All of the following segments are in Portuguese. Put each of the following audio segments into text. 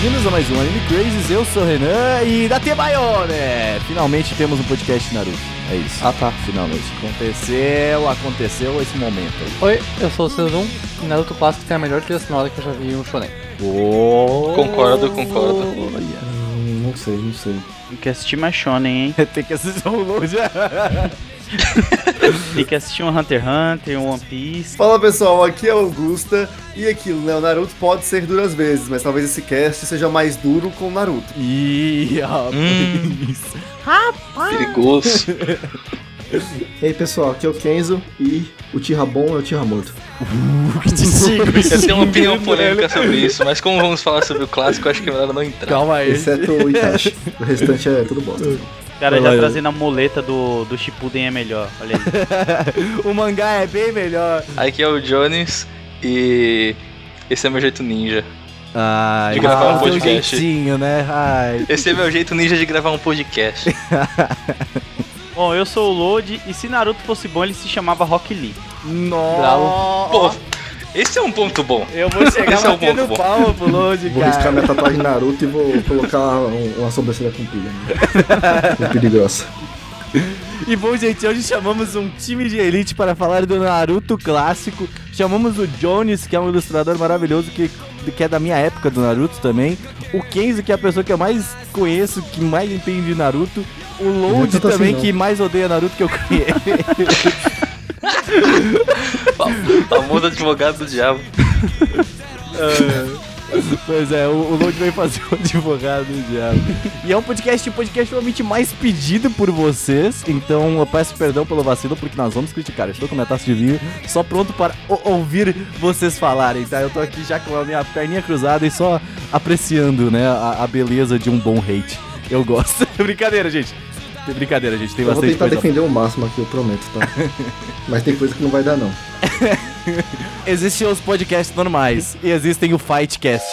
Bem-vindos a mais um Anime Crazes. Eu sou o Renan e da né? Finalmente temos um podcast Naruto. É isso. Ah tá. Finalmente. Aconteceu, aconteceu esse momento aí. Oi, eu sou o Cezum e Naruto Clássico tem a melhor trilha sonora que eu já vi em um shonen. Oh, Concordo, concordo. Olha. Hum, Não sei, não sei. Tem que assistir mais Shonen, hein? Tem que assistir um load. Tem que assistir um Hunter x Hunter, um One Piece. Fala pessoal, aqui é o Augusta e aquilo, né? O Naruto pode ser duro às vezes, mas talvez esse cast seja mais duro com o Naruto. Ih, rapaz. Perigoso. E aí pessoal, aqui é o Kenzo e o Tira bom é o Tira morto. que sigo, Eu tenho uma opinião polêmica sobre isso, mas como vamos falar sobre o clássico, acho que é melhor não entrar. Calma aí. Exceto o Itachi. o restante é tudo bosta. Cara, já trazendo a muleta do, do Shippuden é melhor. Olha aí. o mangá é bem melhor. Aqui é o Jones e esse é meu jeito ninja. Ai, De gravar um ah, teu podcast. jeitinho, né? Ai. Esse é meu jeito ninja de gravar um podcast. Bom, eu sou o Load e se Naruto fosse bom, ele se chamava Rock Lee. Nossa. Esse é um ponto bom. Eu vou chegar Esse é batendo ponto bom. palma pro Load, Vou riscar minha tatuagem Naruto e vou colocar um- uma sobrancelha comprida. Né? comprida e grossa. E bom, gente, hoje chamamos um time de elite para falar do Naruto clássico. Chamamos o Jones, que é um ilustrador maravilhoso, que, que é da minha época do Naruto também. O Kenzo, que é a pessoa que eu mais conheço, que mais entende de Naruto. O Load é tanto também, assim, que mais odeia Naruto que eu conheço. Famoso advogado do diabo. Pois é, o, o veio fazer o advogado do diabo. E é um podcast, um podcast realmente mais pedido por vocês. Então eu peço perdão pelo vacilo, porque nós vamos criticar. Eu estou com minha taça de vinho, só pronto para o- ouvir vocês falarem, tá? Eu tô aqui já com a minha perninha cruzada e só apreciando, né, a, a beleza de um bom hate. Eu gosto. Brincadeira, gente. Brincadeira, gente. Tem Eu vou bastante tentar coisa. defender o máximo aqui, eu prometo, tá? Mas tem coisa que não vai dar não. Existem os podcasts normais e existem o Fightcast.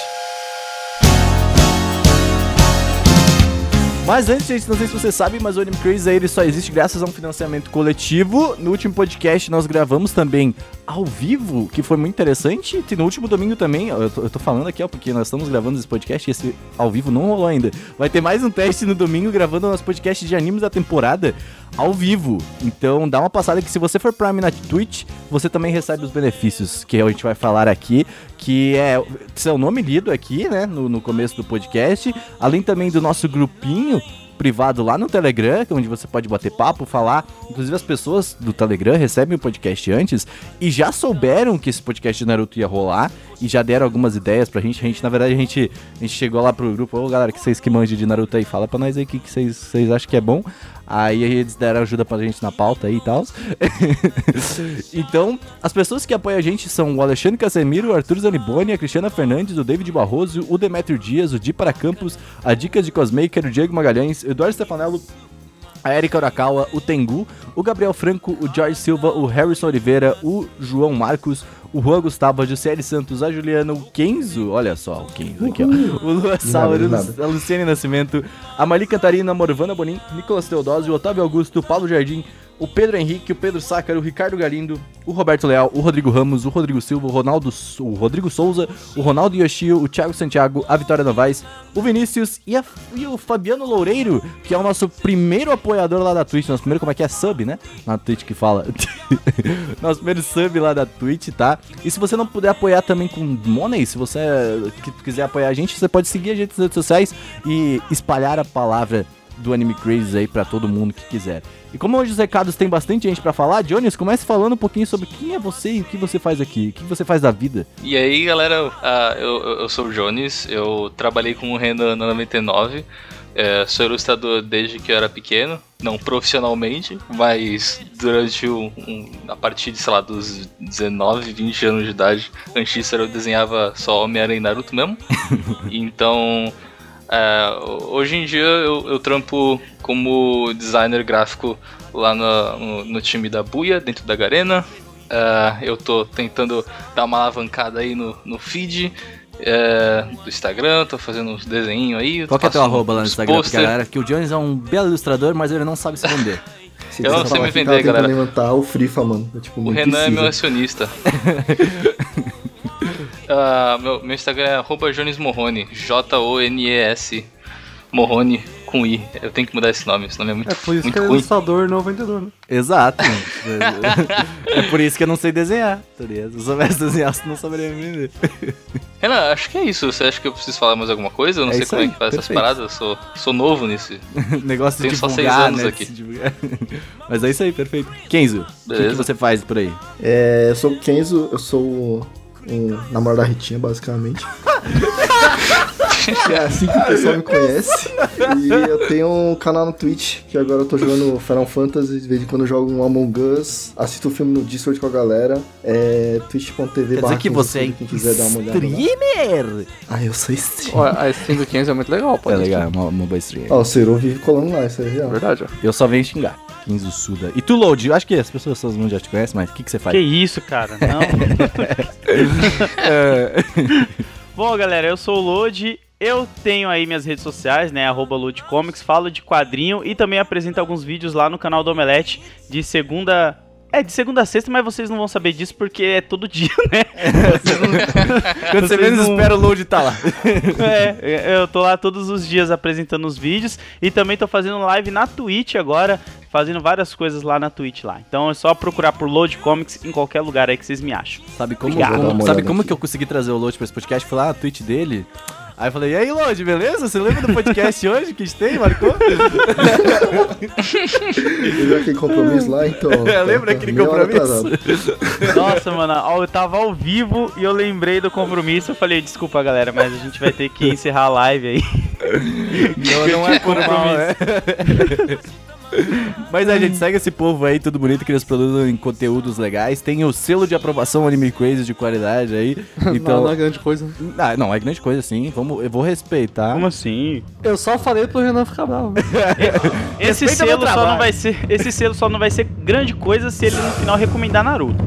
Mas antes, gente, não sei se você sabe, mas o Anime Crazy ele só existe graças a um financiamento coletivo. No último podcast nós gravamos também ao vivo, que foi muito interessante. E no último domingo também, eu tô, eu tô falando aqui, ó, porque nós estamos gravando esse podcast e esse ao vivo não rolou ainda. Vai ter mais um teste no domingo gravando nosso podcast de animes da temporada ao vivo. Então dá uma passada que se você for Prime na Twitch, você também recebe os benefícios que a gente vai falar aqui, que é seu nome lido aqui, né, no, no começo do podcast, além também do nosso grupinho privado lá no Telegram, é onde você pode bater papo, falar. Inclusive as pessoas do Telegram recebem o podcast antes e já souberam que esse podcast de Naruto ia rolar e já deram algumas ideias pra gente. A gente, na verdade, a gente, a gente chegou lá pro grupo, ô galera, que vocês que manjam de Naruto aí, fala pra nós aí o que vocês acham que é bom. Aí eles deram ajuda pra gente na pauta aí e tal. então, as pessoas que apoiam a gente são o Alexandre Casemiro, o Arthur Zaniboni, a Cristiana Fernandes, o David Barroso, o Demetrio Dias, o Di para Campos, a Dicas de Cosmaker, o Diego Magalhães, o Eduardo Stefanello, a Erika Urakawa, o Tengu, o Gabriel Franco, o George Silva, o Harrison Oliveira, o João Marcos, o Juan Gustavo, a Jussiele Santos, a Juliana, o Kenzo, olha só o Kenzo aqui, ó. O Lua Sauer, a Luciane Nascimento, a Mali Catarina, a Morvana Bonin, Nicolas Teodósio, o Otávio Augusto, o Paulo Jardim, o Pedro Henrique, o Pedro Sácaro, o Ricardo Galindo, o Roberto Leal, o Rodrigo Ramos, o Rodrigo Silva, o Ronaldo, o Rodrigo Souza, o Ronaldo Yoshio, o Thiago Santiago, a Vitória Novaes, o Vinícius e, a- e o Fabiano Loureiro, que é o nosso primeiro apoiador lá da Twitch, nosso primeiro, como é que é? Sub, né? Na Twitch que fala. nosso primeiro sub lá da Twitch, tá? E se você não puder apoiar também com Money, se você quiser apoiar a gente, você pode seguir a gente nas redes sociais e espalhar a palavra do Anime Crazy aí pra todo mundo que quiser. E como hoje os recados tem bastante gente pra falar, Jones, comece falando um pouquinho sobre quem é você e o que você faz aqui, o que você faz da vida. E aí, galera, ah, eu, eu- sou o Jones, eu trabalhei com o Renan na 99, é, sou ilustrador desde que eu era pequeno, não profissionalmente, mas durante o, um- a partir de, sei lá, dos 19, 20 anos de idade, antes disso eu desenhava só Homem-Aranha e Naruto mesmo. então, é, hoje em dia eu, eu trampo como designer gráfico lá no, no- no time da Buia, dentro da Garena. Ah, eu tô tentando dar uma alavancada aí no, no feed é, do Instagram, tô fazendo uns desenhos aí. Qual que é teu arroba lá no Instagram? Galera, que o Jones é um belo ilustrador, mas ele não sabe se vender. Se Eu não sei me vender, galera. levantar o Frifa, mano. É, tipo, O Renan é meu acionista. Ah, meu, meu Instagram é arroba Jones Morrone, J-O-N-E-S, Morrone com I. Eu tenho que mudar esse nome, esse nome é muito, É por isso muito que é ruim. ilustrador, não vendedor, né? Exato. é por isso que eu não sei desenhar, tá? Se eu soubesse desenhar, você não saberia me vender. Renan, acho que é isso. Você acha que eu preciso falar mais alguma coisa? Eu não É sei como aí, é que faz essas perfeito. paradas, eu sou, sou novo nesse. Negócio de Tenho só divulgar, seis anos né? aqui. Mas é isso aí, perfeito. Kenzo, o que, que você faz por aí? É, eu sou o Kenzo, eu sou um namorado da Ritinha, basicamente. Que é assim que o pessoal me conhece. E eu tenho um canal no Twitch, que agora eu tô jogando Final Fantasy, de vez em quando eu jogo um Among Us, assisto o filme no Discord com a galera. É twitch.tv Quer dizer que você é quem quiser dar uma olhada streamer! Ah, eu sou streamer. A stream do 500 é muito legal, pô. É legal, é uma, uma boa stream. Ó, o Ciro vive colando lá, isso é É real. verdade, ó. Eu só venho xingar. Kenzo Suda. E tu, Load, eu acho que as pessoas todo mundo já te conhecem, mas o que, que você faz? Que isso, cara? Não. Bom, galera, eu sou o Lodi. Eu tenho aí minhas redes sociais, né? Arroba Comics, falo de quadrinho e também apresento alguns vídeos lá no canal do Omelete de segunda. É, de segunda a sexta, mas vocês não vão saber disso porque é todo dia, né? Não- Quando você menos não- espera, o Load tá lá. É, eu tô lá todos os dias apresentando os vídeos e também tô fazendo live na Twitch agora, fazendo várias coisas lá na Twitch lá. Então é só procurar por Load Comics em qualquer lugar aí que vocês me acham. Sabe como, como- sabe como que eu consegui trazer o Load pra esse podcast? Fui lá na Twitch dele. Aí eu falei, e aí, Load, beleza? Você lembra do podcast hoje que a gente tem, marcou? Teve aquele compromisso lá, então. É, lembra tá aquele compromisso? Nossa, mano, ó, eu tava ao vivo e eu lembrei do compromisso. Eu falei, desculpa, galera, mas a gente vai ter que encerrar a live aí. Não, não é por mal, né? Mas a gente segue esse povo aí, tudo bonito, que eles produzem conteúdos legais. Tem o selo de aprovação Anime Crazy de qualidade aí. Não, Então. não é grande coisa. Ah, não, é grande coisa, sim. Vamos, eu vou respeitar. Como assim? Eu só falei pro Renan ficar bravo. Esse Respeita selo só não vai ser, esse selo só não vai ser grande coisa se ele no final recomendar Naruto.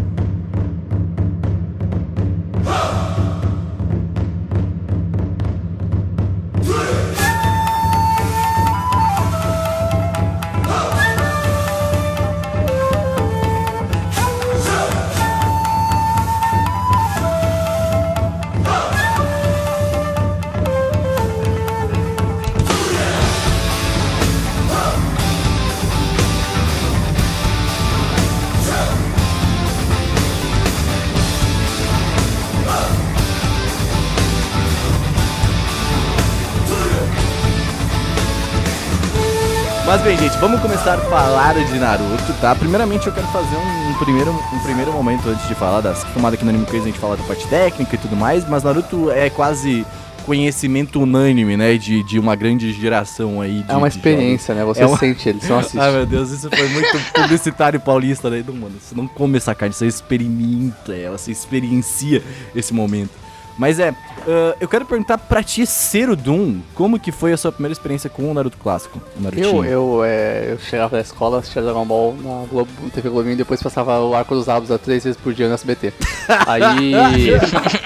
Mas bem, gente, vamos começar a falar de Naruto, tá? Primeiramente eu quero fazer um, um primeiro, um primeiro momento antes de falar das filmadas aqui no Anime Crazy, a gente fala da parte técnica e tudo mais, mas Naruto é quase conhecimento unânime, né? De, de uma grande geração aí. de- É uma experiência, né? Você É uma- sente ele, você não assiste. Ai meu Deus, isso foi muito publicitário paulista daí do mundo. Você não come essa carne, você experimenta ela, você experiencia esse momento. Mas é, ah, eu quero perguntar pra ti, Cero Doom, como que foi a sua primeira experiência com o Naruto clássico? O? Eu, eu, é, eu chegava da escola, assistia Dragon Ball na Globo, na TV Globinho e depois passava o Arco dos Abos três vezes por dia no SBT. Aí.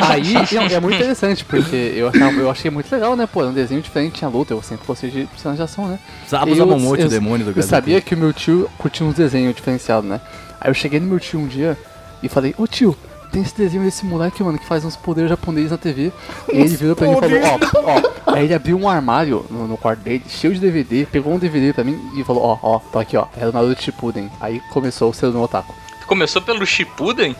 aí não, é muito interessante, porque eu, achava, eu achei muito legal, né? Pô, era um desenho diferente, tinha luta, eu sempre gostei de personagens de ação, né? Sabos Eu- Amomote, o eu- demônio do Eu sabia que o meu tio curtia uns desenhos diferenciados, né? Aí eu cheguei no meu tio um dia e falei, ô tio, tem esse desenho desse moleque, mano, que faz uns poderes japoneses na TV. E ele virou pra mim e falou, ó, ó. Aí ele abriu um armário no, no quarto dele, cheio de DVD, pegou um DVD pra mim e falou, ó, ó, tô aqui, ó. Era o Naruto Shippuden. Aí começou o selo no otaku. Tu começou pelo Shippuden?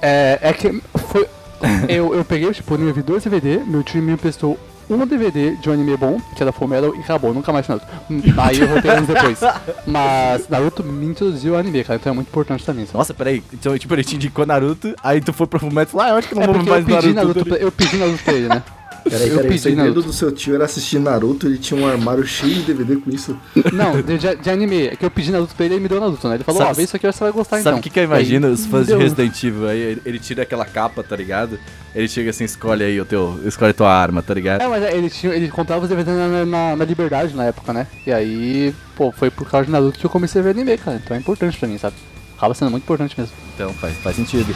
É, é que foi... eu, eu peguei o Shippuden, eu vi dois DVD, meu tio me emprestou um DVD de um anime bom, que era Full Metal, e acabou, nunca mais Naruto. Aí eu voltei anos depois. Mas Naruto me introduziu ao anime, cara, então é muito importante também. sabe? Nossa, peraí. Então, tipo, ele te indicou Naruto, aí tu foi pro Fullmetal e falou, ah, eu acho que não É vou mais eu pedi Naruto. Naruto, pra, eu pedi Naruto pra ele, né? Peraí, Eu peraí, o pedi segredo Naruto. do seu tio era assistir Naruto, ele tinha um armário cheio de DVD com isso. Não, de, de- anime. É que eu pedi Naruto pra ele e ele me deu Naruto, né? Ele falou, Sabe- ó, vê isso aqui, você vai gostar Sabe então. o que, que eu imagino? Aí, Os fãs de. Resident Evil aí, ele, ele tira aquela capa, tá ligado? Ele chega assim, escolhe aí o teu. Escolhe a tua arma, tá ligado? É, mas ele, tinha, ele comprava os DVDs na, na, na Liberdade na época, né? E aí, pô, foi por causa de Naruto que eu comecei a ver anime, cara. Então é importante pra mim, sabe? acaba sendo muito importante mesmo. Então faz, faz sentido.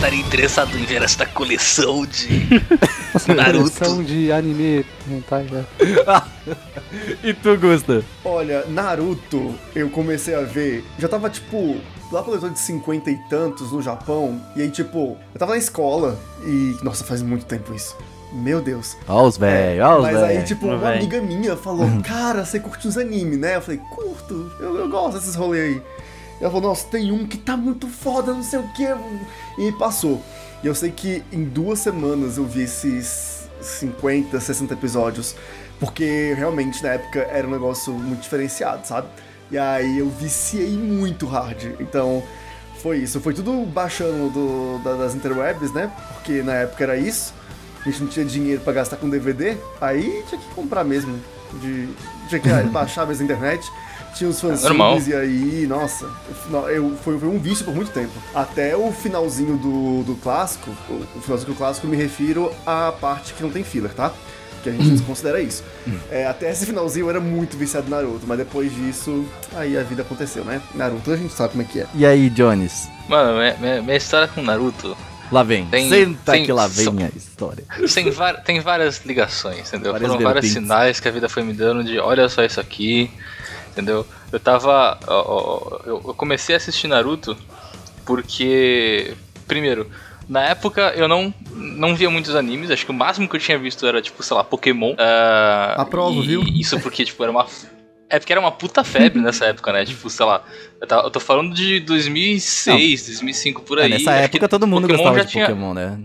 Estaria interessado em ver esta coleção de. Naruto. coleção de anime hentai, né? E tu, Gusta? Olha, Naruto, eu comecei a ver. Já tava tipo. Lá pelo episódio de 50 e tantos no Japão. E aí, tipo, eu tava na escola. E. Nossa, faz muito tempo isso. Meu Deus. Ó os velhos, ó os Mas aí, velhos. tipo, uma amiga minha falou: Cara, você curte uns animes, né? Eu falei: Curto, eu, eu gosto desses rolês aí. E ela falou: Nossa, tem um que tá muito foda, não sei o que. E passou. E eu sei que em duas semanas eu vi esses 50, 60 episódios. Porque realmente na época era um negócio muito diferenciado, sabe? E aí eu viciei muito hard. Então. Foi isso, foi tudo baixando do- da- das interwebs, né? Porque na época era isso a gente não tinha dinheiro pra gastar com DVD, aí tinha que comprar mesmo. De, tinha que baixar mesmo na internet. Tinha os normal. fansubs e aí, nossa, eu, foi, foi um vício por muito tempo. Até o finalzinho do, do clássico, o, o finalzinho do clássico eu me refiro à parte que não tem filler, tá? Que a gente considera isso. É, até esse finalzinho eu era muito viciado em Naruto, mas depois disso, aí a vida aconteceu, né? Naruto a gente sabe como é que é. E aí, Jones? Mano, minha, minha- minha história com Naruto Lá vem. Tem- Senta tem- que lá vem só- a história. tem, tem várias ligações, entendeu? Várias Foram vários vertentes. sinais que a vida foi me dando de olha só isso aqui, entendeu? Eu tava. ó, ó, eu comecei a assistir Naruto porque. Primeiro, na época eu não, não via muitos animes, acho que o máximo que eu tinha visto era, tipo, sei lá, Pokémon. ah, Aprovo, viu? Isso porque, tipo, era uma. É porque era uma puta febre nessa época, né? Tipo, sei lá. Eu, tava- eu tô falando de 2006, 2005 por É, aí. nessa acho época todo mundo Pokémon gostava de tinha- Pokémon, né?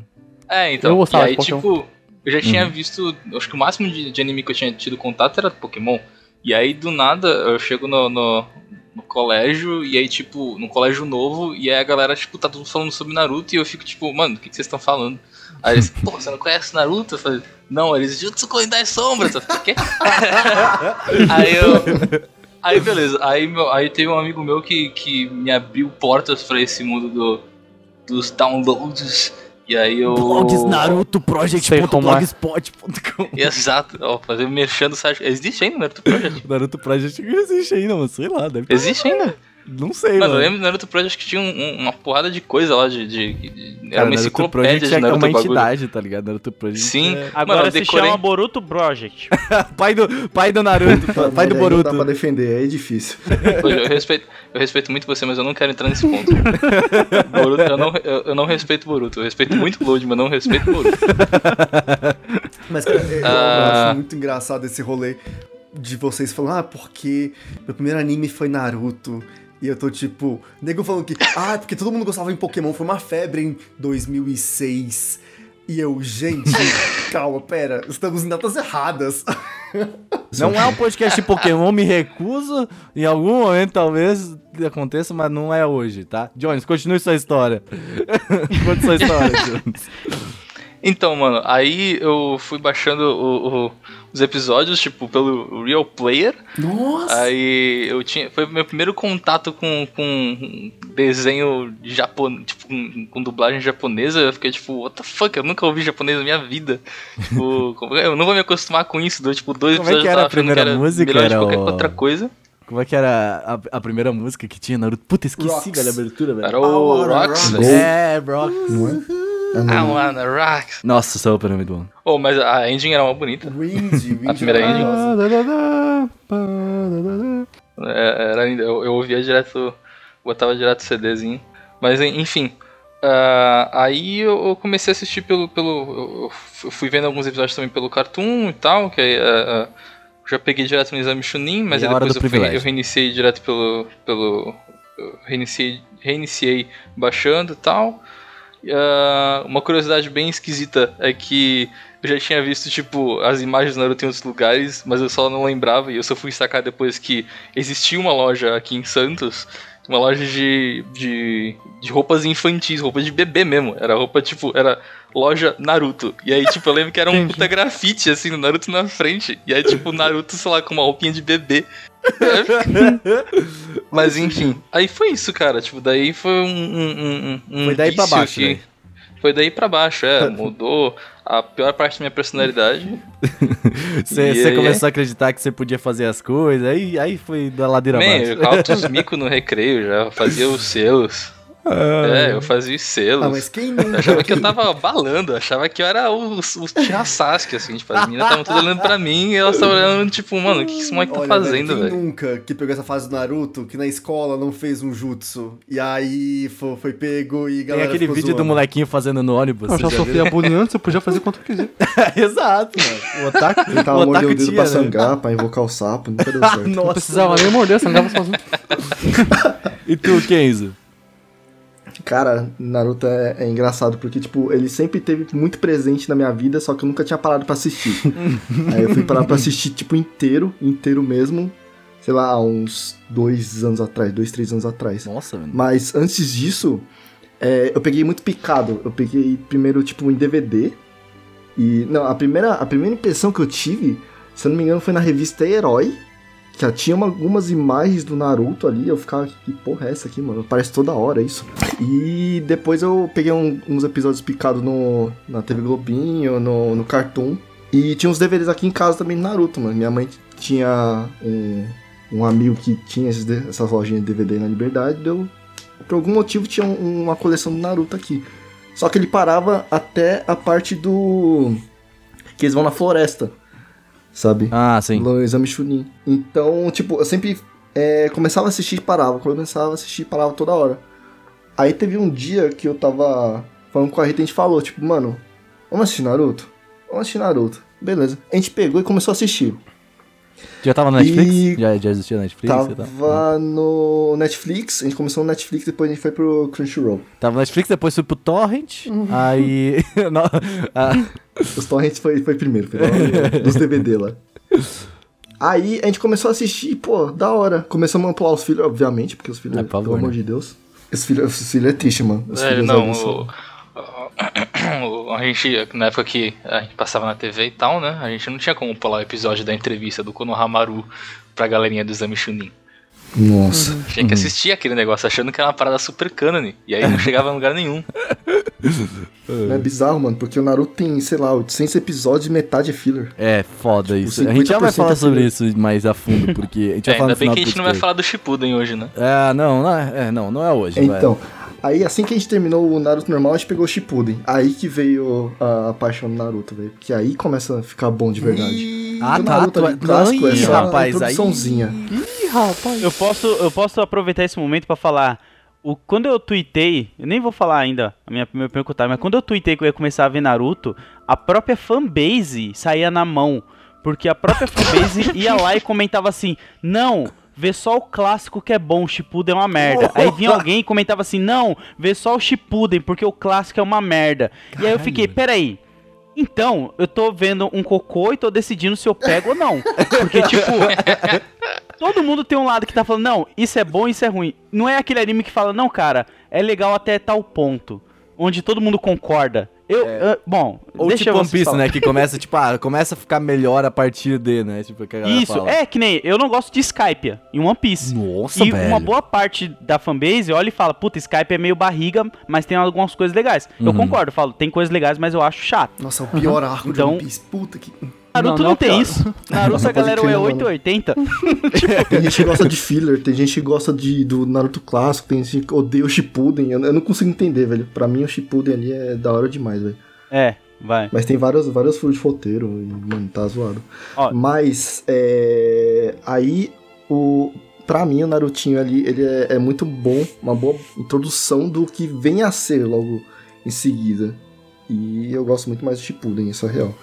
é, então. Eu gostava e aí, de Pokémon. tipo, eu já tinha visto. Acho que o máximo de, de anime que eu tinha tido contato era Pokémon. E aí, do nada, eu chego no, no, no colégio, e aí, tipo, no colégio novo, e aí a galera, tipo, tá tudo falando sobre Naruto, e eu fico, tipo, mano, o que, que vocês estão falando? Aí eles, pô, você não conhece Naruto? Eu falei, não, eles, Jutsu Koen das Sombras. Eu falei, quê? aí eu. Aí beleza, aí, meu, aí teve um amigo meu que, que me abriu portas pra esse mundo do, dos downloads. E aí eu. Blogs Naruto como é. Project.blogspot.com Exato, ó, fazer mexendo o site. Existe ainda Naruto Project? Naruto Project não existe ainda, mano. Sei lá, deve ter. Existe ainda? Não sei, Mano, eu mano. lembro do Naruto Project que tinha um- um- uma porrada de coisa lá de. de, de- era Cara, uma Naruto enciclopédia Project de é Naruto uma bagulho. entidade, tá ligado? Naruto Project Sim. é... Agora Mano, eu se decorei- chama Boruto Project. pai, do, pai do Naruto, pai do aí Não dá pra Boruto. defender, é difícil. Eu, respeito, eu respeito muito você, mas eu não quero entrar nesse ponto. Boruto, eu, não, eu, eu não respeito Boruto. Eu respeito muito o Load, mas não respeito Boruto. Mas, cara, eu, eu Ah. acho muito engraçado esse rolê de vocês falando, ah, porque meu primeiro anime foi Naruto. E eu tô tipo, nego falando que, ah, porque todo mundo gostava em Pokémon, foi uma febre em 2006. E eu, gente, calma, pera, estamos em datas erradas. Não é um podcast de Pokémon, me recuso. Em algum momento talvez aconteça, mas não é hoje, tá? Jones, continue sua história. Conte sua história, Jones. Então, mano, aí eu fui baixando o- o- os episódios, tipo, pelo Real Player. Nossa! Aí eu tinha. Foi meu primeiro contato com, com desenho japonês, tipo, com, com dublagem japonesa. Eu fiquei tipo, what the fuck? Eu nunca ouvi japonês na minha vida. tipo, como- eu não vou me acostumar com isso. Deu, tipo, dois Como é que episódios eu era a que primeira era música? melhor de Era qualquer o- outra coisa. Como é que era a, a primeira música que tinha Naruto? Puta, esqueci, Rocks. velho, a abertura, velho. Era o wanna Rocks, rock. velho. É, Rocks. Não Ah, I não. wanna rock. Nossa, essa opening é muito bom. Oh, mas a engine era uma bonita. Wind, Wind A primeira ending. maravilhosa. É, Era, ainda- eu, eu ouvia direto, botava direto CDzinho. Mas en- enfim. ah, aí eu eu comecei a assistir pelo. pelo eu- fui vendo alguns episódios também pelo Cartoon e tal, que aí. ah, ah, já peguei direto no exame Chunin, mas depois eu, fui- eu reiniciei direto pelo. pelo eu reiniciei, reiniciei baixando e tal. Ah, uma curiosidade bem esquisita é que eu já tinha visto, tipo, as imagens do Naruto em outros lugares, mas eu só não lembrava e eu só fui sacar depois que existia uma loja aqui em Santos, uma loja de, de, de roupas infantis, roupas de bebê mesmo. Era roupa, tipo, era loja Naruto. E aí, tipo, eu lembro que era um puta grafite, assim, no Naruto na frente. E aí, tipo, Naruto, sei lá, com uma roupinha de bebê. Mas enfim, aí foi isso, cara. Tipo, daí foi um. um, um, um Foi daí pra baixo, que- né? foi daí pra baixo, é. Mudou a pior parte da minha personalidade. Você começou a acreditar que você podia fazer as coisas, aí, aí foi da ladeira Man, abaixo. eu altos mico no recreio já, fazia os selos. É, eu fazia os selos. Ah, mas quem Eu nunca. achava que eu tava balando, achava que eu era o, o, Tia Sasuke, assim, tipo, as meninas estavam todas olhando pra mim e elas estavam olhando, tipo, mano, o que que esse moleque tá Olha, fazendo, quem velho? nunca que pegou essa fase do Naruto, que na escola não fez um jutsu, e aí foi, foi pego e a Tem galera aquele ficou vídeo do zoando. molequinho fazendo no ônibus. Eu já sofria bullying antes, eu podia fazer quanto eu quiser. viu? Exato, mano. O otaku, Ele tava mordendo o dedo tinha, pra né? sangrar, pra invocar o sapo, nunca deu certo. Não Nossa, precisava nem morder, sangrava sozinho. E tu, Kenzo? Cara, Naruto é, é engraçado porque, tipo, ele sempre teve muito presente na minha vida, só que eu nunca tinha parado pra assistir. Aí eu fui parar pra assistir, tipo, inteiro, inteiro mesmo, sei lá, uns dois anos atrás, dois, três anos atrás. Nossa, mano. Mas antes disso, é, eu peguei muito picado. Eu peguei primeiro, tipo, em DVD. E, não, a primeira, a primeira impressão que eu tive, se eu não me engano, foi na revista Herói. Já tinha uma- algumas imagens do Naruto ali. Eu ficava, que porra é essa aqui, mano? Parece toda hora isso. E depois eu peguei um- uns episódios picados no, na TV Globinho, no, no Cartoon. E tinha uns DVDs aqui em casa também do Naruto, mano. Minha mãe tinha um, um amigo que tinha esses de- essas lojinhas de DVD na Liberdade. Deu, por algum motivo tinha um- uma coleção do Naruto aqui. Só que ele parava até a parte do. que eles vão na floresta. Sabe? Ah, sim. No exame Chunin. Então, tipo, eu sempre é, começava a assistir e parava. Começava a assistir e parava toda hora. Aí teve um dia que eu tava falando com a Rita e a gente falou, tipo, mano, vamos assistir Naruto? Vamos assistir Naruto. Beleza. A gente pegou e começou a assistir. Já tava no Netflix? E- Já, já existia Netflix? Tava no Netflix, a gente começou no Netflix, depois a gente foi pro Crunchyroll. Tava no Netflix, depois fui pro Torrent. Uhum. Aí. Os torrents foi, foi primeiro, foi lá dos DVD lá. Aí a gente começou a assistir, pô, da hora. Começamos a ampular os filhos, obviamente, porque os filhos, É, por favor, pelo amor né? de Deus. Os filhos, os filhos é triste, mano. Os É, filhos não, o, o- a gente, na época que a gente passava na TV e tal, né? A gente não tinha como pular o episódio da entrevista do Konohamaru pra galerinha do Exame Chunin. Nossa. Tinha que assistir aquele negócio achando que era uma parada super canon. E aí não chegava em lugar nenhum. É bizarro, mano, porque o Naruto tem, sei lá, 800 episódios e metade é filler. é foda Tipo, isso. A gente já vai 50% falar é sobre isso mais a fundo, porque a gente É, vai falar ainda bem que a gente não vai falar do Shippuden hoje, né? É, não, não é, é, não, não é hoje. vai. Então, aí assim que a gente terminou o Naruto normal, a gente pegou o Shippuden. Aí que veio a, a paixão do Naruto, velho. Porque aí começa a ficar bom de verdade. Ah, tá. Naruto Tu, ali clássico é Ih, só rapaz, aí. Ih, rapaz. Eu posso, eu posso aproveitar esse momento pra falar. O, quando eu tuitei, eu nem vou falar ainda a minha primeira pergunta, mas quando eu tuitei que eu ia começar a ver Naruto, a própria fanbase saía na mão. Porque a própria fanbase ia lá e comentava assim: Não, vê só o clássico que é bom, o Shippuden é uma merda. Aí vinha alguém e comentava assim: Não, vê só o Shippuden, porque o clássico é uma merda. E aí eu fiquei: Peraí. Então, eu tô vendo um cocô e tô decidindo se eu pego ou não. Porque, tipo, todo mundo tem um lado que tá falando, não, isso é bom, isso é ruim. Não é aquele anime que fala, não, cara, é legal até tal ponto. Onde todo mundo concorda. Eu, eu- bom, Ou deixa tipo eu One Piece, né? Que começa, tipo, ah, começa a ficar melhor a partir de, né? Tipo, que a galera Isso, fala. é que nem, eu não gosto de Skype em One Piece. Nossa, e velho. uma boa parte da fanbase olha e fala, puta, Skype é meio barriga, mas tem algumas coisas legais. Eu Uhum. concordo, eu falo, tem coisas legais, mas eu acho chato. Nossa, o pior arco Então- de One Piece. Puta que. Naruto não não, é tem isso. Naruto Nossa, a galera é crer, mano. 880. Tem gente que gosta de filler, tem gente que gosta de, do Naruto clássico, tem gente que odeia o Shippuden. Eu, eu não consigo entender, velho. Pra mim o Shippuden ali é da hora demais, velho. É, vai. Mas tem vários, vários furos de roteiro e, mano, tá zoado. Ó. Mas, é... Aí, o... Pra mim, o Narutinho ali, ele é, é muito bom, uma boa introdução do que vem a ser logo em seguida. E eu gosto muito mais do Shippuden, isso é real.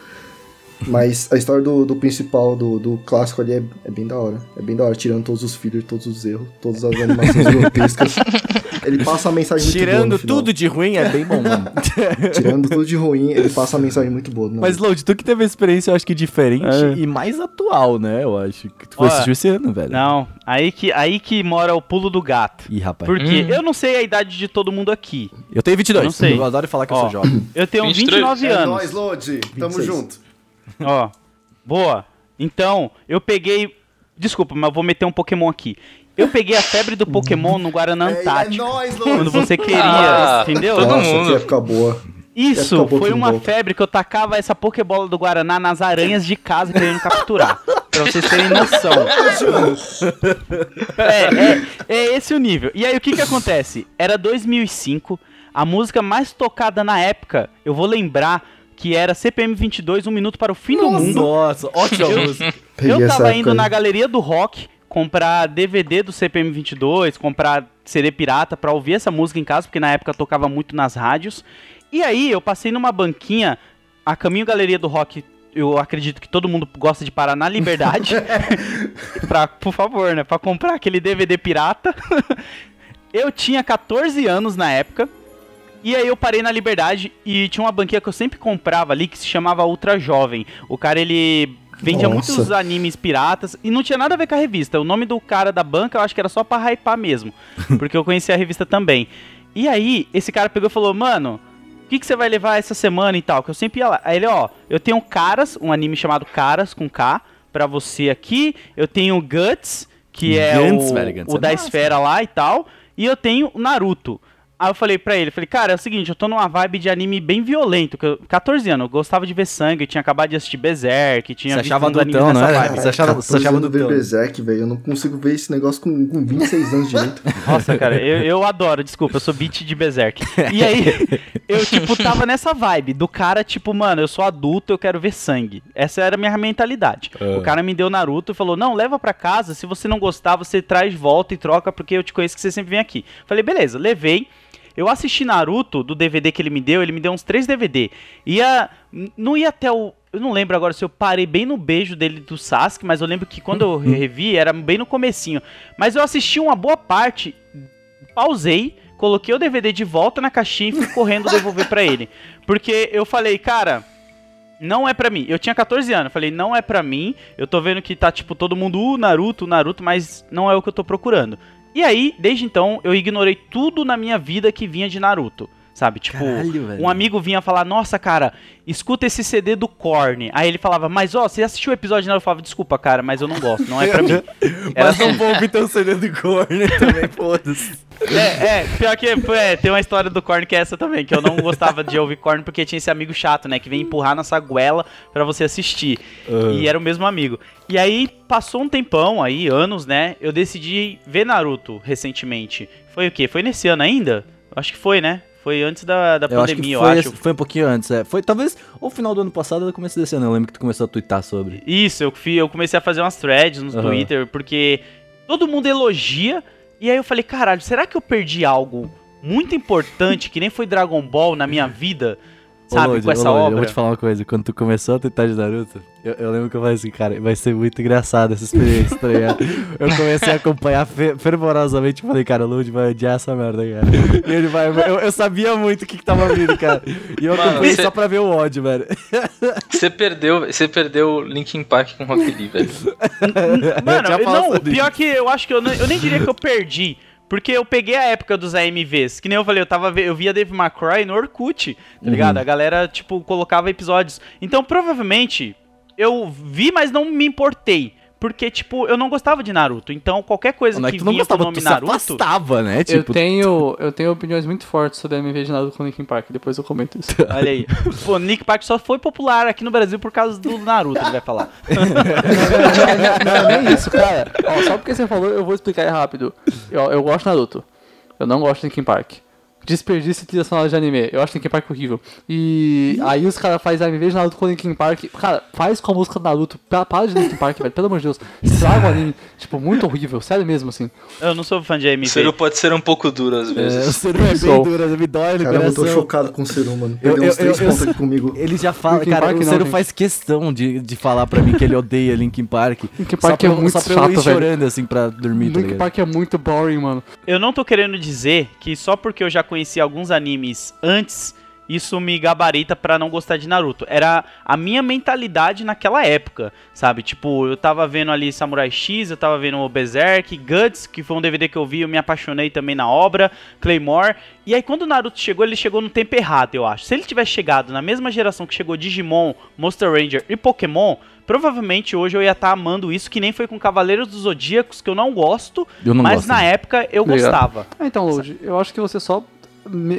Mas a história do, do principal, do, do clássico ali, é, é bem da hora. É bem da hora, tirando todos os fillers, todos os erros, todas as animações grotescas. Ele passa a mensagem muito boa Tirando tudo de ruim é bem bom, mano. Tirando tudo de ruim, ele passa a mensagem muito boa. no Mas. Load, tu que teve a experiência, eu acho que diferente É. e mais atual, né? Eu acho. Que tu foi Olha, assistir esse ano, velho. Não, aí que, aí que mora o pulo do gato. Ih, rapaz. Porque Hum. eu não sei a idade de todo mundo aqui. Eu tenho 22. Eu não sei. Eu adoro falar que eu Ó. sou jovem. Eu tenho 23. 29 É anos. nóis, Lodi. Tamo 26. junto. Ó, boa. Então, eu peguei. Desculpa, mas eu vou meter um Pokémon aqui. Eu peguei a febre do Pokémon no Guaraná É, é Antártico. nóis, Quando você queria, Ah, entendeu? todo Nossa, mundo. que época boa. Ia Isso, ficar foi uma febre que eu tacava essa Pokébola do Guaraná nas aranhas de casa querendo capturar. pra vocês terem noção. É, é, é esse o nível. E aí, o que que acontece? Era 2005, a música mais tocada na época, eu vou lembrar que era CPM 22, Um Minuto para o Fim do Mundo. Nossa, ótima música. Eu tava indo aí. na galeria do rock comprar DVD do CPM 22, comprar CD pirata pra ouvir essa música em casa, porque na época tocava muito nas rádios. E aí eu passei numa banquinha, a caminho galeria do rock. Eu acredito que todo mundo gosta de parar na Liberdade. pra, por favor, né? Pra comprar aquele DVD pirata. eu tinha 14 anos na época. E aí eu parei na Liberdade e tinha uma banquinha que eu sempre comprava ali que se chamava Ultra Jovem. O cara ele vendia Nossa. muitos animes piratas e não tinha nada a ver com a revista. O nome do cara da banca eu acho que era só pra hypar mesmo, porque eu conhecia a revista também. E aí esse cara pegou e falou: "Mano, o que, que você vai levar essa semana e tal?" Que eu sempre ia lá. Aí ele, ó, eu tenho Caras, um anime chamado Caras com K pra você aqui. Eu tenho Guts, que é o, velho, o é da massa. esfera lá e tal. E eu tenho Naruto. Aí eu falei pra ele, falei, cara, é o seguinte, eu tô numa vibe de anime bem violento, que eu, 14 anos, eu gostava de ver sangue, eu tinha acabado de assistir Berserk, tinha Você visto achava uns animes adultão, nessa não é? vibe. Você achava, você 14 achava anos ver. Berserk, velho. Eu não consigo ver esse negócio com, com 26 anos direito. Nossa, cara, eu, eu adoro, desculpa, eu sou beat de Berserk. E aí, eu, tipo, tava nessa vibe do cara, tipo, mano, eu sou adulto, eu quero ver sangue. Essa era a minha mentalidade. Ah. O cara me deu Naruto e falou, não, leva pra casa, se você não gostar, você traz de volta e troca, porque eu te conheço que você sempre vem aqui. Falei, beleza, levei. Eu assisti Naruto do DVD que ele me deu, ele me deu uns três DVD. Ia. Não ia até o. Eu não lembro agora se eu parei bem no beijo dele do Sasuke, mas eu lembro que quando eu revi era bem no comecinho. Mas eu assisti uma boa parte, pausei, coloquei o DVD de volta na caixinha e fui correndo devolver pra ele. Porque eu falei, cara, não é pra mim. Eu tinha 14 anos, falei, não é pra mim. Eu tô vendo que tá tipo todo mundo, uh, Naruto, Naruto, mas não é o que eu tô procurando. E aí, desde então, eu ignorei tudo na minha vida que vinha de Naruto. Sabe? Tipo, Caralho, um amigo vinha falar, nossa, cara, escuta esse CD do Korn. Aí ele falava, mas ó, você assistiu o episódio Naruto? Eu falava, desculpa, cara, mas eu não gosto, não é pra mim. Era Mas não vou ouvir teu CD do Corner também, foda-se. é, é, pior que é, tem uma história do Korn que é essa também, que eu não gostava de ouvir Korn porque tinha esse amigo chato, né, que vem empurrar na saguela pra você assistir. E era o mesmo amigo. E aí passou um tempão aí, anos, né? Eu decidi ver Naruto recentemente. Foi o quê? Foi nesse ano ainda? Acho que foi, né? Foi antes da, da Eu acho pandemia, foi, eu acho. foi um pouquinho antes, é. Foi talvez ou final do ano passado ou começo desse ano. Eu lembro que tu começou a twittar sobre. Isso, eu, fi- eu comecei a fazer umas threads no Aham. Twitter, porque todo mundo elogia. E aí eu falei, caralho, será que eu perdi algo muito importante que nem foi Dragon Ball na minha vida? Sabe, Lodi, com essa Lodi, Eu obra? vou te falar uma coisa. Quando tu começou a twittar de Naruto, eu, eu lembro que eu falei assim, cara, vai ser muito engraçado essa experiência, tá ligado? Eu comecei a acompanhar fe- fervorosamente e falei, cara, o Lodi vai odiar essa merda, cara. E ele vai. Eu, eu sabia muito o que, que tava vindo, cara. E eu Mano, acompanhei você- só pra ver o ódio, velho. Você perdeu, você perdeu Linkin Park com Rock Lee, velho. Mano, eu- não, o pior que eu acho que eu, não- eu nem diria que eu perdi. Porque eu peguei a época dos AMVs, que nem eu falei, eu tava eu via Dave McCroy no Orkut, tá ligado? A galera, tipo, colocava episódios. Então, provavelmente, eu vi, mas não me importei. Porque, tipo, eu não gostava de Naruto. Então, qualquer coisa Não é que que tu não vinha com o gostava, nome tu se Naruto... afastava, né? Eu Tipo, tenho, eu tenho opiniões muito fortes sobre a MV de Naruto com Linkin Park, depois eu comento isso. Olha aí. Pô, Nick Park só foi popular aqui no Brasil por causa do Naruto, ele vai falar. não, não, não, nem isso, cara. Ó, só porque você falou, eu vou explicar aí rápido. Eu, eu gosto de Naruto. Eu não gosto de Linkin Park. Desperdício de trilha sonora de anime. Eu acho Linkin Park horrível. E aí os caras fazem AMV de Naruto com Linkin Park. Cara, faz com a música do Naruto. Pa- Para de Linkin Park, velho. Pelo amor de Deus. Estraga o anime. Tipo, muito horrível. Sério mesmo, assim. Eu não sou fã de O AMV. Ciro pode ser um pouco duro às é, o vezes. é bem Sou. duro, me dói no Caramba, eu tô coração. chocado com o Serum, mano. Eu- Perdeu eu- uns três eu- eu- pontos aqui comigo. Ele já fala, Linkin cara, Park o gente. faz questão de, de falar pra mim que ele odeia Linkin Park. Linkin Só Park pra, é muito só pra eu ir chato, velho. chorando, assim, pra dormir, tá Linkin ligado? Park é muito boring, mano. Eu não tô querendo dizer que só porque eu já conheci alguns animes antes, isso me gabarita pra não gostar de Naruto. Era a minha mentalidade naquela época, sabe? Tipo, eu tava vendo ali Samurai X, eu tava vendo o Berserk, Guts, que foi um DVD que eu vi, eu me apaixonei também na obra, Claymore. E aí quando o Naruto chegou, ele chegou no tempo errado, eu acho. Se ele tivesse chegado na mesma geração que chegou Digimon, Monster Ranger e Pokémon, provavelmente hoje eu ia estar amando isso, que nem foi com Cavaleiros dos Zodíacos, que eu não gosto, Eu não mas gosto. na época eu gostava. Ah, então, Load, eu acho que você só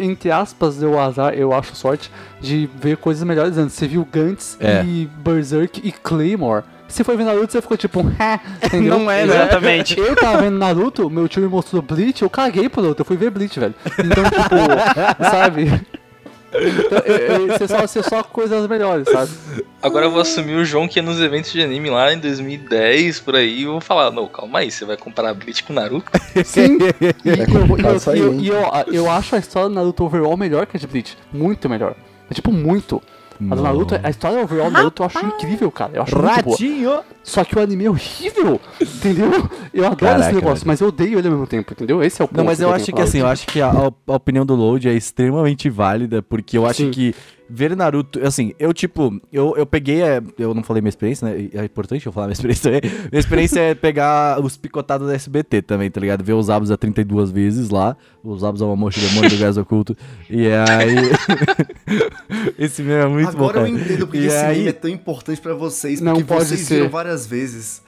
entre aspas, deu azar, eu acho sorte, de ver coisas melhores antes. Você viu Gantz É. e Berserk e Claymore. Se foi ver Naruto, você ficou tipo, "Hé", entendeu? Não é, né? Exatamente. Eu tava vendo Naruto, meu tio me mostrou Bleach, eu caguei pro Naruto, eu fui ver Bleach, velho. Então, tipo, sabe? Então, eu- eu- Você só, você só coisas melhores, sabe? Agora eu vou assumir o João que ia nos eventos de anime lá em 2010, por aí, e vou falar, não, calma aí, você vai comparar Bleach com Naruto? Sim. E, É eu, eu, eu, eu acho a história do Naruto overall melhor que a de Bleach. Muito melhor. É tipo, muito. A do Naruto, a história overall do Naruto eu acho incrível, cara. Eu acho muito boa. Ratinho! Só que o anime é horrível, entendeu? Eu adoro Caraca, esse negócio, velho. mas eu odeio ele ao mesmo tempo, entendeu? Esse é o ponto. Não, mas eu tenho acho pra que assim, eu acho que a, a opinião do Load é extremamente válida, porque eu acho Sim. que ver Naruto, assim, eu tipo, eu, eu peguei, é, eu não falei minha experiência, né? É importante eu falar minha experiência também. Minha experiência é pegar os picotados da SBT também, tá ligado? Ver os Abos a 32 vezes lá, os Abos ao Amor Demônio do Gás Oculto. E aí. Esse meme é muito bom. Agora eu entendo porque E esse aí- meme é tão importante pra vocês, Não porque pode vocês ser. viram várias vezes.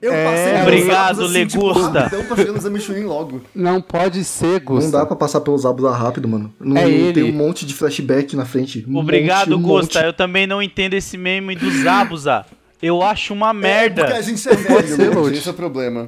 Eu É, passei obrigado, assim, Legusta. Tipo, chegar no Exame Chunin logo. Não pode ser, Gusta. Não dá pra passar pelos Abusa rápido, mano. Não, É ele. Tem um monte de flashback na frente. Um Obrigado, monte, um Gusta. monte. Eu também não entendo esse meme do Zabuza. Eu acho uma É, porque a merda. gente é velho, esse é o problema.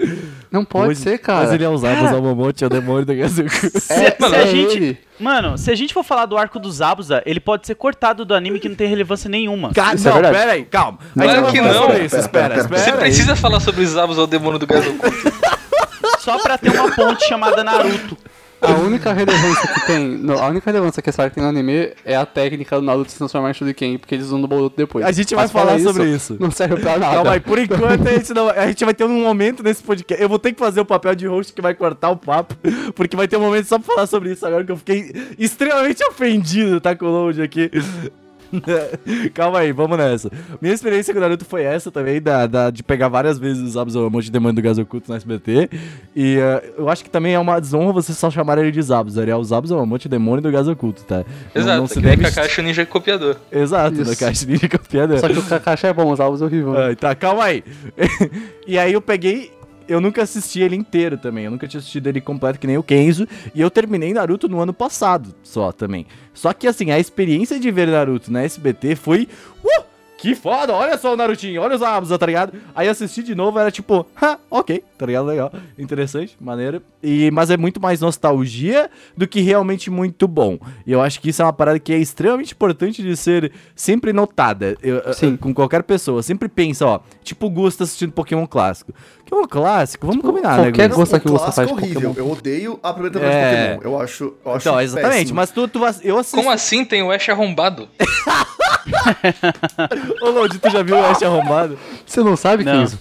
Não pode Hoje- ser, cara. Mas ele é os Abos ao Mamote, é o demônio do Gás Oculto. Se, É, se a é gente, ele. mano, se a gente for falar do arco do Zabuza, ele pode ser cortado do anime que não tem relevância nenhuma. Cara, é não, verdade. pera aí, calma. Claro que não. isso, Pera, espera, pera, pera. espera Você precisa falar sobre os Zabos ao demônio do oculto. Só pra ter uma ponte chamada Naruto. A única relevância que tem. no- a única relevância que essa arca tem no anime é a técnica do Naruto se transformar em Shuriken, porque eles usam no Boruto depois. A gente vai Mas falar sobre isso. Não serve pra nada. Calma aí, por enquanto a gente, não, a gente vai ter um momento nesse podcast. Eu vou ter que fazer o papel de host que vai cortar o papo, porque vai ter um momento só pra falar sobre isso agora que eu fiquei extremamente ofendido, tá com o load aqui. Calma aí, vamos nessa. Minha experiência com o Naruto foi essa também, da, da- de pegar várias vezes os Zabos ao monte de demônio do gás oculto no SBT. E eh, eu acho que também é uma desonra você só chamar ele de Zabos. Ele é o Zabos ao monte de demônio do gás oculto, tá? Não- Exato, não se que nem deve- Kakashi o Ninja copiador. Exato, Isso. caixa de campeão. Só que o Kakashi é bom, os álbuns é horrível. Ai, tá, calma aí. e aí eu peguei. Eu nunca assisti ele inteiro também. Eu nunca tinha assistido ele completo que nem o Kenzo. E eu terminei Naruto no ano passado só também. Só que assim, a experiência de ver Naruto na SBT foi. Uh, que foda! Olha só o Narutinho, olha os Abusa, tá ligado? Aí eu assisti de novo, era tipo, ha, ok, tá ligado? Legal, interessante, maneiro. E, mas é muito mais nostalgia do que realmente muito bom. E eu acho que isso é uma parada que é extremamente importante de ser sempre notada. Eu- Sim. com qualquer pessoa. Sempre pensa, ó, tipo o Gusta assistindo Pokémon clássico. Pokémon clássico, vamos combinar, né, qualquer? Gosta o que você clássico faz é horrível. Pokémon. Eu odeio a primeira temporada É. de Pokémon. Eu acho, eu acho Então, exatamente, péssimo. mas tu, tu eu assisto. Como assim tem o Ash arrombado? Ô, Lodi, tu já viu o Ash arrombado? Você não sabe, Não. Kenzo?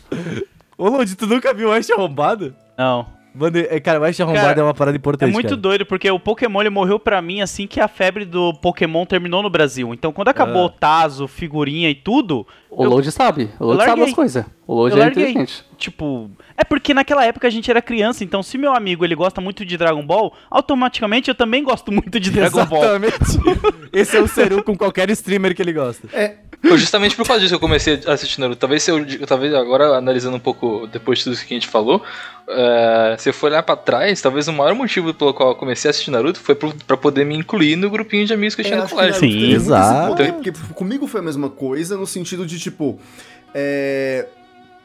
Ô, Lodi, tu nunca viu o Ash arrombado? Não. Mano, é, cara, o Ash arrombado Cara, é uma parada É importante, muito cara. doido, porque o Pokémon ele morreu pra mim assim que a febre do Pokémon terminou no Brasil. Então, quando acabou Ah. o Tazo, figurinha e tudo, O eu- Load sabe. O Load sabe as coisas. O Load é inteligente. tipo. É porque naquela época a gente era criança, então se meu amigo ele gosta muito de Dragon Ball, automaticamente eu também gosto muito de Dragon Ball. Exatamente. Esse é o Seru com qualquer streamer que ele gosta. Foi justamente por causa disso que eu comecei a assistir Naruto. Talvez se eu, talvez agora analisando um pouco depois de tudo isso que a gente falou, é, se eu for olhar pra trás, talvez o maior motivo pelo qual eu comecei a assistir Naruto foi pra poder me incluir no grupinho de amigos que eu tinha É, no colégio. Sim. Exato. poder, Porque comigo foi a mesma coisa, no sentido de, tipo, é,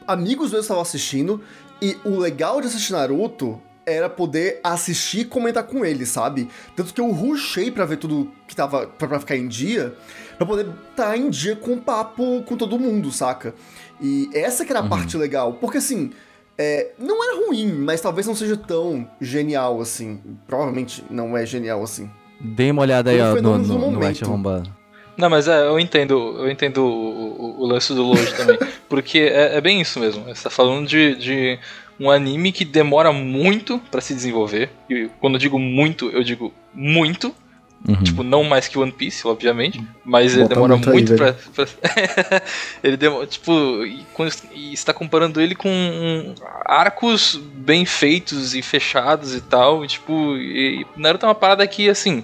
amigos meus estavam assistindo, e o legal de assistir Naruto era poder assistir e comentar com eles, sabe? Tanto que eu rushei pra ver tudo que tava pra, pra ficar em dia, pra poder estar em dia com o papo com todo mundo, saca? E essa que era a parte legal, porque assim, é, não era ruim, mas talvez não seja tão genial assim. Provavelmente não é genial assim. Dê uma olhada aí, ó, no, no, no momento. Ash arrombado. Não, mas é, eu entendo, eu entendo o, o- o lance do Load também. Porque é, é bem isso mesmo. Você tá falando de, de um anime que demora muito pra se desenvolver. E quando eu digo muito, eu digo muito. Uhum. Tipo, não mais que One Piece, obviamente. Mas ele Bota demora muito muito, aí, pra. pra- ele demora. Tipo, e, e está comparando ele com arcos bem feitos e fechados e tal. E, tipo, e Naruto é uma parada que, assim.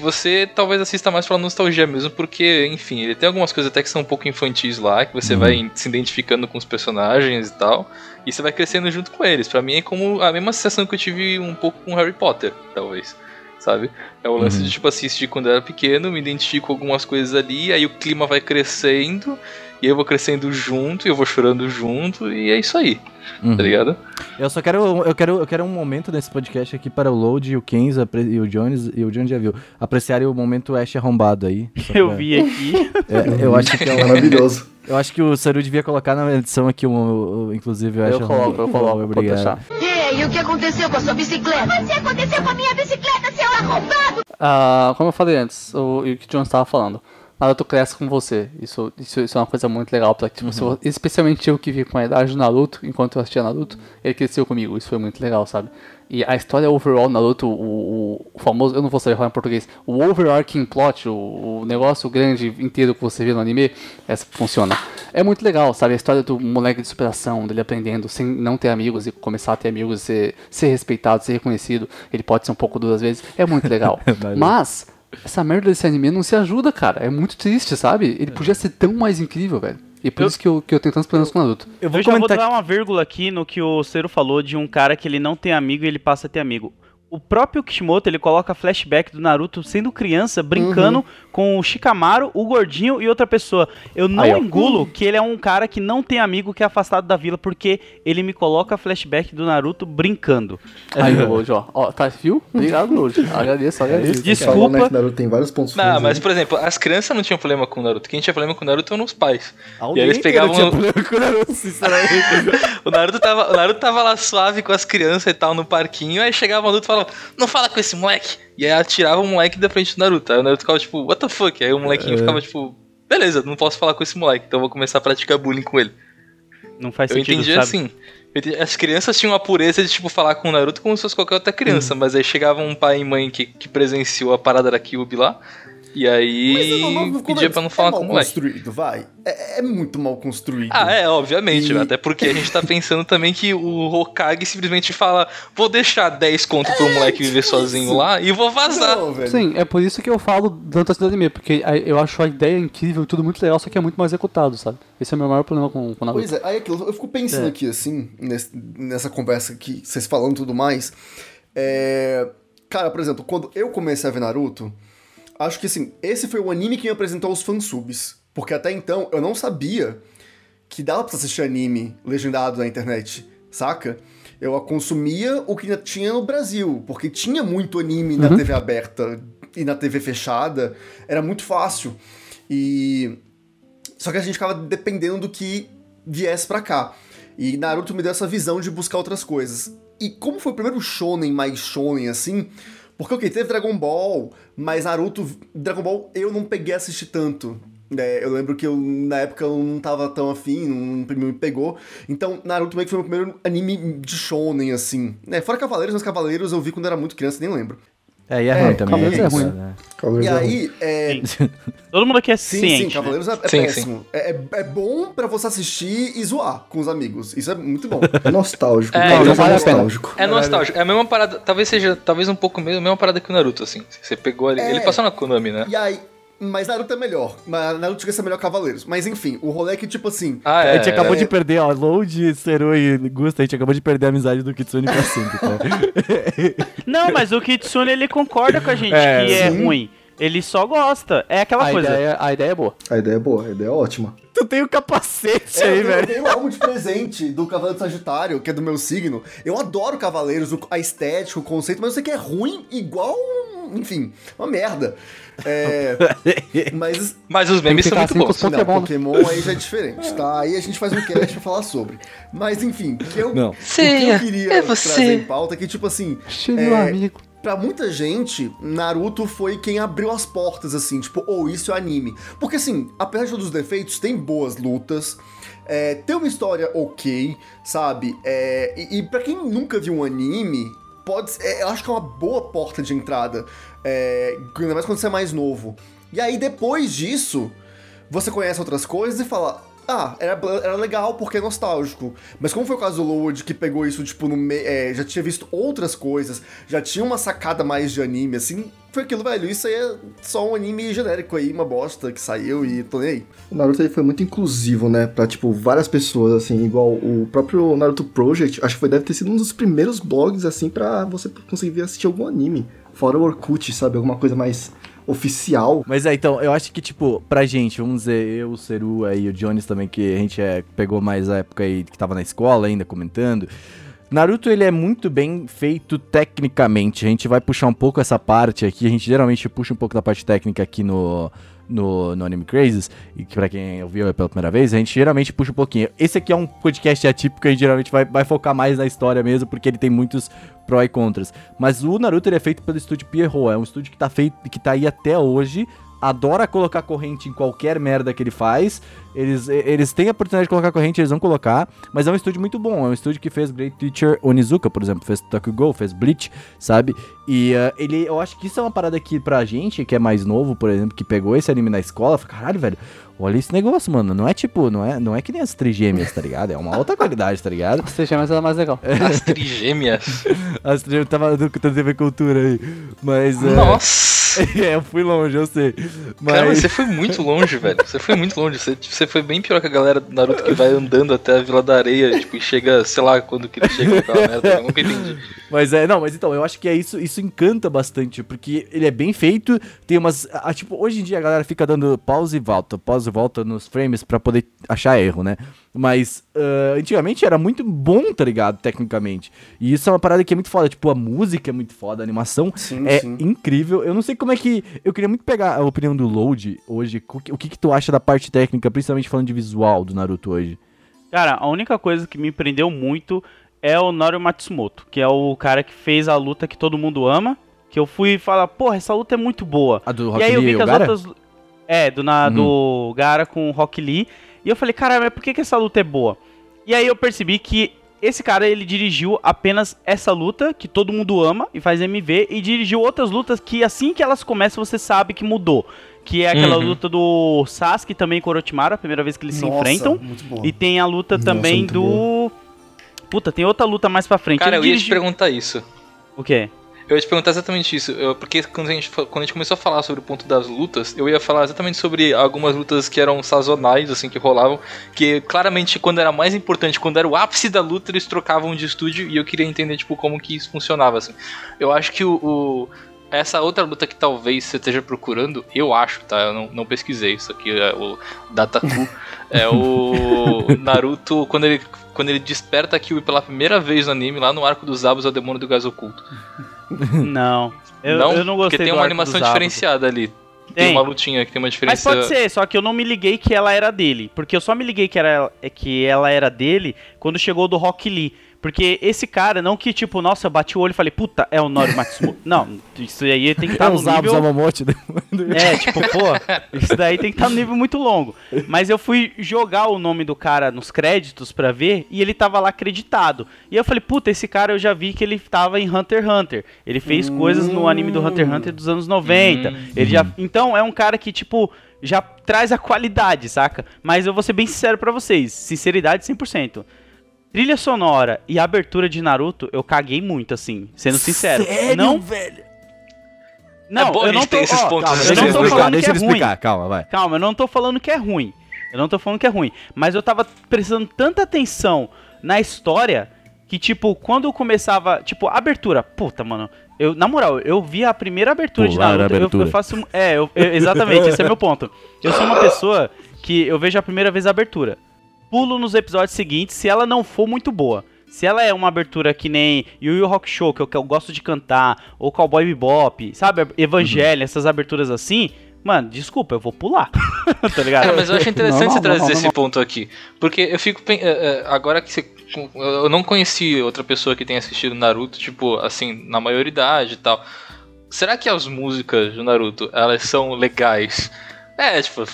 Você talvez assista mais pela nostalgia mesmo, porque, enfim, ele tem algumas coisas até que são um pouco infantis lá, que você Uhum. vai se identificando com os personagens e tal, e você vai crescendo junto com eles. Pra mim é como a mesma sensação que eu tive um pouco com Harry Potter, talvez. sabe? É o lance de, tipo, assistir quando eu era pequeno, me identifico com algumas coisas ali, aí o clima vai crescendo, e eu vou crescendo junto, e eu vou chorando junto, e é isso aí, Uhum. tá ligado? Eu só quero, eu quero, eu quero um momento nesse podcast aqui para o Load e o Kenz e o Jones e o Jones já viu apreciarem o momento Ash arrombado aí. Eu pra- vi aqui. É, eu acho que é um- Maravilhoso. eu acho que o Saru devia colocar na edição aqui um, um- inclusive o Ash Eu coloco, eu coloco, Obrigado. deixar. Ei, o que aconteceu com a sua bicicleta? Mas o que aconteceu com a minha bicicleta, seu arrombado? Ah, como eu falei antes, o, e o que o John estava falando, Naruto cresce com você. Isso, isso, isso é uma coisa muito legal. Pra, tipo, se eu- especialmente eu que vi com a idade do Naruto, enquanto eu assistia Naruto, ele cresceu comigo. Isso foi muito legal, sabe? E a história overall do Naruto, o, o, famoso, eu não vou saber falar em português, o overarching plot, o, o negócio grande inteiro que você vê no anime, essa funciona. É muito legal, sabe? A história do moleque de superação, dele aprendendo sem não ter amigos e começar a ter amigos, ser, ser respeitado, ser reconhecido. Ele pode ser um pouco duro às vezes. É muito legal. Valeu. Mas, essa merda desse anime não se ajuda, cara. É muito triste, sabe? Ele podia ser tão mais incrível, velho. E por Eu- isso que eu, que eu tenho tantos problemas com o Naruto. Eu vou Eu já vou dar uma vírgula aqui no que o Cero falou de um cara que ele não tem amigo e ele passa a ter amigo. O próprio Kishimoto, ele coloca flashback do Naruto sendo criança, brincando Uhum. com o Shikamaru, o gordinho e outra pessoa. Eu não Aí, engulo que ele é um cara que não tem amigo, que é afastado da vila, porque ele me coloca flashback do Naruto brincando. Aí, Lodi, ó. ó. Tá, viu? Obrigado, Lodi. Agradeço, agradeço. Desculpa. Falou, né, que Naruto tem vários pontos Não, mas, né? por exemplo, as crianças não tinham problema com o Naruto. Quem tinha problema com o Naruto eram os pais. Alguém e aí eles pegavam. tinha problema com o Naruto, sinceramente. O Naruto, tava, o Naruto tava lá suave com as crianças e tal no parquinho, aí chegava o Naruto e falava, não fala com esse moleque. E aí atirava o moleque da frente do Naruto. Aí o Naruto ficava tipo, what the fuck? Aí o molequinho ficava tipo, beleza, não posso falar com esse moleque, então eu vou começar a praticar bullying com ele. Não faz Eu sentido, entendi sabe? assim. entendi- As crianças tinham a pureza de, tipo, falar com o Naruto como se fosse qualquer outra criança, mas aí chegava um pai e mãe que, que presenciou a parada da Kyuubi lá, e aí não- não- pedia pra não é falar mal com o moleque. construído, vai. É, é muito mal construído. Ah, é, obviamente, E- até porque a gente tá pensando também que o Hokage simplesmente fala: vou deixar 10 conto pro moleque viver sozinho lá e vou vazar. Não. Sim, é por isso que eu falo tanto assim do anime, porque eu acho a ideia incrível, tudo muito legal, só que é muito mal executado, sabe? Esse é o meu maior problema com, com o Naruto. Pois é, aí aquilo, eu fico pensando É. aqui, assim, nesse- nessa conversa que vocês falando e tudo mais. É, Cara, por exemplo, quando eu comecei a ver Naruto, acho que assim, esse foi o anime que me apresentou os fansubs. Porque até então eu não sabia que dava pra assistir anime legendado na internet, saca? Eu consumia o que tinha no Brasil, porque tinha muito anime na TV aberta e na TV fechada, era muito fácil. E só que a gente ficava dependendo do que viesse pra cá. E Naruto me deu essa visão de buscar outras coisas. E como foi o primeiro shonen mais shonen assim, porque ok, teve Dragon Ball, mas Naruto, Dragon Ball eu não peguei a assistir tanto. É, eu lembro que eu, na época eu não tava tão afim, não, não me pegou. Então, Naruto meio que foi o meu primeiro anime de shonen, assim. É, fora Cavaleiros, mas Cavaleiros eu vi quando era muito criança, nem lembro. É, e é, É, ruim também. Cavaleiros é isso, ruim. né? Cavaleiros E é ruim. aí, é, Todo mundo aqui é Sim, ciente. sim? Cavaleiros é, é Sim, péssimo. É, é- é bom pra você assistir e zoar com os amigos. Isso é muito bom. É nostálgico. É, não vale a pena. nostálgico. É nostálgico. É a mesma parada, talvez seja, talvez um pouco mesmo, a mesma parada que o Naruto, assim. Você pegou ali. É. Ele passou na Konami, né? e aí, mas Naruto é melhor. Mas Naruto chega a ser melhor Cavaleiros. Mas enfim, o rolê é que, tipo assim. Ah, A é. gente acabou é. de perder, ó, Load, Seru e Gusta, a gente acabou de perder a amizade do Kitsune pra sempre, tá? Não, mas o Kitsune ele concorda com a gente É, que é sim. ruim. Ele só gosta. É aquela A coisa. ideia, a ideia é boa. A ideia é boa, a ideia é ótima. tu tem o capacete É, aí, eu, tenho- eu velho. tenho um álbum de presente do Cavaleiro Sagitário, que é do meu signo. Eu adoro Cavaleiros, a estética, o conceito, mas eu sei que é ruim igual. Enfim, uma merda. É, mas Mas os memes são ficar muito assim bons. os Não, Pokémon, né? Pokémon aí já é diferente, tá? Aí a gente faz um cast pra falar sobre. Mas enfim, o que eu, Não. o que eu queria é você. trazer em pauta é que, tipo assim, Cheio É, amigo. pra muita gente, Naruto foi quem abriu as portas, assim, tipo, ou isso é anime. Porque assim, apesar de todos os defeitos, tem boas lutas. é, tem uma história ok, sabe? É, e, e pra quem nunca viu um anime, pode é, eu acho que é uma boa porta de entrada. É, ainda mais quando você é mais novo. E aí, depois disso, você conhece outras coisas e fala. Ah, era, era legal porque é nostálgico. Mas como foi o caso do Lord, que pegou isso, tipo, no meio. já tinha visto outras coisas, já tinha uma sacada mais de anime, assim, foi aquilo, velho. Isso aí é só um anime genérico aí, uma bosta que saiu e tô nem aí. O Naruto foi muito inclusivo, né? Pra, tipo, várias pessoas, assim, igual o próprio Naruto Project, acho que foi, deve ter sido um dos primeiros blogs, assim, pra você conseguir assistir algum anime. fora o Orkut, sabe? Alguma coisa mais oficial. Mas é, então, eu acho que, tipo, pra gente, vamos dizer, eu, o Seru aí, o Jones também, que a gente é, pegou mais a época aí que tava na escola ainda comentando. Naruto, ele é muito bem feito tecnicamente. A gente vai puxar um pouco essa parte aqui. A gente geralmente puxa um pouco da parte técnica aqui no, no, no Anime Crazes. E que pra quem ouviu pela primeira vez, a gente geralmente puxa um pouquinho. Esse aqui é um podcast atípico, a gente geralmente vai, vai focar mais na história mesmo, porque ele tem muitos pró e contras. Mas o Naruto, é feito pelo estúdio Pierrot. É um estúdio que tá, feito, que tá aí até hoje adora colocar corrente em qualquer merda que ele faz. Eles, eles têm a oportunidade de colocar corrente, eles vão colocar. Mas é um estúdio muito bom. É um estúdio que fez Great Teacher Onizuka, por exemplo. Fez Tokyo fez Bleach, sabe? E uh, ele, eu acho que isso é uma parada aqui pra gente, que é mais novo, por exemplo, que pegou esse anime na escola. Fala, Caralho, velho, olha esse negócio, mano. Não é tipo, não é, não é que nem as trigêmeas, tá ligado? É uma outra qualidade, tá ligado? As trigêmeas era mais legal. As trigêmeas. As trigêmeas, tava do TV Cultura aí. Mas. Uh, Nossa! é, eu fui longe, eu sei. Mas... Caramba, você foi muito longe, velho. Você foi muito longe. Você, você foi bem pior que a galera do Naruto que vai andando até a Vila da Areia, tipo, e chega, sei lá, quando que ele chega naquela merda. Eu nunca entendi. Mas é, não, mas então, eu acho que é isso, isso encanta bastante, porque ele é bem feito, tem umas, a, tipo, hoje em dia a galera fica dando pause e volta, pause e volta nos frames pra poder achar erro, né? Mas uh, antigamente era muito bom, tá ligado? Tecnicamente. E isso é uma parada que é muito foda. Tipo, a música é muito foda, a animação Sim, é sim. incrível. Eu não sei como é que. Eu queria muito pegar a opinião do Load hoje. O que, que, tu acha da parte técnica, principalmente falando de visual do Naruto hoje? Cara, a única coisa que me prendeu muito é o Norio Matsumoto, que é o cara que fez a luta que todo mundo ama. Que eu fui falar, porra, essa luta é muito boa. A do e Rock aí eu vi que as outras. É, do, na, do Gara com o Rock Lee. E eu falei, cara, mas por que, que essa luta é boa? E aí eu percebi que esse cara, ele dirigiu apenas essa luta, que todo mundo ama e faz MV, e dirigiu outras lutas que assim que elas começam, você sabe que mudou. Que é aquela Uhum. luta do Sasuke também com o Orochimaru, a primeira vez que eles se Nossa, enfrentam. muito bom. E tem a luta Nossa, também do. Puta, tem outra luta mais pra frente. Cara, eu Ele ia te dirigiu- perguntar isso. O quê? Eu ia te perguntar exatamente isso, eu- porque quando a, gente, quando a gente começou a falar sobre o ponto das lutas, eu ia falar exatamente sobre algumas lutas que eram sazonais, assim, que rolavam, que claramente quando era mais importante, quando era o ápice da luta, eles trocavam de estúdio e eu queria entender, tipo, como que isso funcionava, assim. Eu acho que o... o- essa outra luta que talvez você esteja procurando, eu acho, tá? Eu não, não pesquisei, isso aqui é o Dataku. é o Naruto, quando ele, quando ele desperta a Kyuubi pela primeira vez no anime, lá no arco dos Zabos, é o demônio do gás oculto. Não. Eu não, eu não gostei Porque tem uma animação diferenciada ali. Tem. Tem. uma lutinha que tem uma Mas diferença. pode ser, só que eu não me liguei que ela era dele. Porque eu só me liguei que, era, que ela era dele quando chegou do Rock Lee. Porque esse cara, não que tipo, nossa, eu bati o olho e falei, puta, é o Nori Matsumoto. não, isso aí tem que estar é no nível... Amamote. né? É, tipo, pô, isso daí tem que estar no nível muito longo. Mas eu fui jogar o nome do cara nos créditos pra ver e ele tava lá acreditado. E eu falei, puta, esse cara eu já vi que ele tava em Hunter x Hunter. Ele fez coisas no anime do Hunter x Hunter dos anos 90. Ele já, então é um cara que tipo já traz a qualidade, saca? Mas eu vou ser bem sincero pra vocês, sinceridade 100%. Trilha sonora e abertura de Naruto, eu caguei muito assim, sendo sincero. Sério, não, velho? não, É bom eu não tô, esses ó, pontos calma, eu não tô falando deixa que é ruim. explicar, calma, vai. Calma, eu não tô falando que é ruim. Eu não tô falando que é ruim. Mas eu tava prestando tanta atenção na história que, tipo, quando eu começava. Tipo, a abertura. Puta, mano. Eu, na moral, eu vi a primeira abertura Pular de Naruto. eu- Eu, abertura. faço. É, eu- eu- exatamente, esse é meu ponto. Eu sou uma pessoa que eu vejo a primeira vez a abertura. Pulo nos episódios seguintes se ela não for muito boa. Se ela é uma abertura que nem Yu Yu Rock Show, que eu, que eu gosto de cantar, ou Cowboy Bebop, sabe? Evangelho, essas aberturas assim, mano, desculpa, eu vou pular. tá ligado? Cara, mas eu acho interessante Normal, você trazer normal, esse ponto aqui. Porque eu fico. pen- é, é, Agora que você. Eu não conheci outra pessoa que tenha assistido Naruto, tipo, assim, na maioridade e tal. Será que as músicas do Naruto, elas são legais? É, tipo.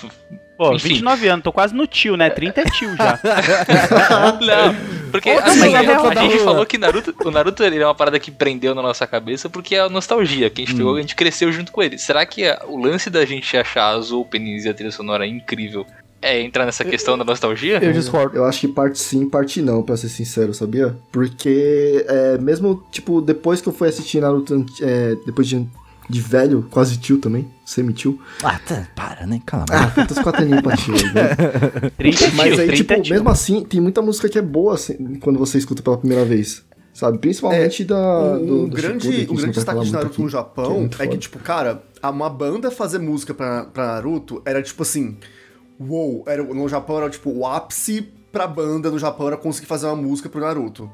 Pô, Enfim. 29 anos, tô quase no tio, né? 30 é tio já. Não, porque Pô, assim, é a, a gente falou que Naruto, o Naruto ele é uma parada que prendeu na nossa cabeça porque é a nostalgia, que a gente Hum. pegou, a gente cresceu junto com ele. Será que a- o lance da gente achar as openings e a trilha sonora incrível é entrar nessa questão da nostalgia? Eu discordo. Eu acho que parte sim, parte não, pra ser sincero, sabia? Porque, é, mesmo, tipo, depois que eu fui assistir Naruto, é, depois de, de velho, quase tio também, semi-tio. Ah, tá, para, né? Cala a boca. Ah, quantas quatro aninhos pra aí, né? 30 é tio, Mas aí, 30 tipo, é tio. mesmo assim, tem muita música que é boa assim, quando você escuta pela primeira vez. sabe? Principalmente da. O, do, o do grande, Shippuden, gente grande destaque de Naruto aqui, no que é Japão é, que, tipo, cara, a- uma banda fazer música pra, pra Naruto era tipo assim. Uou, era, no Japão era tipo o ápice pra banda no Japão era conseguir fazer uma música pro Naruto.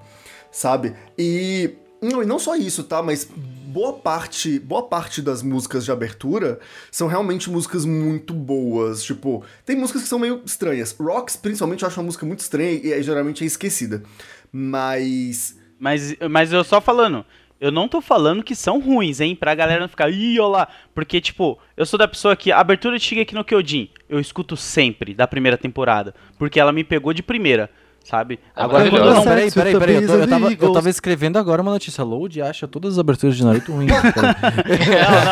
Sabe? E. Não, e não só isso, tá? Mas boa parte, boa parte das músicas de abertura são realmente músicas muito boas. Tipo, tem músicas que são meio estranhas. Rocks, principalmente, eu acho uma música muito estranha e geralmente é esquecida. Mas. Mas, mas eu só falando, eu não tô falando que são ruins, hein? Pra galera não ficar, ih, olha lá. Porque, tipo, eu sou da pessoa que a abertura de Shigeki no Kyojin, eu escuto sempre, da primeira temporada. Porque ela me pegou de primeira, sabe? É Agora, quando não... Peraí, peraí, peraí. Eu, tô- eu tava, eu tava escrevendo agora uma notícia. Load acha todas as aberturas de Naruto ruins. cara.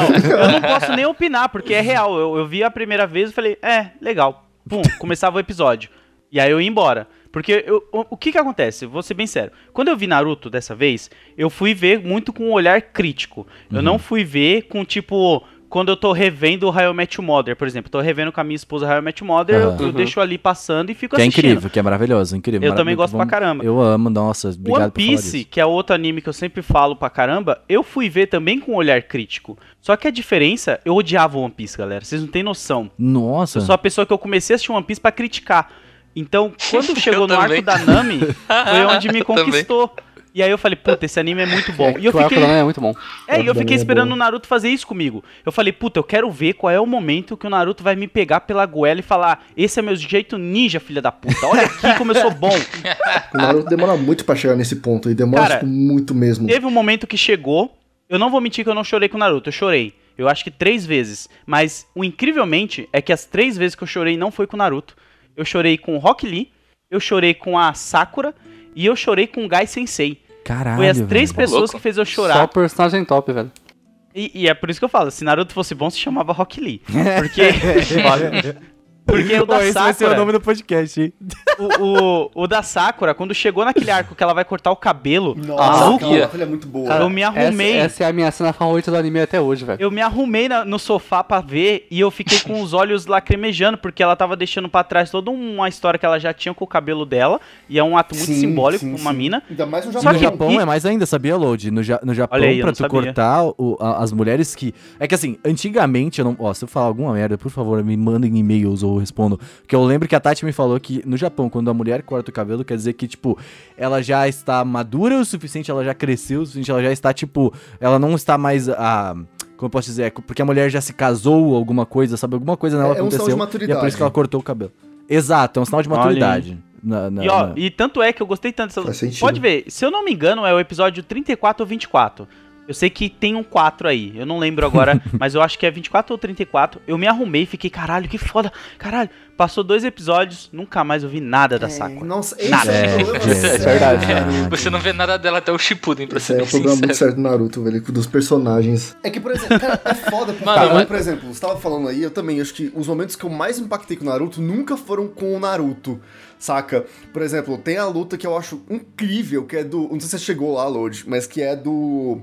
Não, não, eu não posso nem opinar, porque é real. Eu, eu vi a primeira vez e falei, é, legal. Pum, começava o episódio. E aí eu ia embora. Porque eu- o, o que que acontece? Vou ser bem sério. Quando eu vi Naruto dessa vez, eu fui ver muito com um olhar crítico. Eu não fui ver com, tipo, quando eu tô revendo o How I Met Your Mother, por exemplo. Tô revendo com a minha esposa How I Met Your Mother, eu- Aham. eu, deixo ali passando e fico que é assistindo. incrível, que é maravilhoso, incrível. Eu também gosto pra caramba. Eu amo, nossa, obrigado One Piece, que é outro anime que eu sempre falo pra caramba, eu fui ver também com um olhar crítico. Só que a diferença, eu odiava One Piece, galera. Vocês não têm noção. Nossa. Eu sou a pessoa que eu comecei a assistir One Piece pra criticar. Então, quando chegou no também. arco da Nami, foi onde me Eu conquistou. E aí eu falei, puta, esse anime é muito bom. É, e eu que o arco fiquei, é muito bom. é, e eu fiquei é esperando bom. o Naruto fazer isso comigo. Eu falei, puta, eu quero ver qual é o momento que o Naruto vai me pegar pela goela e falar: esse é meu jeito ninja, filha da puta. Olha aqui como eu sou bom. O Naruto demora muito pra chegar nesse ponto, e demora Cara, tipo, muito mesmo. Teve um momento que chegou. Eu não vou mentir que eu não chorei com o Naruto, eu chorei. Eu acho que três vezes. Mas o incrivelmente é que as três vezes que eu chorei não foi com o Naruto. Eu chorei com o Rock Lee, eu chorei com a Sakura e eu chorei com o Gai Sensei. Caralho. Foi as três velho. pessoas louco. que fez eu Só chorar. personagem top, velho. E, e é por isso que eu falo, se Naruto fosse bom, se chamava Rock Lee. Porque. Porque o da esse vai ser o Sakura. nome do podcast, hein? O, o, o da Sakura, quando chegou naquele arco que ela vai cortar o cabelo, Nossa, maluco, aquela é muito boa. eu me arrumei. Essa, essa é a minha cena favorita do anime até hoje, velho. Eu me arrumei na- no sofá pra ver e eu fiquei com os olhos lacrimejando, porque ela tava deixando pra trás toda uma história que ela já tinha com o cabelo dela, e é um ato muito Sim, simbólico sim, uma sim. mina. Ainda mais no Só Japão. no Japão e- é mais ainda, sabia, Load? No, ja no Japão, Olha aí, pra tu sabia. cortar o- a- as mulheres que. É que assim, antigamente, eu não. Ó, se eu falar alguma merda, por favor, me mandem e-mails ou eu respondo. Porque eu lembro que a Tati me falou que no Japão, quando a mulher corta o cabelo, quer dizer que, tipo, ela já está madura o suficiente, ela já cresceu o suficiente, ela já está, tipo. Ela não está mais. a como eu posso dizer? É porque a mulher já se casou ou alguma coisa, sabe? Alguma coisa nela É- é um sinal aconteceu. de e é maturidade. por isso que ela cortou o cabelo. Exato, é um sinal de maturidade. Na- na- E, ó, na- e tanto é que eu gostei tanto dessa. Pode ver, se eu não me engano, é o episódio 34 ou 24. Eu sei que tem um 4 aí, eu não lembro agora, mas eu acho que é 24 ou 34. Eu me arrumei e fiquei, caralho, que foda, caralho. Passou dois episódios, nunca mais ouvi nada da É, Sakura. Nossa, esse Nada. é, É, problema. é, verdade. é. Você não vê nada dela até o Shippuden, pra Esse ser é o problema muito certo do Naruto, velho, dos personagens. É que, por exemplo, cara, é foda porque, Mano, mas- por exemplo, você tava falando aí, eu também acho que os momentos que eu mais impactei com o Naruto nunca foram com o Naruto, saca? Por exemplo, tem a luta que eu acho incrível, que é do. Não sei se você chegou lá, Lodi, mas que é do.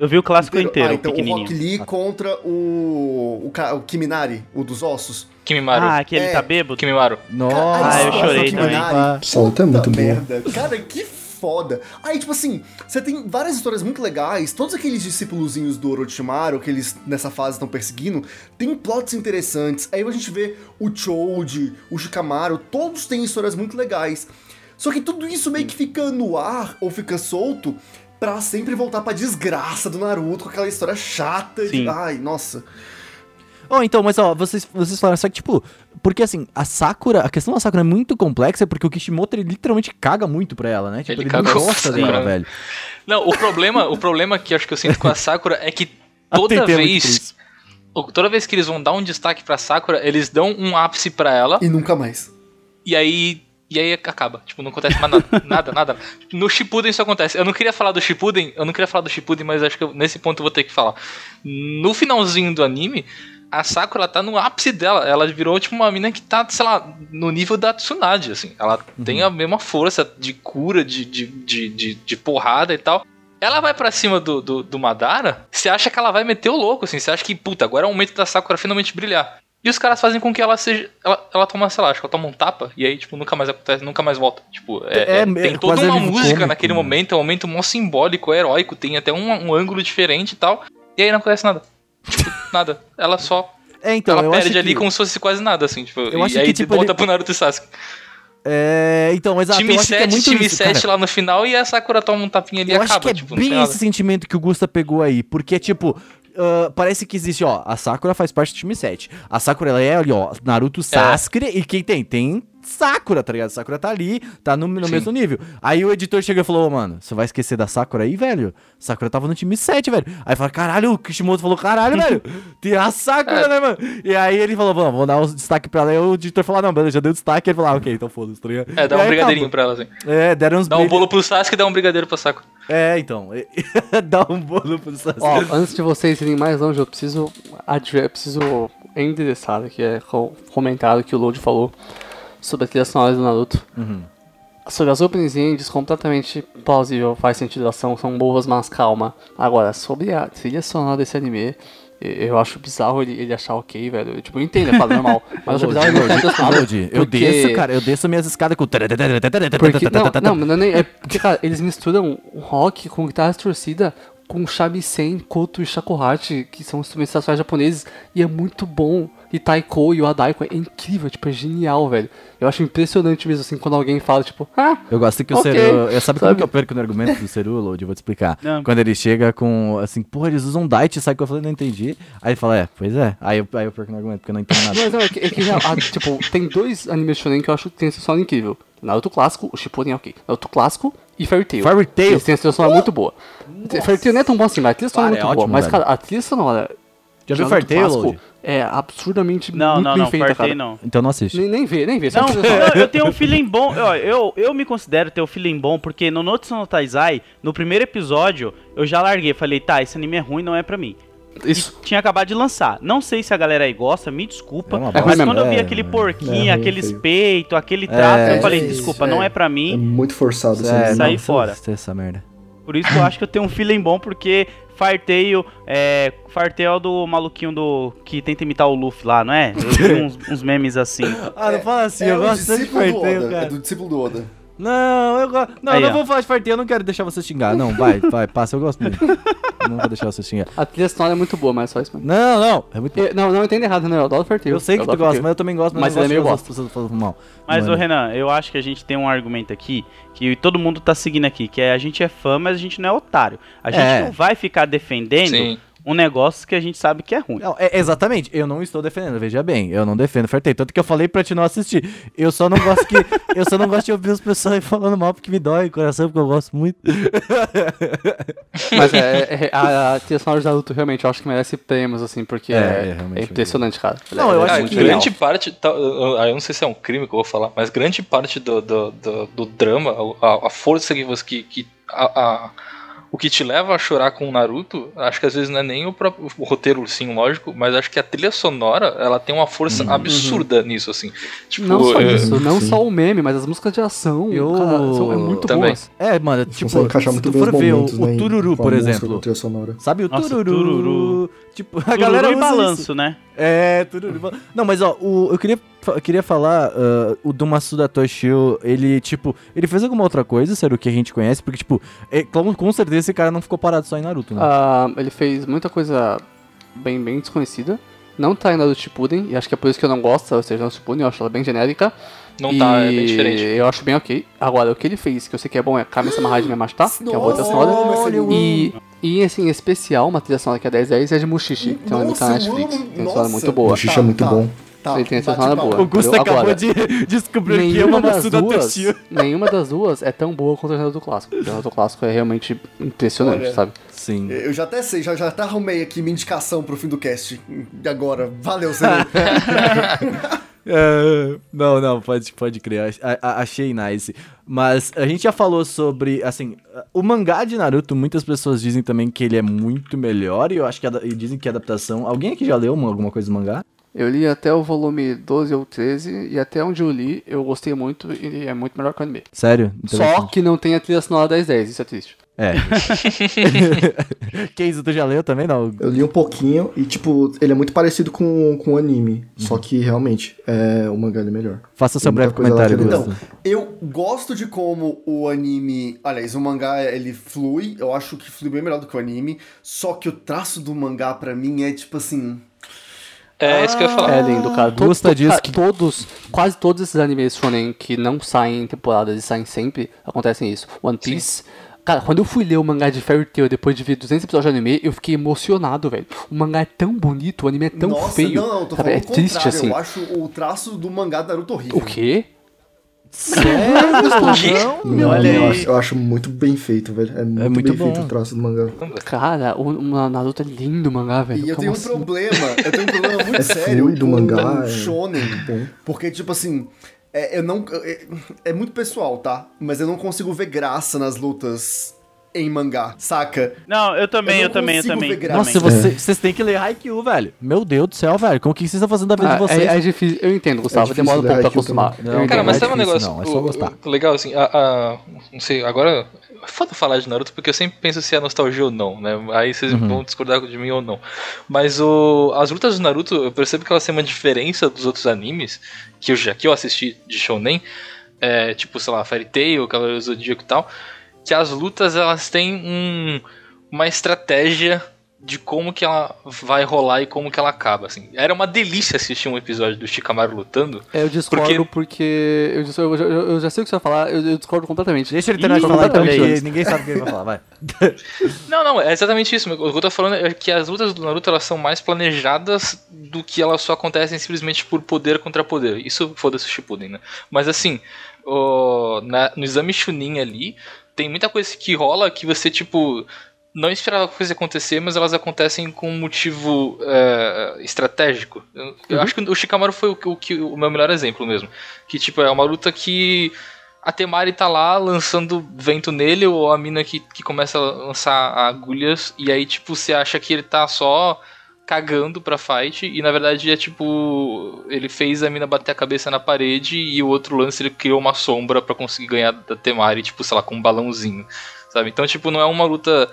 Eu vi o clássico inteiro, ah, então o pequenininho. Rock Lee contra o. O, Ka- o Kiminari, o dos ossos. Kimimaru. Ah, que ele É. tá bêbado? Kimimaru. Nossa, Ah, eu chorei também. Kiminari, Essa luta é muito boa. merda. Cara, que foda. Aí, tipo assim, você tem várias histórias muito legais, todos aqueles discípulozinhos do Orochimaru, que eles nessa fase estão perseguindo, tem plots interessantes. Aí a gente vê o Choji, o Shikamaru, todos têm histórias muito legais. Só que tudo isso meio que fica no ar, ou fica solto, pra sempre voltar pra desgraça do Naruto, com aquela história chata Sim. de... Ai, nossa. Oh, então, mas ó, vocês, vocês falaram, só que, tipo, porque assim, a Sakura, a questão da Sakura é muito complexa porque o Kishimoto ele literalmente caga muito pra ela, né? Tipo, Ele ele, caga não com gosta dela, Sakura. velho. Não, o problema, o problema que eu acho que eu sinto com a Sakura é que toda vez. o- Toda vez que eles vão dar um destaque pra Sakura, eles dão um ápice pra ela E nunca mais. e aí. E aí acaba. Tipo, não acontece mais nada. nada, nada. No Shippuden isso acontece. Eu não queria falar do Shippuden, eu não queria falar do Shippuden, mas acho que eu- nesse ponto eu vou ter que falar. No finalzinho do anime, a Sakura tá no ápice dela. Ela virou tipo uma mina que tá, sei lá, no nível da Tsunade, assim. Ela tem a mesma força de cura, de, de, de, de, de porrada e tal. Ela vai pra cima do, do, do Madara, você acha que ela vai meter o louco, assim. Você acha que, puta, agora é o momento da Sakura finalmente brilhar. E os caras fazem com que ela seja. Ela, ela toma, sei lá, acho que ela toma um tapa e aí, tipo, nunca mais acontece, nunca mais volta. Tipo, é, É, é- é tem toda uma música cômico, naquele né? momento, é um momento mó simbólico, heróico, tem até um, um ângulo diferente e tal. E aí não acontece nada. Tipo, nada. Ela só. É, então, ela eu perde ali que... como se fosse quase nada, assim, tipo. Eu e acho aí que, tipo, volta ele- pro Naruto e Sasuke. É, então, exato. time eu acho que é 7, muito time isso, 7 cara. lá no final e a Sakura toma um tapinha ali e Eu acaba, acho que é tipo, bem esse sentimento que o Gusta pegou aí, porque, tipo, ah, parece que existe, ó, a Sakura faz parte do time 7. A Sakura, ela é ali, ó, Naruto Sasuke, e quem tem? Tem Sakura, tá ligado? Sakura tá ali, tá no, no mesmo nível. Aí o editor chega e falou, ô, mano, você vai esquecer da Sakura aí, velho? Sakura tava no time 7, velho. Aí fala, caralho, o Kishimoto falou, caralho, velho, tem a Sakura, É. né, mano? E aí ele falou, vamos, vou dar um destaque pra ela. Aí o editor falou, ah, não, beleza, já deu destaque. Ele falou, ah, ok, então foda-se, tá ligado? É, dá E um aí brigadeirinho acabou. pra ela, assim. É, deram uns Dá um bolo pro Sasuke e dá um brigadeiro pra Sakura. É, então. Dá um bolo pro Sasuke. Ó, antes de vocês irem mais longe, eu preciso, eu preciso endereçar aqui, é co- comentário que o Load falou sobre a trilha sonora do Naruto. Sobre as openings indies, completamente plausível, faz sentido, elas são, são boas, mas calma. Agora, sobre a trilha sonora desse anime, eu acho bizarro ele, ele achar ok, velho. Tipo, eu entendo, é padrão normal. Mas eu acho bizarro ele não sonora. Lodi, eu porque- desço, cara, eu desço minhas escadas com. Porque, não, não, não nem- é porque, cara, eles misturam rock com guitarra distorcida com shamisen, koto e shakuhachi, que são instrumentos tradicionais japoneses, e é muito bom. E taiko e o adaiko é incrível, tipo, é genial, velho. Eu acho impressionante mesmo, assim, quando alguém fala, tipo, ah, Eu gosto que o Ok, Seru. Eu sabe, como que eu perco no argumento do Seru, Lodi? Eu vou te explicar. Não. Quando ele chega com. Assim, pô, eles usam Dite, sabe que eu falei, não entendi. Aí ele fala, é, pois é. Aí eu, aí eu perco no argumento, porque eu não entendo nada. Mas não, é que, é que real, ah, tipo, tem dois animes shonen que eu acho que tem essa sonora incrível. Naruto clássico, o Shippuden é ok. Naruto clássico e Fairy Tail. Fairy Tail? Eles têm a trilha sonora muito boa. Fairy Tail não é tão bom assim, mas a trilha sonora é muito é boa. ótimo, Mas, velho. cara, a trilha sonora... Já viu Lodi? É absurdamente Não, muito não, bem não, feita, fartei cara. não. Então não assiste. Nem, nem vê, nem vê. Não, não, eu tenho um feeling bom. ó, Eu, eu me considero ter um feeling bom, porque no Notsu no Taizai, no primeiro episódio, eu já larguei. Falei, tá, esse anime é ruim, não é pra mim. Isso. Tinha acabado de lançar. Não sei se a galera aí gosta, me desculpa. É mas bosta. quando eu vi É, aquele é. porquinho, É aqueles feio. peitos, aquele traço, É, eu falei, é desculpa, não é. é pra É mim. muito forçado É. Saí não, fora. isso- Essa merda. Por isso que eu acho que eu tenho um feeling bom, porque Farteio, é. Farteio é o do maluquinho do. que tenta imitar o Luffy lá, não é? Eu vi uns, uns memes assim. Ah, não fala assim, é eu o gosto tanto de farteio, Oda. É cara. do discípulo do Oda. Não, eu gosto. Não, Aí, não ó. vou falar de farteio, eu não quero deixar você xingar. Não, vai, vai, passa, eu gosto muito. não vou deixar você xingar. A trilha sonora é muito boa, mas só isso mesmo. Não, não, é muito Eu- Não, não entenda errado, não. Eu adoro Fertil. Eu sei que tu gosta, mas eu também gosto, mas, Mas eu é gosto as pessoas falando mal. Mas, ô Renan, eu acho que a gente tem um argumento aqui que todo mundo tá seguindo aqui, que é a gente é fã, mas a gente não é otário. A gente É. não vai ficar defendendo Sim. Um negócio que a gente sabe que é ruim. Não, é- exatamente, eu não estou defendendo, veja bem, eu não defendo Fartei, tanto que eu falei pra te não assistir. Eu só não gosto que eu só não gosto de ouvir as pessoas aí falando mal porque me dói o coração, porque eu gosto muito. Mas é, é- a, a trilha sonora de Naruto realmente eu acho que merece prêmios, assim, porque É, é, é, é, impressionante, cara. Não, eu É acho que- legal. grande parte, tá, eu, eu não sei se é um crime que eu vou falar, mas grande parte do, do, do, do drama, a, a força que você. Que, que, a, a- o que te leva a chorar com o Naruto, acho que às vezes não é nem o próprio o roteiro, sim, lógico, mas acho que a trilha sonora, ela tem uma força absurda nisso, assim. Tipo, Não só eu- isso, não sim. só o meme, mas as músicas de ação, Eu- cara, são é muito Também. boas. É, mano, Tipo, se tu for ver o, né, o em- Tururu, por exemplo. Sabe o Nossa, Tururu? Tururu. Tipo, a Tururu galera usa balanço, isso. né? É, Tururu. e balanço. Não, mas ó, o, eu queria, eu queria falar ah, o do Masuda Toshio, ele, tipo, ele fez alguma outra coisa, sério, que a gente conhece, porque, tipo, é, com, com certeza esse cara não ficou parado só em Naruto, né? Ah, ele fez muita coisa bem, bem desconhecida. Não tá em Naruto Shippuden, e acho que é por isso que eu não gosto, ou seja, Naruto Shippuden, eu acho ela bem genérica. Não tá, é bem E diferente. Eu acho bem ok. Agora, o que ele fez, que eu sei que é bom, é Kami-sama Hajime Mashita, que é a outra sonora. E, e assim, em especial, uma trilha sonora que é 1010 é de Mushishi, que é um tá na Netflix. Tem uma sonora muito boa. O Xixi é muito bom. Tá, Ele tem essa sonora boa. o Gusta acabou Agora, de descobrir que Nenhuma ama das, Masuda duas, Toshio. nenhuma das duas é tão boa quanto o Naruto Clássico. O Naruto Clássico é realmente impressionante, Olha. sabe? Sim. Eu já até sei, já, já até arrumei aqui minha indicação pro fim do cast. E agora, valeu, Zé. É, não, não, pode, pode crer. a- a- achei nice. Mas a gente já falou sobre, assim, o mangá de Naruto, muitas pessoas dizem também que ele é muito melhor, e eu acho que e dizem que a adaptação. Alguém aqui já leu uma- alguma coisa do mangá? Eu li até o volume 12 ou 13, e até onde eu li, eu gostei muito, e é muito melhor que o anime. Sério? Só que não tem a trilha sonora 1010, isso é triste. É. que isso, tu já leu também, não? Eu li um pouquinho e, tipo, ele é muito parecido com, com o anime. Só que, realmente, é, o mangá ele é melhor. Faça seu breve comentário, Gusto. Então, eu gosto de como o anime. Aliás, o mangá ele flui. Eu acho que flui bem melhor do que o anime. Só que o traço do mangá, pra mim, é tipo assim. É isso que eu ia falar. É lindo, cara. Todo- cara, que- Todos, quase todos esses animes shonen que não saem em temporadas e saem sempre, acontecem isso. One Piece. Cara, quando eu fui ler o mangá de Fairy Tail depois de ver 200 episódios de anime, eu fiquei emocionado, velho. O mangá é tão bonito, o anime é tão Nossa, feio. não, não, tô sabe? falando É o triste contrário. assim. Eu acho o traço do mangá do Naruto horrível. O quê? Sério? Não, Olha eu, aí. acho, eu acho muito bem feito, velho. É muito, muito bem feito bom. o traço do mangá. Cara, o, o Naruto é lindo o mangá, velho. E eu tenho um assim? problema, eu tenho um problema muito É sério fluido o com mangá, é shonen. bom. Porque, tipo assim, é, eu não. É, é muito pessoal, tá? Mas eu não consigo ver graça nas lutas em mangá, saca? Não, eu também, Eu eu, também, eu também. Nossa, você- vocês têm que ler Haikyuu, velho. Meu Deus do céu, velho. Como que vocês estão fazendo da vida Ah, de vocês? é, é difícil, eu entendo, Gustavo. difícil demora um pouco pra acostumar. Não, entendo. Cara, mas é sabe um negócio não, é só o- gostar. o legal, assim, a, a- não sei, agora é foda falar de Naruto porque eu sempre penso se é nostalgia ou não, né? Aí vocês Uhum. vão discordar de mim ou não. Mas o, as lutas do Naruto, eu percebo que elas têm uma diferença dos outros animes que eu já que eu assisti de Shonen, é, tipo, sei lá, Fairy Tail, Cavaleiro Zodíaco e tal, que as lutas elas têm um, uma estratégia de como que ela vai rolar e como que ela acaba, assim. Era uma delícia assistir um episódio do Shikamaru lutando, É, Eu discordo porque. eu, dis- eu, já- eu já sei o que você vai falar, eu, eu discordo completamente. Deixa ele terminar de falar então, porque ninguém sabe o que ele vai falar, vai. Não, não, é exatamente isso. O que eu tô falando é que as lutas do Naruto elas são mais planejadas do que elas só acontecem simplesmente por poder contra poder. Isso foda-se o Shippuden, né? Mas assim, o- na- no exame Chunin ali, tem muita coisa que rola que você, tipo, não esperava que fosse acontecer, mas elas acontecem com um motivo é, estratégico. Eu, eu acho que o Shikamaru foi o, que- o, o meu melhor exemplo mesmo. Que, tipo, é uma luta que a Temari tá lá lançando vento nele, ou a mina que, que começa a lançar agulhas, e aí, tipo, você acha que ele tá só cagando pra fight, e na verdade é tipo. Ele fez a mina bater a cabeça na parede, e o outro lance ele criou uma sombra pra conseguir ganhar da Temari, tipo, sei lá, com um balãozinho, sabe? Então, tipo, não é uma luta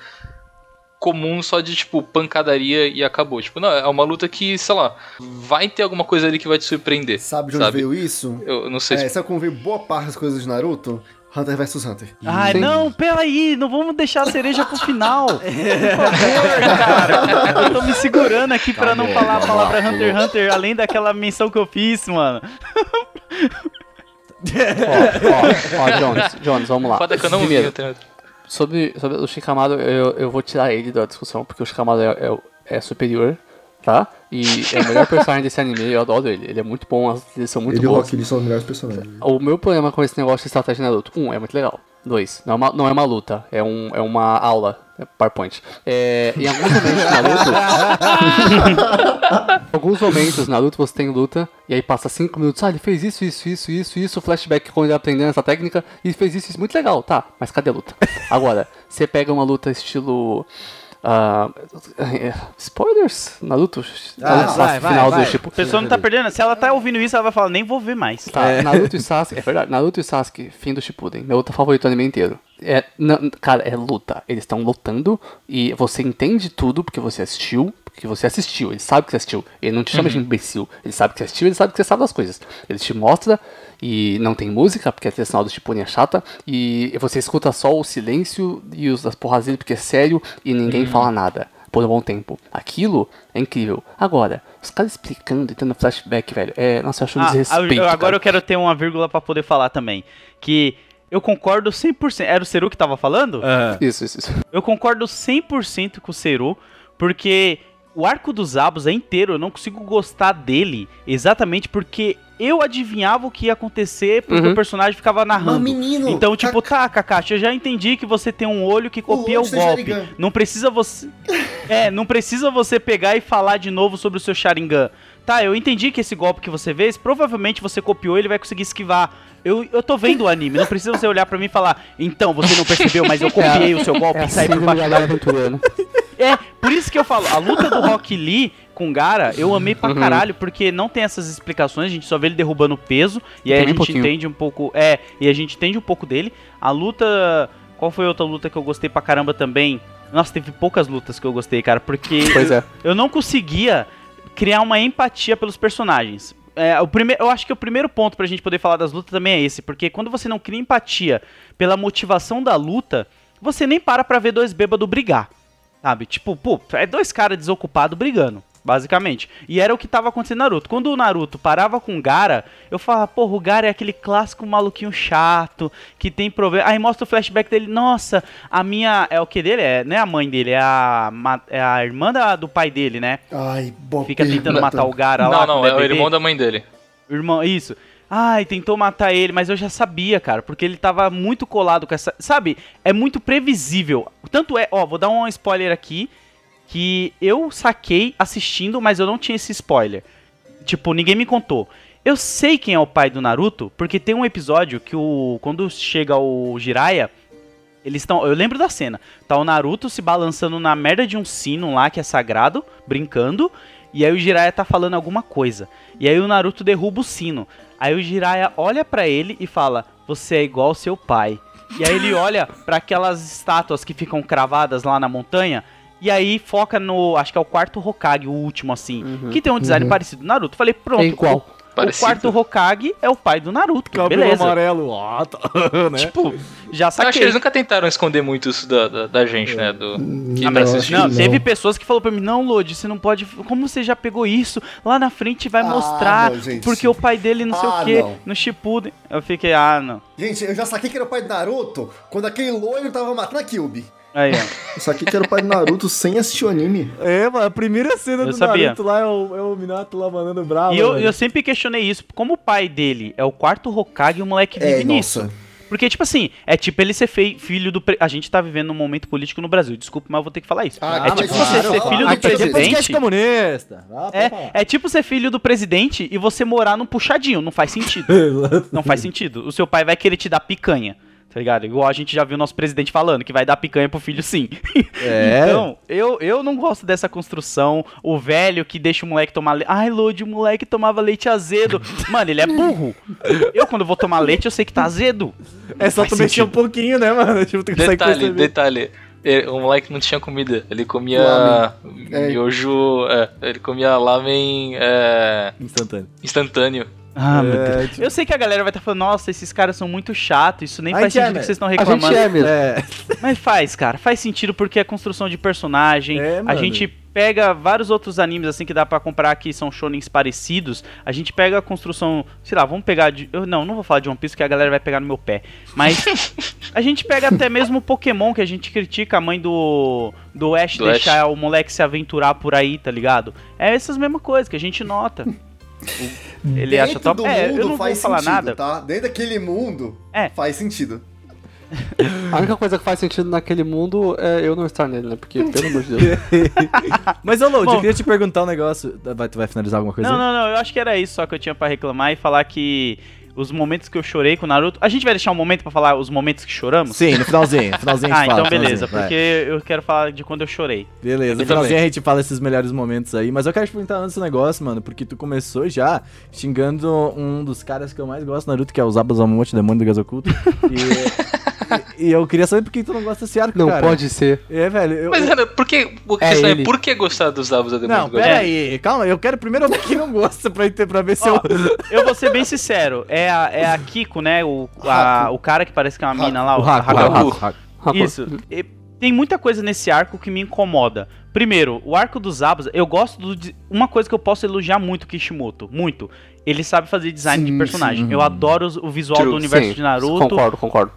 comum só de, tipo, pancadaria e acabou. Tipo, não, é uma luta que, sei lá, vai ter alguma coisa ali que vai te surpreender. Sabe de onde Sabe? veio isso? Eu não sei É, se sabe como veio boa parte das coisas de Naruto? Hunter vs Hunter. Ai, Sim. não, peraí, não vamos deixar a cereja pro final. Por favor, cara. Eu tô me segurando aqui pra não falar a palavra Hunter x Hunter, além daquela menção que eu fiz, mano. Ó, ó, ó, Jones, Jones, vamos lá. Foda que eu não vi Primeiro, sobre, sobre o Shikamaru, eu, eu vou tirar ele da discussão, porque o Shikamaru é, é, é superior, tá? E é o melhor personagem desse anime, eu adoro ele. Ele é muito bom, as trilhas são muito Ele e o boas. Rock são os melhores personagens. O meu problema com esse negócio de estratégia Naruto, um, é muito legal. Dois, não é uma, não é uma luta, é, um, é uma aula, é PowerPoint. É, em alguns momentos Naruto, em alguns momentos Naruto você tem luta, e aí passa cinco minutos, ah, ele fez isso, isso, isso, isso, isso, flashback quando ele aprendendo essa técnica, e fez isso, isso, muito legal, tá, mas cadê a luta? Agora, você pega uma luta estilo... ah, é, spoilers? Naruto? Ah, Naruto vai, vai, final vai. do tipo. A pessoa não tá perdendo. Se ela tá ouvindo isso, ela vai falar, nem vou ver mais. Tá, Naruto e Sasuke, é verdade, Naruto e Sasuke, fim do Shippuden, meu outro favorito do anime inteiro. É, não, cara, é luta. Eles estão lutando e você entende tudo porque você assistiu, porque você assistiu, ele sabe que você assistiu. Ele não te chama de imbecil, ele sabe que você assistiu, ele sabe que você sabe das coisas. Ele te mostra e não tem música, porque a trilha sonora do Shippuden é chata, e você escuta só o silêncio e os, as porras dele porque é sério e ninguém fala nada. Por um bom tempo. Aquilo é incrível. Agora, os caras explicando e tendo flashback, velho. É, nossa, eu acho um Ah, desrespeito. agora cara. eu quero ter uma vírgula pra poder falar também. Que eu concordo 100%. Era o Seru que tava falando? Isso, isso, isso. Eu concordo 100% com o Seru, porque o arco dos Abos é inteiro, eu não consigo gostar dele exatamente porque eu adivinhava o que ia acontecer porque Uhum. o personagem ficava narrando. Mas, menino, então, tipo, tá, Kakashi, eu já entendi que você tem um olho que copia o, do golpe. Não precisa você. É, não precisa você pegar e falar de novo sobre o seu Sharingan. Tá, eu entendi que esse golpe que você fez, provavelmente você copiou e ele vai conseguir esquivar. Eu, eu tô vendo o anime, não precisa você olhar pra mim e falar, então, você não percebeu, mas eu copiei o seu golpe É e saí assim por do baixo da aventura, né? é, por isso que eu falo, a luta do Rock Lee com o Gara, eu amei pra Uhum. caralho, porque não tem essas explicações, a gente só vê ele derrubando peso, e aí a gente pouquinho. entende um pouco. É, e a gente entende um pouco dele. A luta Qual foi outra luta que eu gostei pra caramba também? Nossa, teve poucas lutas que eu gostei, cara, porque Pois é. eu não conseguia criar uma empatia pelos personagens. É, o primeiro, eu acho que o primeiro ponto pra gente poder falar das lutas também é esse, porque quando você não cria empatia pela motivação da luta, você nem para pra ver dois bêbados brigar. Sabe? Tipo, pô, é dois caras desocupados brigando, basicamente. E era o que tava acontecendo no Naruto. Quando o Naruto parava com o Gara, eu falava, porra, o Gara é aquele clássico maluquinho chato, que tem problema. Aí mostra o flashback dele, nossa, a minha. É o que dele? É, não é a mãe dele, é a, é a irmã da- do pai dele, né? Ai, boa Fica tentando matar o Gara lá. Não, não, quando é o irmão da mãe dele. Irmão, isso. Ai, tentou matar ele, mas eu já sabia, cara, porque ele tava muito colado com essa. Sabe? É muito previsível. Tanto é, ó, vou dar um spoiler aqui. Que eu saquei assistindo, mas eu não tinha esse spoiler. Tipo, ninguém me contou. Eu sei quem é o pai do Naruto, porque tem um episódio que o. Quando chega o Jiraiya. Eles estão. Eu lembro da cena. Tá o Naruto se balançando na merda de um sino lá que é sagrado, brincando. E aí o Jiraiya tá falando alguma coisa. E aí o Naruto derruba o sino. Aí o Jiraiya olha pra ele e fala: Você é igual ao seu pai. E aí ele olha pra aquelas estátuas que ficam cravadas lá na montanha. E aí foca no. Acho que é o quarto Hokage, o último, assim. Que tem um design parecido do Naruto. Falei, pronto. Em qual? O, o Parecido. quarto Hokage é o pai do Naruto. Cabelo beleza. amarelo, ó, tá, né? Tipo, já Eu acho que saquei. eles nunca tentaram esconder muito isso da, da, da gente, né? Do, que Ah, não, não. teve pessoas que falaram pra mim, não, Lodi, você não pode. Como você já pegou isso? Lá na frente vai Ah, mostrar. não, gente. porque o pai dele não sei Ah, o que, não. no Shippuden. Eu fiquei, ah, não. Gente, eu já saquei que era o pai do Naruto quando aquele loiro tava matando a Kyubi. Aí, ó. Isso aqui que era o pai do Naruto sem assistir o anime. É, mano, a primeira cena Eu do sabia. Naruto lá é o, é o Minato lá mandando bravo. E eu, eu sempre questionei isso. Como o pai dele é o quarto Hokage, o moleque vive É, nisso. nossa. Porque, tipo assim, é tipo ele ser fei- filho do. pre- A gente tá vivendo um momento político no Brasil. Desculpa, mas eu vou ter que falar isso. Ah, é mas tipo claro, você ser claro. filho do Aqui é podcast presidente. comunista. Ah. É, é tipo ser filho do presidente e você morar num puxadinho. Não faz sentido. Não faz sentido. O seu pai vai querer te dar picanha. Tá ligado? Igual a gente já viu nosso presidente falando, que vai dar picanha pro filho sim. É. Então, eu, eu não gosto dessa construção. O velho que deixa o moleque tomar leite. Ai, Lodi, o moleque tomava leite azedo. Mano, ele é burro. Eu, quando vou tomar leite, eu sei que tá azedo. É só tu mexer um pouquinho, né, mano? Tipo, tu consegue Detalhe, perceber. detalhe. Ele- O moleque não tinha comida. Ele comia Lamen. É. miojo. É, ele comia lamen é, Instantâneo. instantâneo. Ah, meu É, Deus. tipo- Eu sei que a galera vai estar falando, nossa, esses caras são muito chatos, isso nem A faz é, sentido né? que vocês estão A gente reclamando. é mesmo. É. Mas faz, cara. Faz sentido porque é construção de personagem. É, a gente pega vários outros animes assim que dá pra comparar que são shonens parecidos. A gente pega a construção, sei lá, vamos pegar de, eu não, não vou falar de One Piece que a galera vai pegar no meu pé. Mas a gente pega até mesmo o Pokémon que a gente critica a mãe do do Ash Do deixar o moleque se aventurar por aí, tá ligado? É essas mesmas coisas que a gente nota. Ele Dentro acha top. do É, mundo eu não vou faz falar sentido, nada. tá? Dentro daquele mundo É. faz sentido. A única coisa que faz sentido naquele mundo é eu não estar nele, né? Porque, pelo amor de Deus. Mas, ô, Lodi, Bom. eu queria te perguntar um negócio. Vai, tu vai finalizar alguma coisa Não, aí? não, não, eu acho que era isso só que eu tinha pra reclamar e falar que os momentos que eu chorei com o Naruto. A gente vai deixar um momento pra falar os momentos que choramos? Sim, no finalzinho. No finalzinho a Ah, gente fala, então beleza, finalzinho, vai. porque eu quero falar de quando eu chorei. Beleza, no finalzinho também. a gente fala esses melhores momentos aí, mas eu quero te perguntar antes um negócio, mano, porque tu começou já xingando um dos caras que eu mais gosto Naruto, que é o Zabuzamote, demônio do gás oculto. E, e eu queria saber por que tu não gosta desse arco, Não cara. pode ser. É, velho. Eu, Mas, Ana, por que. O que É questão é, ele. por que gostar dos Davos da Demônio Não, do Gosto? pera aí, calma, eu quero primeiro ouvir quem não gosta pra, pra ver se eu... Eu vou ser bem sincero, é a, é a Kiko, né? O, a- o cara que parece que é uma mina lá, o, O Haku. Isso. E tem muita coisa nesse arco que me incomoda. Primeiro, o arco dos Zabos, eu gosto do. de- Uma coisa que eu posso elogiar muito o Kishimoto, muito. Ele sabe fazer design de Sim, personagem. sim. Eu adoro o visual True, do universo Sim, de Naruto. Concordo, concordo.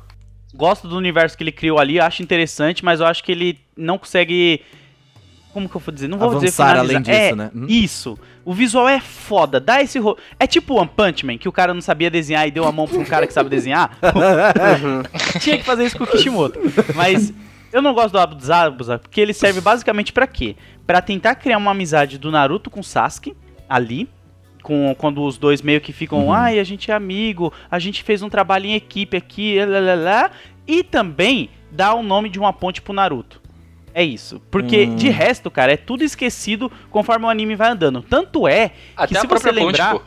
Gosto do universo que ele criou ali, acho interessante, mas eu acho que ele não consegue. Como que eu vou dizer? Não vou dizer Avançar finalizar. além disso, é, né? Hum. Isso. O visual é foda. Dá esse. Ro... É tipo One Punch Man, que o cara não sabia desenhar e deu a mão pra um cara que sabe desenhar. Tinha que fazer isso com o Kishimoto. Mas eu não gosto do Abu Zabuza, porque ele serve basicamente pra quê? Pra tentar criar uma amizade do Naruto com o Sasuke, ali. Com, quando os dois meio que ficam, Uhum. ai, a gente é amigo, a gente fez um trabalho em equipe aqui, lá, lá, lá", e também dá o nome de uma ponte pro Naruto. É isso. Porque, Hum. de resto, cara, é tudo esquecido conforme o anime vai andando. Tanto é Até que a se você ponte, lembrar... pô.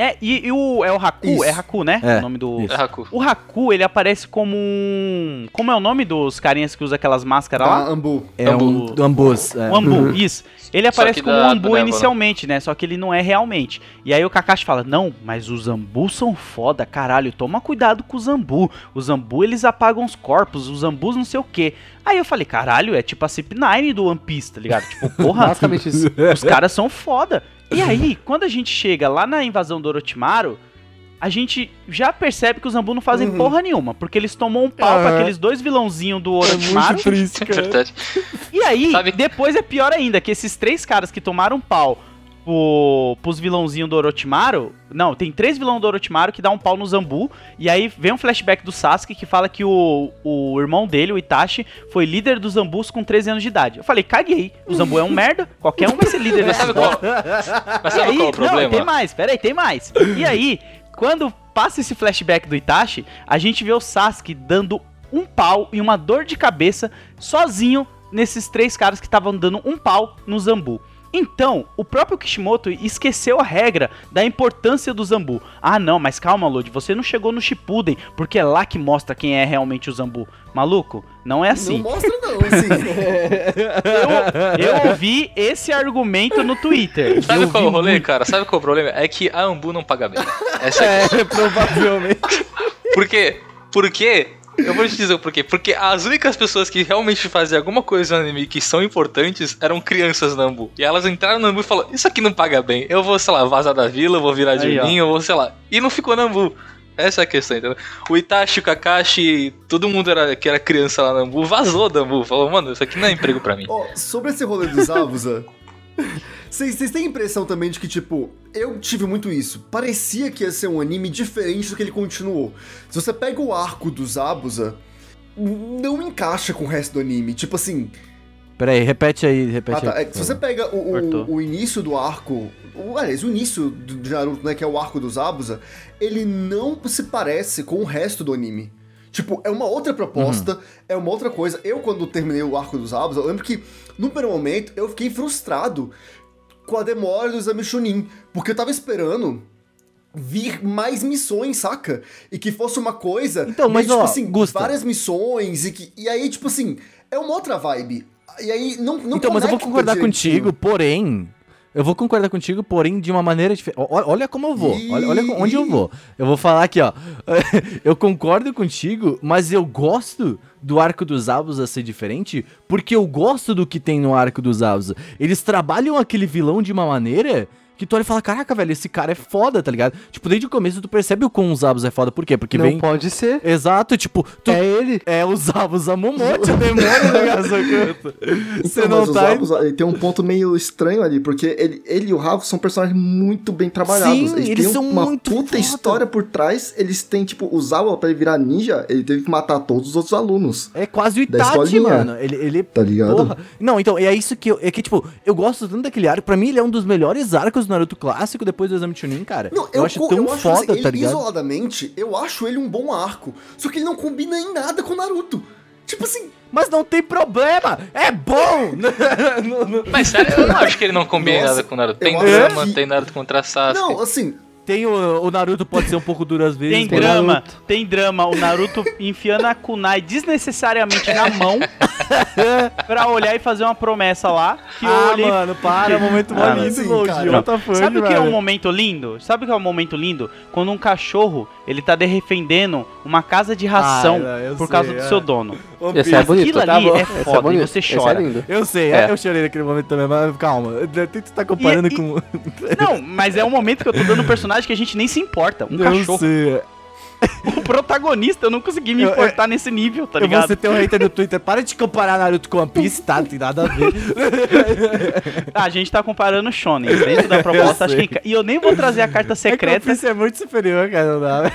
É, e, e o, é o Haku, Isso. é Haku, né? É, o nome do... isso. É Haku. O Haku, ele aparece como um... Como é o nome dos carinhas que usa aquelas máscaras lá? Da Ambu. É um Ambu. do Ambos. é. O Ambu, isso. Ele aparece como um Ambu inicialmente, né? Só que ele não é realmente. E aí o Kakashi fala: Não, mas os Ambus são foda, caralho. Toma cuidado com os Ambu. Os Ambu eles apagam os corpos, os Ambus não sei o quê. Aí eu falei: Caralho, é tipo a CP9 do One Piece, tá ligado? Tipo, porra, Basicamente isso. os caras são foda. E aí, quando a gente chega lá na invasão do Orochimaru, a gente já percebe que os Zambu não fazem Uhum. porra nenhuma. Porque eles tomam um pau pra Aham. aqueles dois vilãozinhos do É Orochimaru. muito triste, É cara. verdade. E aí, Sabe- depois é pior ainda, que esses três caras que tomaram pau pro, pros vilãozinhos do Orochimaru. Não, tem três vilões do Orochimaru que dá um pau no Zambu. E aí vem um flashback do Sasuke que fala que o, o irmão dele, o Itachi, foi líder dos Zambus com 13 anos de idade. Eu falei, caguei. O Zambu é um merda, qualquer um vai ser líder dessa qual, mas sabe aí, qual é o problema? Não, tem mais, peraí, tem mais. E aí, quando passa esse flashback do Itachi, a gente vê o Sasuke dando um pau e uma dor de cabeça sozinho nesses três caras que estavam dando um pau no Zambu. Então, o próprio Kishimoto esqueceu a regra da importância do Zambu. Ah, não, mas calma, Lodi, você não chegou no Shippuden, porque é lá que mostra quem é realmente o Zambu. Maluco, não é assim. Não mostra não, assim. Eu, eu ouvi esse argumento no Twitter. Sabe Eu qual é o rolê, cara? Sabe qual é o problema? É que a Ambu não paga bem. Essa é. É, provavelmente. Por quê? Porque. Eu vou te dizer o porquê. Porque as únicas pessoas que realmente faziam alguma coisa no anime que são importantes eram crianças na Ambu. E elas entraram na Ambu e falaram: Isso aqui não paga bem. Eu vou, sei lá, vazar da vila, eu vou virar ó. Juninho, eu vou, sei lá. E não ficou na Ambu. Essa é a questão, entendeu? O Itachi, o Kakashi, todo mundo era, que era criança lá na Ambu, vazou da Ambu. Falou, mano, isso aqui não é emprego pra mim. Ó, sobre esse rolê dos Abusa, vocês têm a impressão também de que, tipo, eu tive muito isso. Parecia que ia ser um anime diferente do que ele continuou. Se você pega o arco dos Abusa, não encaixa com o resto do anime. Tipo assim, Peraí, repete aí, repete Ah, tá. aí. É se você pega o, o, o início do arco, o, aliás, o início do Naruto, né, que é o arco dos Abusa, ele não se parece com o resto do anime. Tipo, é uma outra proposta, é uma outra coisa. Eu, quando terminei o arco dos Abusa, eu lembro que, no primeiro momento, eu fiquei frustrado com a demora do exame Chunin, porque eu tava esperando vir mais missões, saca? E que fosse uma coisa, Então, mas, meio, ó, tipo assim, Gusta. várias missões, e, que, e aí, tipo assim, é uma outra vibe. E aí, não, não então, mas eu vou concordar direitinho. contigo, porém. Eu vou concordar contigo, porém, de uma maneira diferente. Olha, olha como eu vou. Olha, olha onde eu vou. Eu vou falar aqui, ó. eu concordo contigo, mas eu gosto do arco dos Abusa ser diferente, porque eu gosto do que tem no arco dos Abusa. Eles trabalham aquele vilão de uma maneira que tu olha e fala, caraca, velho, esse cara é foda, tá ligado? Tipo, desde o começo tu percebe o quão os Abusa é foda. Por quê? Porque não vem... pode ser. Exato, tipo, tu... É ele. É os Abusa Momote, o demônio Gazocanto. Você Então, não mas os tá... Abus, ele tem um ponto meio estranho ali, porque ele, ele e o Ravo são personagens muito bem trabalhados. Sim, eles têm são uma muito puta foda. história por trás. Eles têm, tipo, o Zawa, pra ele virar ninja, ele teve que matar todos os outros alunos. É quase o Itachi, mano. Ele, ele Tá ligado? Porra. Não, então, é isso que eu. É que, tipo, eu gosto tanto daquele arco. Pra mim, ele é um dos melhores arcos do Naruto clássico depois do Exame Chunin, cara. Não, eu, acho co- tão acho, foda, assim, tá ele, ligado? Isoladamente, eu acho ele um bom arco. Só que ele não combina em nada com Naruto. Tipo assim, Mas não tem problema! É bom! Não, não- Mas sério, eu não acho que ele não combina Nossa, nada com o Naruto. Tem eu drama, acho que- tem Naruto contra Sasuke. não, assim, tem o, o Naruto pode ser um pouco duro às vezes. Tem drama, tem drama. O Naruto enfiando a kunai desnecessariamente na mão pra olhar e fazer uma promessa lá. Que eu Ah, olhei. mano, para, é um momento Ah, mó lindo, sim, Load. cara. What the fuck, Sabe o que é um momento lindo? Sabe o que é um momento lindo? Quando um cachorro, ele tá defendendo uma casa de ração Ah, por sei, causa do é. seu dono. One Esse é bonito. Aquilo ali tá bom. é Esse foda, bonito. você chora. é lindo. Eu sei, É. eu chorei naquele momento também, mas calma. Tem que tá comparando E- e- com. Não, mas é um momento que eu tô dando um personagem que a gente nem se importa. Um eu cachorro. sei. O protagonista, eu não consegui me Eu- importar nesse nível, tá Eu ligado? ser teu hater no Twitter. Para de comparar Naruto com One Piece, tá? Não tem nada a ver. Ah, a gente tá comparando Shonen. Dentro da proposta, acho que. E eu nem vou trazer a carta É que One secreta. Piece é muito superior, cara. Não dá.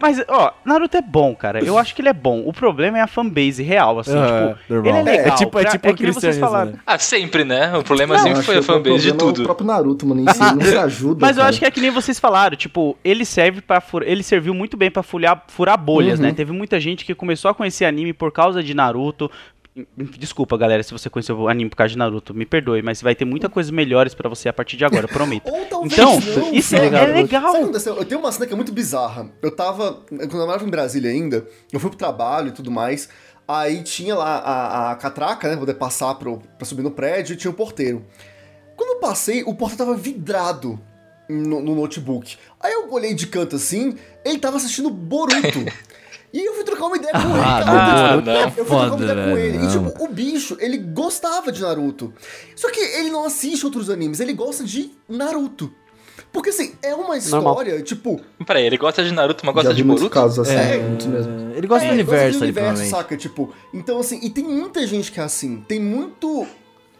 Mas, ó, Naruto é bom, cara. Eu acho que ele é bom. O problema é a fanbase real, assim. Ah, tipo, normal. ele é legal. É tipo, é tipo é o que nem vocês cristianismo, falaram. né? Ah, sempre, né? O problema Não, sempre foi a fanbase de problema é tudo. O próprio Naruto, mano, em si, ele não se ajuda. Mas eu cara. acho que é que nem vocês falaram, tipo, ele serve para ele serviu muito bem pra furar, furar bolhas, Uhum. né? Teve muita gente que começou a conhecer anime por causa de Naruto. Desculpa, galera, se você conheceu o anime por causa de Naruto, me perdoe, mas vai ter muita coisa melhores pra você a partir de agora, prometo. Ou talvez Então, não, isso é, sabe? é Sabe o legal. que aconteceu? Eu tenho uma cena que é muito bizarra. Eu tava. Quando eu morava em Brasília ainda, eu fui pro trabalho e tudo mais. Aí tinha lá a, a catraca, né? Poder passar pro, pra subir no prédio e tinha o porteiro. Quando eu passei, o porteiro tava vidrado no, no notebook. Aí eu olhei de canto assim, ele tava assistindo Boruto. E eu fui trocar uma ideia com ele, Ah, cara. não, não. Eu fui trocar uma Foda, ideia com velho, ele. E, não. tipo, o bicho, ele gostava de Naruto. Só que ele não assiste outros animes, ele gosta de Naruto. Porque, assim, é uma história, tipo... Peraí, ele gosta de Naruto, mas gosta de Boruto? casos assim, É. muitos mesmo. Ele gosta é, do ele gosta universo, do ali, universo, saca? Tipo, então, assim, e tem muita gente que é assim. Tem muito...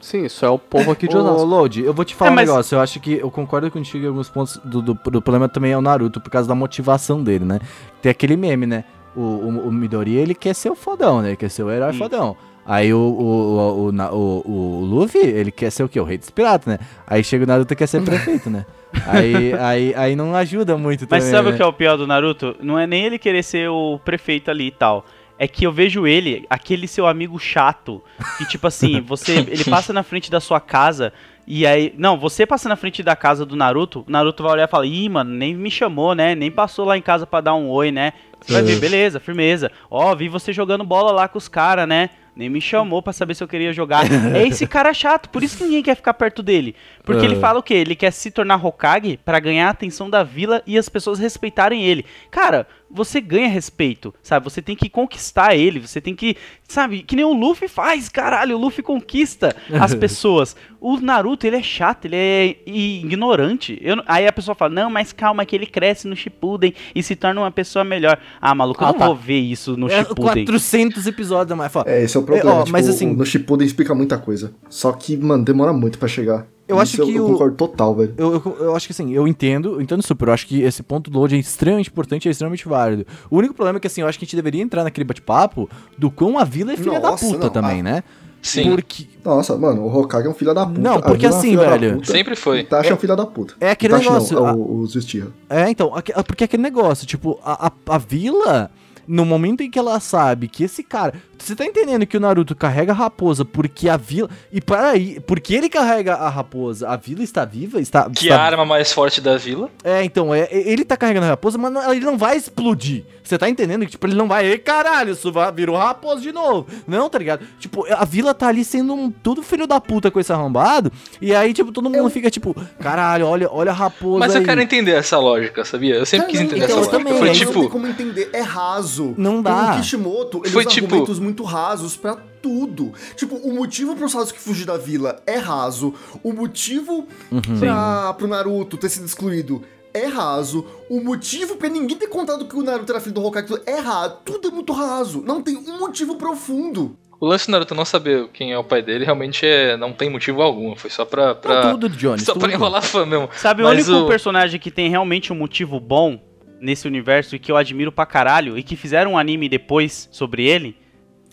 Sim, isso é o povo aqui de Ô, Osasco. Lodi, eu vou te falar É, um mas- negócio. Eu acho que eu concordo contigo em alguns pontos do, do, do problema também é o Naruto, por causa da motivação dele, né? Tem aquele meme, né? O, o, o Midori, ele quer ser o fodão, né? Ele quer ser o herói Sim. fodão. Aí o, o, o, o, Luffy, ele quer ser o quê? O rei dos piratas, né? Aí chega o Naruto e quer ser prefeito, né? Aí, aí, aí não ajuda muito Mas também, sabe né? o que é o pior do Naruto? Não é nem ele querer ser o prefeito ali e tal. É que eu vejo ele, aquele seu amigo chato, que tipo assim, você, ele passa na frente da sua casa e aí, não, você passa na frente da casa do Naruto, o Naruto vai olhar e fala: "Ih, mano, nem me chamou, né? Nem passou lá em casa pra dar um oi, né?" Você vai ver, beleza, firmeza. Ó, vi você jogando bola lá com os caras, né? Nem me chamou pra saber se eu queria jogar. É esse cara chato, por isso que ninguém quer ficar perto dele. Porque ele É. fala o quê? Ele quer se tornar Hokage pra ganhar a atenção da vila e as pessoas respeitarem ele. Cara, você ganha respeito, sabe? Você tem que conquistar ele, você tem que, sabe? Que nem o Luffy faz, caralho, o Luffy conquista as pessoas. O Naruto, ele é chato, ele é ignorante. Eu aí a pessoa fala, não, mas calma que ele cresce no Shippuden e se torna uma pessoa melhor. Ah, maluco, eu Ah, não tá. vou ver isso no É Shippuden. 400 episódios a mais. Fala, É, esse é o problema. ó, tipo, mas assim- No Shippuden explica muita coisa. Só que, mano, demora muito pra chegar. Eu acho Isso que eu, o- eu concordo total, velho. Eu, eu, eu acho que assim, eu entendo, eu entendo super. Eu acho que esse ponto do load é extremamente importante e é extremamente válido. O único problema é que assim, eu acho que a gente deveria entrar naquele bate-papo do quão a vila é filha da Nossa, puta não, também, ah. né? Sim. Porque. Nossa, mano, o Hokage é um filho da puta. Não, porque é assim, da velho, puta, Sempre foi. O Itachi é um filho da puta. é aquele Itachi negócio, Não, a- o, os Uchiha. É, então, porque é aquele negócio, tipo, a, a, a vila, no momento em que ela sabe que esse cara. Você tá entendendo que o Naruto carrega a raposa porque a vila. E para aí, porque ele carrega a raposa, a vila está viva? Está, Que está- a arma mais forte da vila. É, então, é, ele tá carregando a raposa, mas não- ele não vai explodir. Você tá entendendo que, tipo, ele não vai, ei, caralho, isso vai, virou raposa de novo. Não, tá ligado? Tipo, a vila tá ali sendo um tudo filho da puta com esse arrombado, e aí, tipo, todo mundo fica, tipo, caralho, olha, olha a raposa Mas eu aí. quero entender essa lógica, sabia? Eu sempre quis Cara, entender então, essa eu lógica. também, Foi aí não tem tipo. como entender, é raso. Não dá. O Kishimoto, ele Foi usa tipo- argumentos muito rasos pra tudo. Tipo, o motivo pro Sasuke fugir da vila é raso. O motivo Uhum. pra, pro Naruto ter sido excluído é raso. O motivo pra ninguém ter contado que o Naruto era filho do Hokage é raso. Tudo é muito raso. Não tem um motivo profundo. O lance do Naruto não saber quem é o pai dele realmente é, não tem motivo algum. Foi só pra. pra Não, tudo, Johnny, só pra tudo. enrolar fã mesmo. Sabe o Mas único o- personagem que tem realmente um motivo bom nesse universo e que eu admiro pra caralho e que fizeram um anime depois sobre ele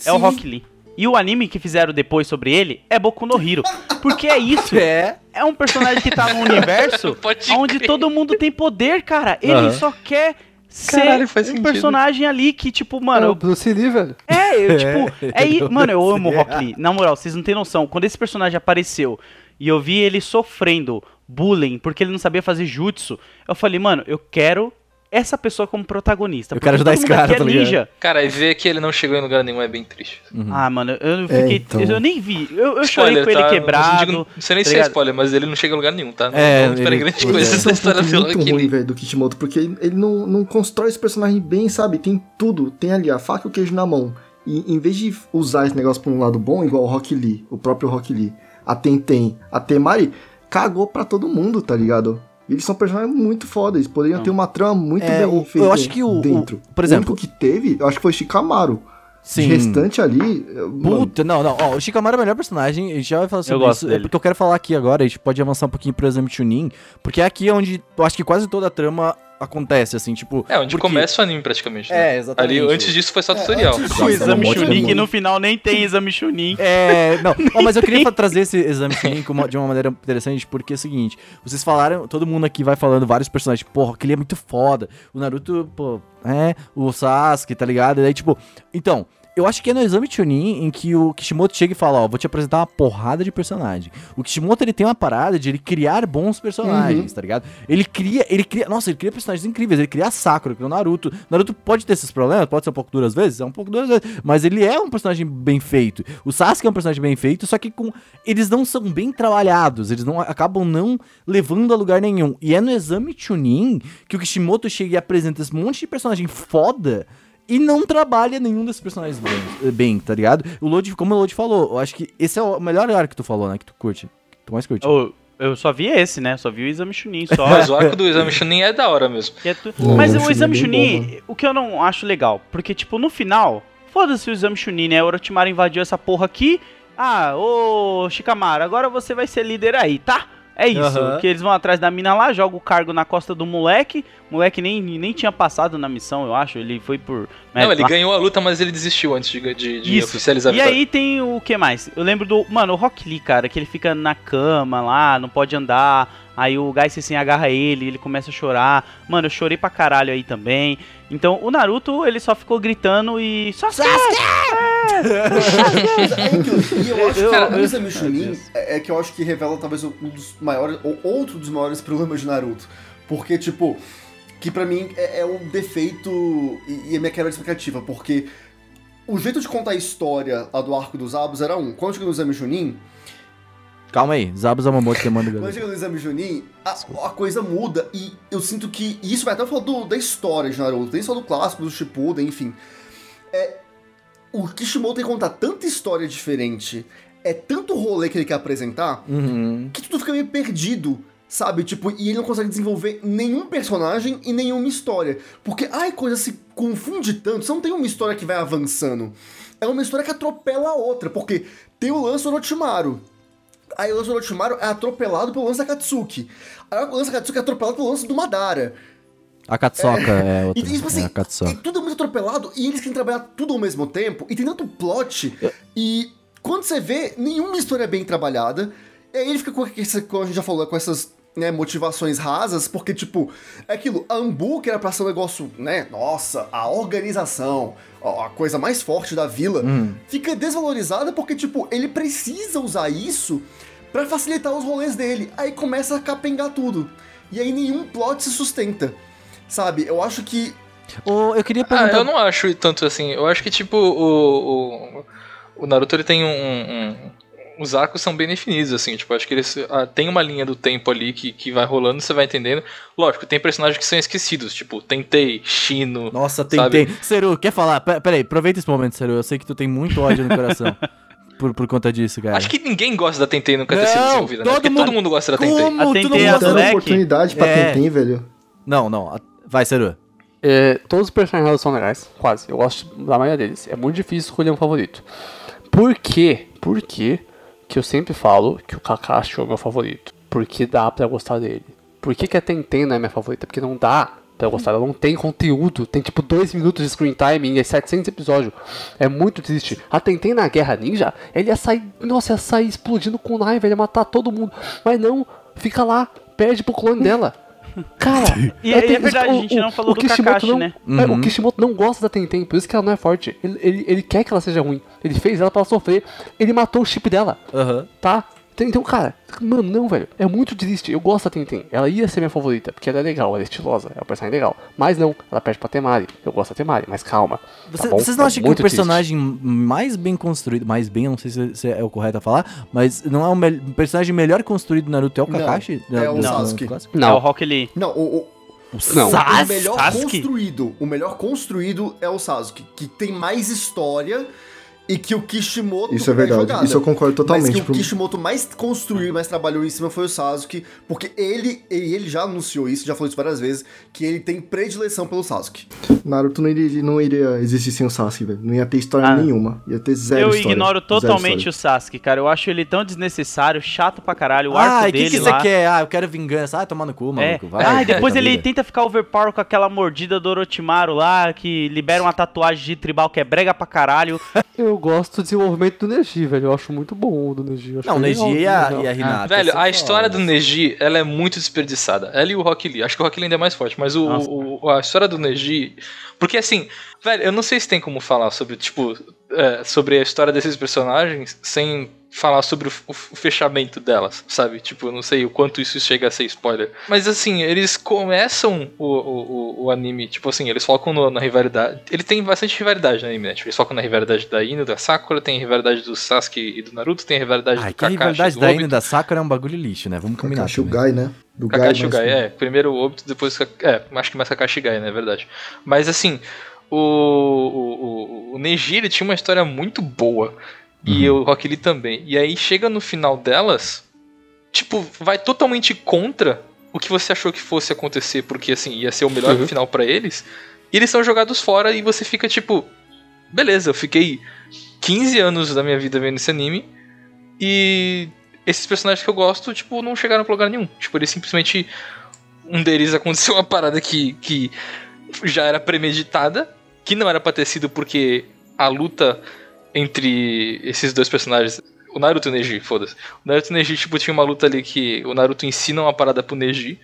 é o Sim. Rock Lee. E o anime que fizeram depois sobre ele é Boku no Hero. Porque é isso. É. É um personagem que tá num universo onde crer. todo mundo tem poder, cara. Ele Aham. só quer ser Caralho, faz um sentido. personagem ali que, tipo, Mano, mano, o Bruce Lee, velho. é, eu, tipo, é, ele i- Mano, eu amo o. Rock Lee. Na moral, vocês não têm noção. Quando esse personagem apareceu e eu vi ele sofrendo bullying porque ele não sabia fazer jutsu, eu falei, mano, eu quero essa pessoa como protagonista. Eu quero ajudar esse cara, é tá ligado? ninja. Cara, e ver que ele não chegou em lugar nenhum é bem triste. Ah, mano, eu É, fiquei. então. Eu nem vi. Eu, eu chorei com ele tá? quebrado. Não, digo- não sei nem tá se é spoiler, mas ele não chega em lugar nenhum, tá? Não, É, não espera ele- grande Pois coisa é. Esse é essa um história do muito ruim, velho, do Kishimoto, porque ele, ele não, não constrói esse personagem bem, sabe? Tem tudo, tem ali a faca e o queijo na mão. E em vez de usar esse negócio pra um lado bom, igual o Rock Lee, o próprio Rock Lee, a Tenten, a Temari, cagou pra todo mundo, tá ligado? Eles são personagens muito foda, eles poderiam ter uma trama muito É, bem o- feita eu acho que o- dentro. o- por exemplo- o único que teve, eu acho que foi Shikamaru. Sim. De restante ali, eu- mano, Puta, não, não. Ó, o Shikamaru é o melhor personagem. A gente já vai falar sobre gosto isso. É dele. porque eu quero falar aqui agora. A gente pode avançar um pouquinho pro exame Chunin. Porque é aqui onde eu acho que quase toda a trama acontece, assim, tipo. É, onde porque- começa o anime praticamente. né? É, exatamente. Ali, antes disso foi só tutorial. antes O exame é um Chunin, que no final nem tem exame Chunin. É, não, ó, mas eu queria trazer esse exame Chunin de uma maneira interessante, porque é o seguinte, vocês falaram, todo mundo aqui vai falando vários personagens, porra, aquele é muito foda, o Naruto, pô, é, o Sasuke, tá ligado? E daí, tipo, então, Eu acho que é no exame Chunin em que o Kishimoto chega e fala, ó, vou te apresentar uma porrada de personagem. O Kishimoto, ele tem uma parada de ele criar bons personagens, tá ligado? Ele cria, ele cria, nossa, ele cria personagens incríveis, ele cria a Sakura, cria o Naruto. Naruto pode ter esses problemas, pode ser um pouco duro às vezes, é um pouco duro às vezes, mas ele é um personagem bem feito. O Sasuke é um personagem bem feito, só que com eles não são bem trabalhados, eles não acabam não levando a lugar nenhum. E é no exame Chunin que o Kishimoto chega e apresenta esse monte de personagem foda e não trabalha nenhum desses personagens bem, bem, tá ligado? O Lodi, como o Lodi falou, eu acho que esse é o melhor arco que tu falou, né? Que tu curte. Que tu mais curte. Eu, eu só vi esse, né? Só vi o Exame Chunin, só. Mas o arco do exame Chunin é da hora mesmo. é tu- Mas o Exame é bem Chunin, bom, o que eu não acho legal, porque, tipo, no final, foda-se o Exame Chunin, né? O Orochimaru invadiu essa porra aqui. Ah, ô Shikamaru, agora você vai ser líder aí, tá? É isso, Aham. que eles vão atrás da mina lá, joga o cargo na costa do moleque. O moleque nem, nem tinha passado na missão, eu acho. Ele foi por. Não, ele lá. ganhou a luta, mas ele desistiu antes de, de, de oficializar a E aí tem o que mais? Eu lembro do. Mano, o Rock Lee, cara, que ele fica na cama lá, não pode andar. Aí o Gai assim agarra ele, ele começa a chorar. Mano, eu chorei pra caralho aí também. Então o Naruto, ele só ficou gritando e. Sasuke! Mas é aquilo. E eu acho que Eu- o eu- Exame Meu Chunin Deus. é, é que eu acho que revela talvez um dos maiores, ou outro dos maiores problemas de Naruto. Porque, tipo, que pra mim é, é um defeito e, e a minha quebra de expectativa, porque o jeito de contar a história lá do arco dos Abos era um. Quando chega no Exame Chunin, Calma aí, Zabu Zamamoto queimando o Quando chega no exame Junin, a, a coisa muda e eu sinto que. Isso vai até falar do, da história de Naruto, nem só do clássico, do Shippuden, enfim. É, o Kishimoto tem que contar tanta história diferente, é tanto rolê que ele quer apresentar, Uhum. que tudo fica meio perdido, sabe? Tipo, e ele não consegue desenvolver nenhum personagem e nenhuma história. Porque, ai, coisa se confunde tanto, você não tem uma história que vai avançando. É uma história que atropela a outra, porque tem o lance do Orochimaru. Aí o lance do Orochimaru é atropelado pelo lance da Katsuki. Aí o lance da Katsuki é atropelado pelo lance do Madara. A Katsoka é, outra. E tipo é assim, e tudo é muito atropelado e eles querem trabalhar tudo ao mesmo tempo e tem tanto plot. E quando você vê, nenhuma história é bem trabalhada. E aí ele fica com essa, como a gente já falou, com essas né, motivações rasas, porque, tipo, é aquilo, a Ambu, que era pra ser um negócio, né, nossa, a organização, a coisa mais forte da vila, Hum. fica desvalorizada porque, tipo, ele precisa usar isso pra facilitar os rolês dele. Aí começa a capengar tudo. E aí nenhum plot se sustenta. Sabe? Eu acho que Ô, eu queria Ah, perguntar. eu não acho tanto assim. Eu acho que, tipo, o, o, o Naruto ele tem um, um- Os arcos são bem definidos, assim. Tipo, acho que eles. ah, tem uma linha do tempo ali que, que vai rolando, você vai entendendo. Lógico, tem personagens que são esquecidos, tipo, Tentei, Shino. Nossa, Sabe? tentei. Seru, quer falar? Pe- Peraí, aproveita esse momento, Seru. Eu sei que tu tem muito ódio no coração. por, por conta disso, cara. Acho que ninguém gosta da Tentei nunca ter sido desenvolvida, né? todo Porque mundo- todo mundo gosta da Tentei. Como a gosta Dando moleque. oportunidade pra É. Tentem, velho. Não, não. Vai, Seru. É, todos os personagens são legais, quase. Eu gosto da maioria deles. É muito difícil escolher um favorito. Por quê? Por quê que eu sempre falo que o Kakashi é o meu favorito? Porque dá pra gostar dele. Por que, que a Tenten não é minha favorita? Porque não dá pra eu gostar. Ela não tem conteúdo. Tem tipo 2 minutos de screen time e 700 episódios. É muito triste. A Tenten na Guerra Ninja, ele ia sair. Nossa, ia sair explodindo com naiva, ele ia matar todo mundo. Mas não, fica lá, perde pro clone dela. Cara, E- ela e é verdade, a gente não falou do Kishimoto Kakashi, não- né? é, Uhum. o Kishimoto não gosta da Tenten, por isso que ela não é forte. Ele, ele, ele quer que ela seja ruim. Ele fez ela pra ela sofrer. Ele matou o chip dela, Aham. tá? Então, Então, cara, mano, não, velho. É muito triste. Eu gosto da Tenten. Ela ia ser minha favorita, porque ela é legal, ela é estilosa, é um personagem legal. Mas não, ela perde pra Temari. Eu gosto da Temari, mas calma. Você- tá vocês não É acham que o muito triste. personagem mais bem construído, mais bem, eu não sei se, se é o correto a falar, mas não é o o personagem melhor construído do Naruto é o Não, Kakashi? é o Sasuke. clássico? É o Não, Rock Lee. Não, o, o- não. o melhor Sasuke? construído, o melhor construído é o Sasuke, que tem mais história e que o Kishimoto Isso é verdade. jogada. Isso eu concordo totalmente. Mas que o Kishimoto mais construiu, mais trabalhou em cima foi o Sasuke, porque ele, e ele já anunciou isso, já falou isso várias vezes, que ele tem predileção pelo Sasuke. Naruto não iria, não iria existir sem o Sasuke, velho. Não ia ter história Ah. nenhuma. Ia ter zero eu história. ignoro totalmente o Sasuke, cara. Eu acho ele tão desnecessário, chato pra caralho. O Ah, arco e o que, dele que você quer? Ah, eu quero vingança. Ah, tomar no cu, É. maluco. Vai, ah, e depois ele vida. tenta ficar overpower com aquela mordida do Orochimaru lá, que libera uma tatuagem de tribal que é brega pra caralho. Eu gosto do desenvolvimento do Neji, velho. Eu acho muito bom o do Neji. Não, o Neji e a, e a. Hinata. Velho, são a história do fodas. Neji, ela é muito desperdiçada. Ela e o Rock Lee. Acho que o Rock Lee ainda é mais forte, mas o, o- a história do Neji. Porque assim, velho, eu não sei se tem como falar sobre, tipo. é, sobre a história desses personagens sem falar sobre o, o fechamento delas, sabe? Tipo, eu não sei o quanto isso chega a ser spoiler. Mas assim, eles começam o, o, o anime, tipo assim, eles focam no, na rivalidade. Ele tem bastante rivalidade no anime, né? Tipo, eles focam na rivalidade da Ino, da Sakura, tem a rivalidade do Sasuke e do Naruto, tem a rivalidade Ai, do que a Kakashi. rivalidade do da Ino e Obito. da Sakura é um bagulho lixo, né? Vamos combinar. Kakashi. Gai, né? Do Kakashi Gai, é. Primeiro o Obito, depois É, acho que mais Kakashi Gai, né? É verdade. Mas assim, o, o, o, o Neji, ele tinha uma história muito boa. E o Rock Lee também. E aí chega no final delas, tipo, vai totalmente contra o que você achou que fosse acontecer, porque assim, ia ser o melhor Uhum. final pra eles. E eles são jogados fora e você fica tipo, beleza, eu fiquei 15 anos da minha vida vendo esse anime e esses personagens que eu gosto, tipo, não chegaram pra lugar nenhum. Tipo, eles simplesmente um deles aconteceu uma parada que, que já era premeditada, que não era pra ter sido porque a luta entre esses dois personagens, o Naruto e o Neji, foda-se. O Naruto e o Neji, tipo, tinha uma luta ali que o Naruto ensina uma parada pro Neji,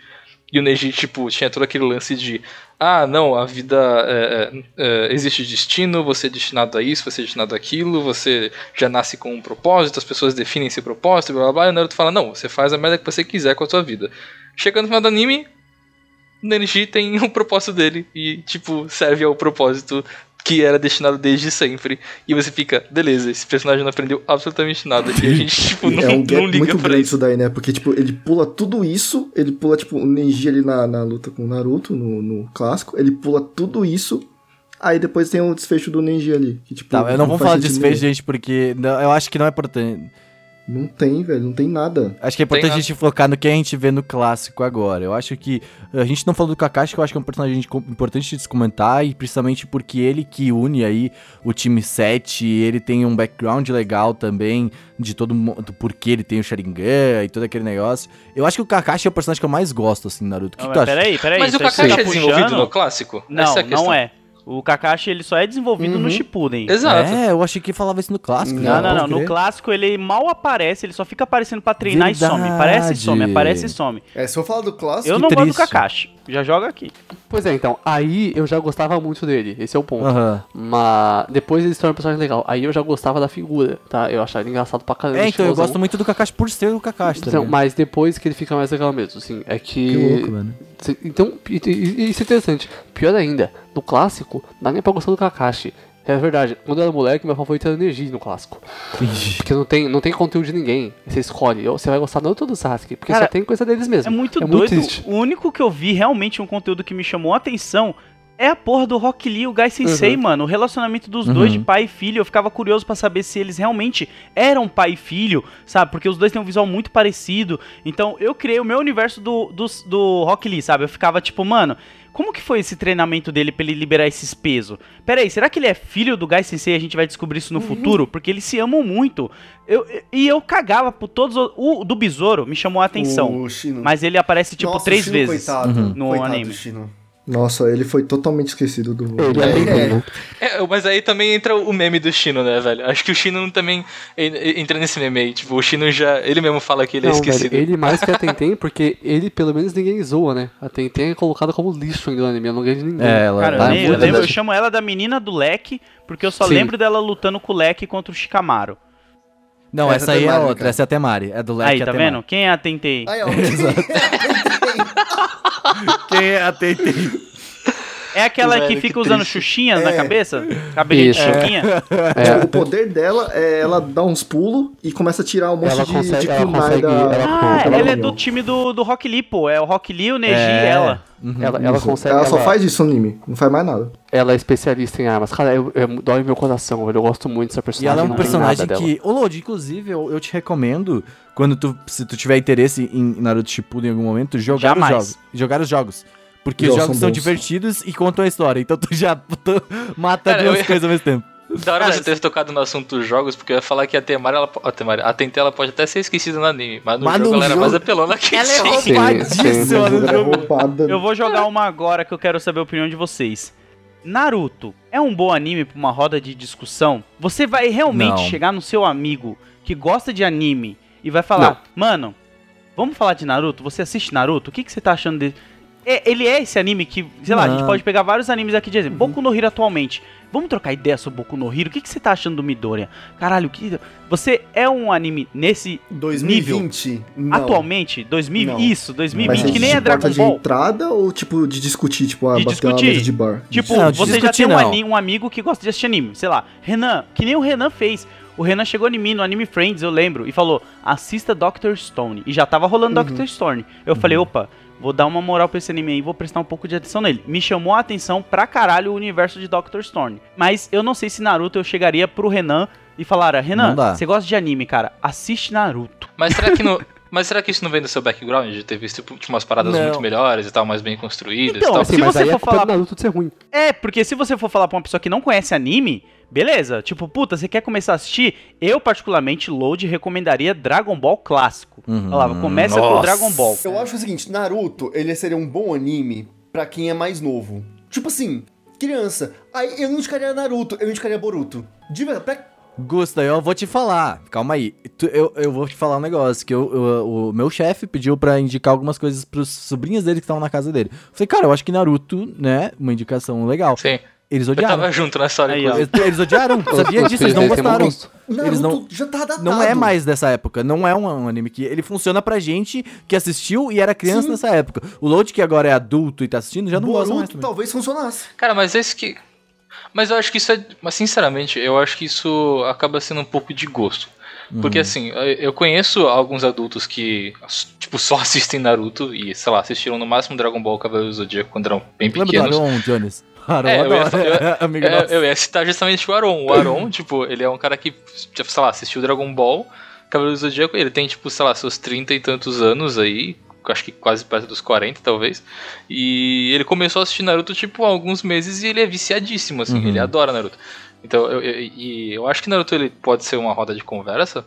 e o Neji, tipo, tinha todo aquele lance de ah, não, a vida é, é, é, existe destino, você é destinado a isso, você é destinado àquilo, você já nasce com um propósito, as pessoas definem esse propósito, blá blá blá, e o Naruto fala, não, você faz a merda que você quiser com a sua vida. Chega no final do anime, o Neji tem o propósito dele e, tipo, serve ao propósito que era destinado desde sempre. E você fica, beleza, esse personagem não aprendeu absolutamente nada. E a gente, tipo, não, é um não liga muito pra grande isso. isso daí, né? Porque, tipo, ele pula tudo isso, ele pula, tipo, o Neji ali na, na luta com o Naruto, no, no clássico, ele pula tudo isso, aí depois tem o desfecho do Neji ali. Que, tipo, Tá, eu não vou faz falar de desfecho, nenhum. gente, porque não- eu acho que não é importante. Não tem, velho, não tem nada. Acho que é importante a gente focar no que a gente vê no clássico agora. Eu acho que. A gente não falou do Kakashi, que eu acho que é um personagem importante de se comentar, e principalmente porque ele que une aí o time 7, ele tem um background legal também, de todo mundo, do porquê ele tem o Sharingan e todo aquele negócio. Eu acho que o Kakashi é o personagem que eu mais gosto, assim, Naruto. O que, Não, que tu mas acha? peraí, peraí. Mas o Kakashi tá é desenvolvido no clássico? Não, Essa é questão. não é. O Kakashi ele só é desenvolvido no Uhum. Shippuden. Exato. É, eu achei que falava isso no clássico. Não, não, não. pode No clássico ele mal aparece, ele só fica aparecendo pra treinar e some. Verdade. Aparece e some, aparece e some. É, se eu falar do clássico, Eu não gosto do. Kakashi. Já joga aqui. Pois é, então, aí eu já gostava muito dele, esse é o ponto. Aham. Mas depois ele se torna um personagem legal. Aí eu já gostava da figura, tá? Eu achava ele engraçado pra caramba. É, então eu gosto muito do Kakashi por ser o Kakashi, tá Então, ligado? mas depois que ele fica mais legal mesmo, assim, é que... Que louco, mano. Então, isso é interessante. Pior ainda, no clássico, dá nem pra gostar do Kakashi. É verdade, quando eu era moleque, meu favorito era o Neji no clássico. Porque não tem, não tem conteúdo de ninguém. Você escolhe, ou você vai gostar do outro ou do Sasuke. Porque Cara, só tem coisa deles mesmo. É muito doido. triste. o único que eu vi realmente um conteúdo que me chamou a atenção é a porra do Rock Lee e o Gai Sensei, Uhum. mano. O relacionamento dos Uhum. dois de pai e filho. Eu ficava curioso pra saber se eles realmente eram pai e filho, sabe? Porque os dois têm um visual muito parecido. Então eu criei o meu universo do, do, do Rock Lee, sabe? Eu ficava tipo, mano. Como que foi esse treinamento dele pra ele liberar esses pesos? Pera aí, será que ele é filho do Gai Sensei e a gente vai descobrir isso no futuro? Porque eles se amam muito. Eu, e eu cagava por todos os... O do Besouro me chamou a atenção. Mas ele aparece, tipo, Nossa, três Shino, vezes. Coitado, No coitado anime. do. Nossa, ele foi totalmente esquecido do. Ele é, bem É. É, mas aí também entra o meme do Shino, né, velho? Acho que o Shino também en- entra nesse meme aí. Tipo, o Shino já. Ele mesmo fala que ele é Não, esquecido. velho, ele mais que a Tenten, porque ele pelo menos ninguém zoa, né? A Tenten é colocada como lixo ainda no anime, eu não ganho de ninguém. É, ela Cara, eu, nem- eu lembro- eu chamo ela da menina do leque, porque eu só Sim. lembro dela lutando com o leque contra o Shikamaru. Não, Essa essa aí é Temari, outra, cara. essa é a Temari. É do Leque Aí, tá vendo? Quem é a Tentei? Aí, ó. Quem é a Tentei? É aquela Velho, que que fica usando triste. xuxinhas na É. cabeça? Cabelinho de xuxinha? É, O poder dela é ela dar uns pulos e começa a tirar um monte Ela de, consegue- de ela consegue- da. ela- Ah, ela- ela é do time do, do Rock Lee, pô. É o Rock Lee, o Neji e ela. ela, ela Isso. consegue. Ela só ela- faz isso no anime, não faz mais nada. Ela é especialista em armas. Cara, eu, eu, dói meu coração, velho. Eu gosto muito dessa E personagem. ela é um personagem que. Ô, Lodi, inclusive, eu, eu te recomendo, quando tu, se tu tiver interesse em Naruto Shippuden em algum momento, jogar Jamais. os jogos. Jogar os jogos. Porque os jogos são divertidos e contam a história. Então tu já tu mata Cara, duas eu- coisas ao mesmo tempo. Da hora você ter tocado no assunto dos jogos, porque eu ia falar que a Temari, ela, a Temari, a Tentei, ela pode até ser esquecida no anime, mas no Mas jogo no ela era jogo- mais apelona que Ela é sim. Sim, roubadíssima no é jogo. Eu vou jogar uma agora que eu quero saber a opinião de vocês. Naruto é um bom anime pra uma roda de discussão? Você vai realmente Não. chegar no seu amigo que gosta de anime e vai falar: Mano, vamos falar de Naruto? Você assiste Naruto? O que, que você tá achando de. É- ele é esse anime que, sei lá, a gente Não. pode pegar vários animes aqui de Uhum. exemplo. Boku no Hero atualmente. Vamos trocar ideia sobre Boku no Hero? O que, que você tá achando do Midoriya? Caralho, que... você é um anime nesse 2020? Não. atualmente? 2000, Não. isso, Mas 2020, você que nem é Dragon importa de Ball. entrada ou tipo de discutir, tipo, ah, De discutir. mesa de bar? Tipo, Não, de você já tem um, não. ani- um amigo que gosta de assistir anime. Sei lá, Renan, que nem o Renan fez. O Renan chegou em mim no Anime Friends, eu lembro, e falou: assista Doctor Stone. E já tava rolando Uhum. Doctor Stone. Eu falei: opa, vou dar uma moral pra esse anime aí, vou prestar um pouco de atenção nele. Me chamou a atenção pra caralho o universo de Doctor Stone. Mas eu não sei se Naruto eu chegaria pro Renan e falar: Renan, você gosta de anime, cara? Assiste Naruto. Mas será que no. Mas será que isso não vem do seu background? De ter visto tipo, umas paradas Não. muito melhores e tal, mais bem construídas Então, e tal? se Assim, mas você aí for é culpa falar- Naruto de ser ruim. É, porque se você for falar pra uma pessoa que não conhece anime, beleza. Tipo, puta, você quer começar a assistir? Eu, particularmente, Load, recomendaria Dragon Ball clássico. Uhum. Olha lá, começa com Nossa. Dragon Ball. Eu acho o seguinte, Naruto, ele seria um bom anime pra quem é mais novo. Tipo assim, criança. Aí eu não indicaria Naruto, eu indicaria Boruto. De verdade, pra... Gusta, eu vou te falar. Calma aí. Tu- eu, eu vou te falar um negócio. Que eu, eu- o meu chefe pediu pra indicar algumas coisas pros sobrinhos dele que estavam na casa dele. Falei, cara, eu acho que Naruto, né? Uma indicação legal. Sim. Eles Eu odiaram. tava junto nessa hora, Aí. Eles, eles odiaram. Sabia disso? Eles não gostaram. Naruto Eles não- já tá datado. Não é mais dessa época. Não é um, um anime que. Ele funciona pra gente que assistiu e era criança Sim. nessa época. O Load, que agora é adulto e tá assistindo, já não gosta mais. Boruto também. talvez funcionasse. Cara, mas esse que. Mas eu acho que isso é. Mas sinceramente, eu acho que isso acaba sendo um pouco de gosto. Uhum. Porque assim, eu conheço alguns adultos que, tipo, só assistem Naruto e, sei lá, assistiram no máximo Dragon Ball Cavaleiro do Zodíaco quando eram bem Lembra do pequenos. Aron, Jones? Aron, É, eu ia- eu- Amigo É, eu ia citar justamente o Aron. O Aron, tipo, ele é um cara que, tipo, sei lá, assistiu Dragon Ball, Cavaleiro do Zodíaco, ele tem, tipo, sei lá, seus 30 e tantos anos aí, acho que quase perto dos 40, talvez. E ele começou a assistir Naruto, tipo, há alguns meses e ele é viciadíssimo, assim, Uhum. ele adora Naruto. Então, eu, eu, eu acho que Naruto ele pode ser uma roda de conversa,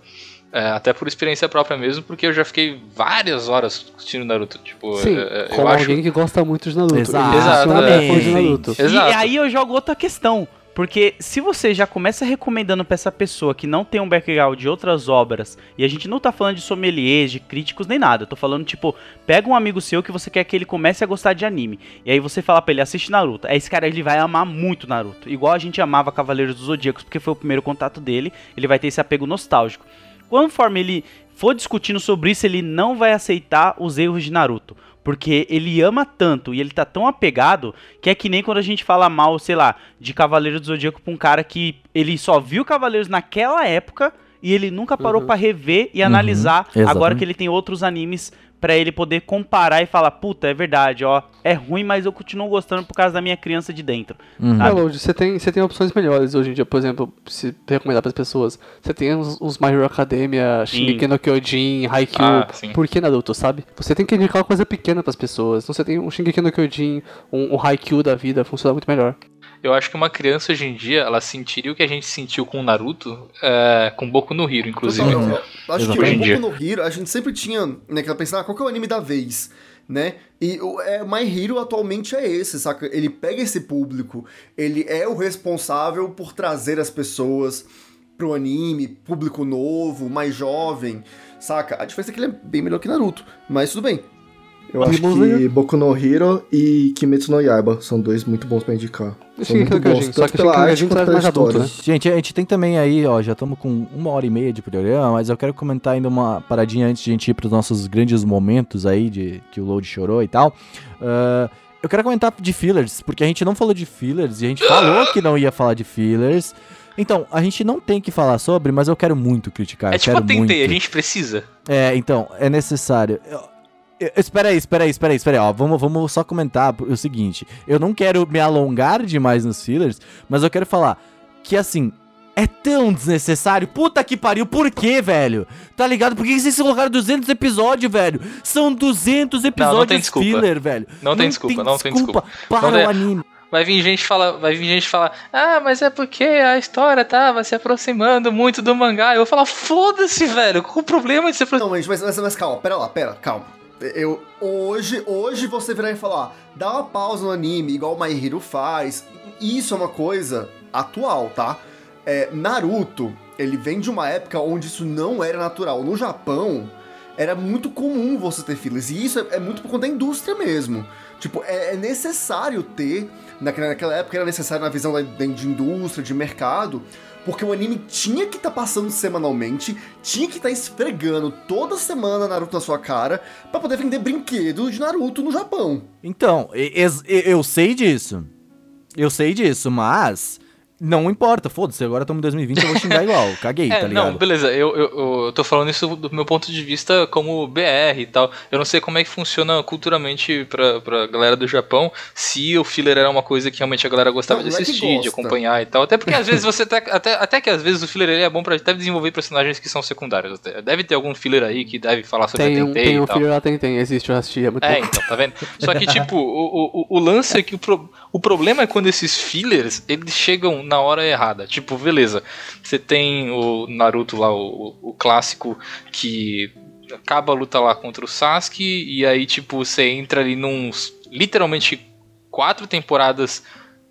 é, até por experiência própria mesmo, porque eu já fiquei várias horas assistindo Naruto. Tipo, Sim, é, é, como eu acho. alguém que gosta muito de Naruto. Exato. É. fã de. Naruto. Exato. E aí eu jogo outra questão. Porque se você já começa recomendando pra essa pessoa que não tem um background de outras obras, e a gente não tá falando de sommeliers, de críticos nem nada, eu tô falando tipo, pega um amigo seu que você quer que ele comece a gostar de anime, e aí você fala pra ele, assiste Naruto. Aí esse cara ele vai amar muito Naruto, igual a gente amava Cavaleiros dos Zodíacos, porque foi o primeiro contato dele, ele vai ter esse apego nostálgico. Conforme ele for discutindo sobre isso, ele não vai aceitar os erros de Naruto. Porque ele ama tanto e ele tá tão apegado que é que nem quando a gente fala mal, sei lá, de Cavaleiros do Zodíaco pra um cara que ele só viu Cavaleiros naquela época e ele nunca parou Uhum. pra rever e analisar agora exatamente. que ele tem outros animes pra ele poder comparar e falar, puta, é verdade, ó, é ruim, mas eu continuo gostando por causa da minha criança de dentro. Uhum. É, Lodi, você tem, você tem opções melhores hoje em dia, por exemplo, se recomendar para as pessoas. Você tem os, os My Hero Academia, Shingeki no Kyojin, Haikyuu. Ah, sim. Por que Naruto, sabe? Você tem que indicar uma coisa pequena para as pessoas. Então você tem um Shingeki no Kyojin, um, um Haikyuu da vida, funciona muito melhor. Eu acho que uma criança hoje em dia, ela sentiria o que a gente sentiu com o Naruto, é, com Boku no Hero, inclusive. Total, eu- eu acho que Hoje em o dia. Boku no Hero, a gente sempre tinha, né, aquela pensar, ah, qual que é o anime da vez, né? E o é, My Hero atualmente é esse, saca? Ele pega esse público, ele é o responsável por trazer as pessoas pro anime, público novo, mais jovem, saca? A diferença é que ele é bem melhor que Naruto, mas tudo bem. Eu acho que. Boku no Hero e Kimetsu no Yaiba são dois muito bons pra indicar. Eu São Shingeki muito no Kyojin, bons, só tanto que pela arte quanto pela mais adulto, né? Gente, a gente tem também aí, ó, já estamos com uma hora e meia de programa, mas eu quero comentar ainda uma paradinha antes de a gente ir pros nossos grandes momentos aí, de que o Load chorou e tal. Ah, eu quero comentar de fillers, porque a gente não falou de fillers e a gente falou que não ia falar de fillers. Então, a gente não tem que falar sobre, mas eu quero muito criticar. É eu tipo, eu quero tentei, muito. a gente precisa. É, então, é necessário. Eu- espera aí, espera aí, espera aí, espera aí. Ó, vamos, vamos só comentar o seguinte. Eu não quero me alongar demais nos fillers, mas eu quero falar que, assim, é tão desnecessário. Puta que pariu, por quê, velho? Tá ligado? Por que vocês colocaram 200 episódios, velho? São 200 episódios tem desculpa. filler, velho. Não tem desculpa, não tem desculpa. Para Não tem- o anime. Vai vir gente falar, vai vir gente falar, ah, mas é porque a história tava se aproximando muito do mangá. Eu vou falar, foda-se, velho, qual o problema de se aproximar? Não, mas, mas, mas calma, pera lá, pera, calma. Eu, hoje, hoje você virar e falar, dá uma pausa no anime, igual o My Hero faz. Isso é uma coisa atual, tá? É, Naruto, ele vem de uma época onde isso não era natural. No Japão, era muito comum você ter fillers. E isso é, é muito por conta da indústria mesmo. Tipo, é, é necessário ter, naquela, naquela época era necessário na visão da- de indústria, de mercado, porque o anime tinha que estar passando semanalmente, tinha que estar esfregando toda semana Naruto na sua cara, pra poder vender brinquedo de Naruto no Japão. Então, eu sei disso. Eu sei disso, mas. Não importa, foda-se, agora estamos em 2020, eu vou xingar igual. Caguei, É, tá ligado? não, beleza, eu, eu, eu tô falando isso do meu ponto de vista como BR e tal. Eu não sei como é que funciona culturalmente pra, pra galera do Japão, se o filler era uma coisa que realmente a galera gostava Não, de é assistir, de gosta. acompanhar e tal. Até porque às vezes você até, até, até que às vezes o filler ele é bom pra até desenvolver personagens que são secundários. até. Deve ter algum filler aí que deve falar sobre Tem a Tentei tem e um tal. filho lá, tem, tem. Existe, eu assisti, é muito É, bom. então, tá vendo? Só que, tipo, o, o, o lance é que o, pro- o problema é quando esses fillers, eles chegam na hora errada. Tipo, beleza, você tem o Naruto lá, o, o clássico, que acaba a luta lá contra o Sasuke, e aí, tipo, você entra ali num, literalmente, quatro temporadas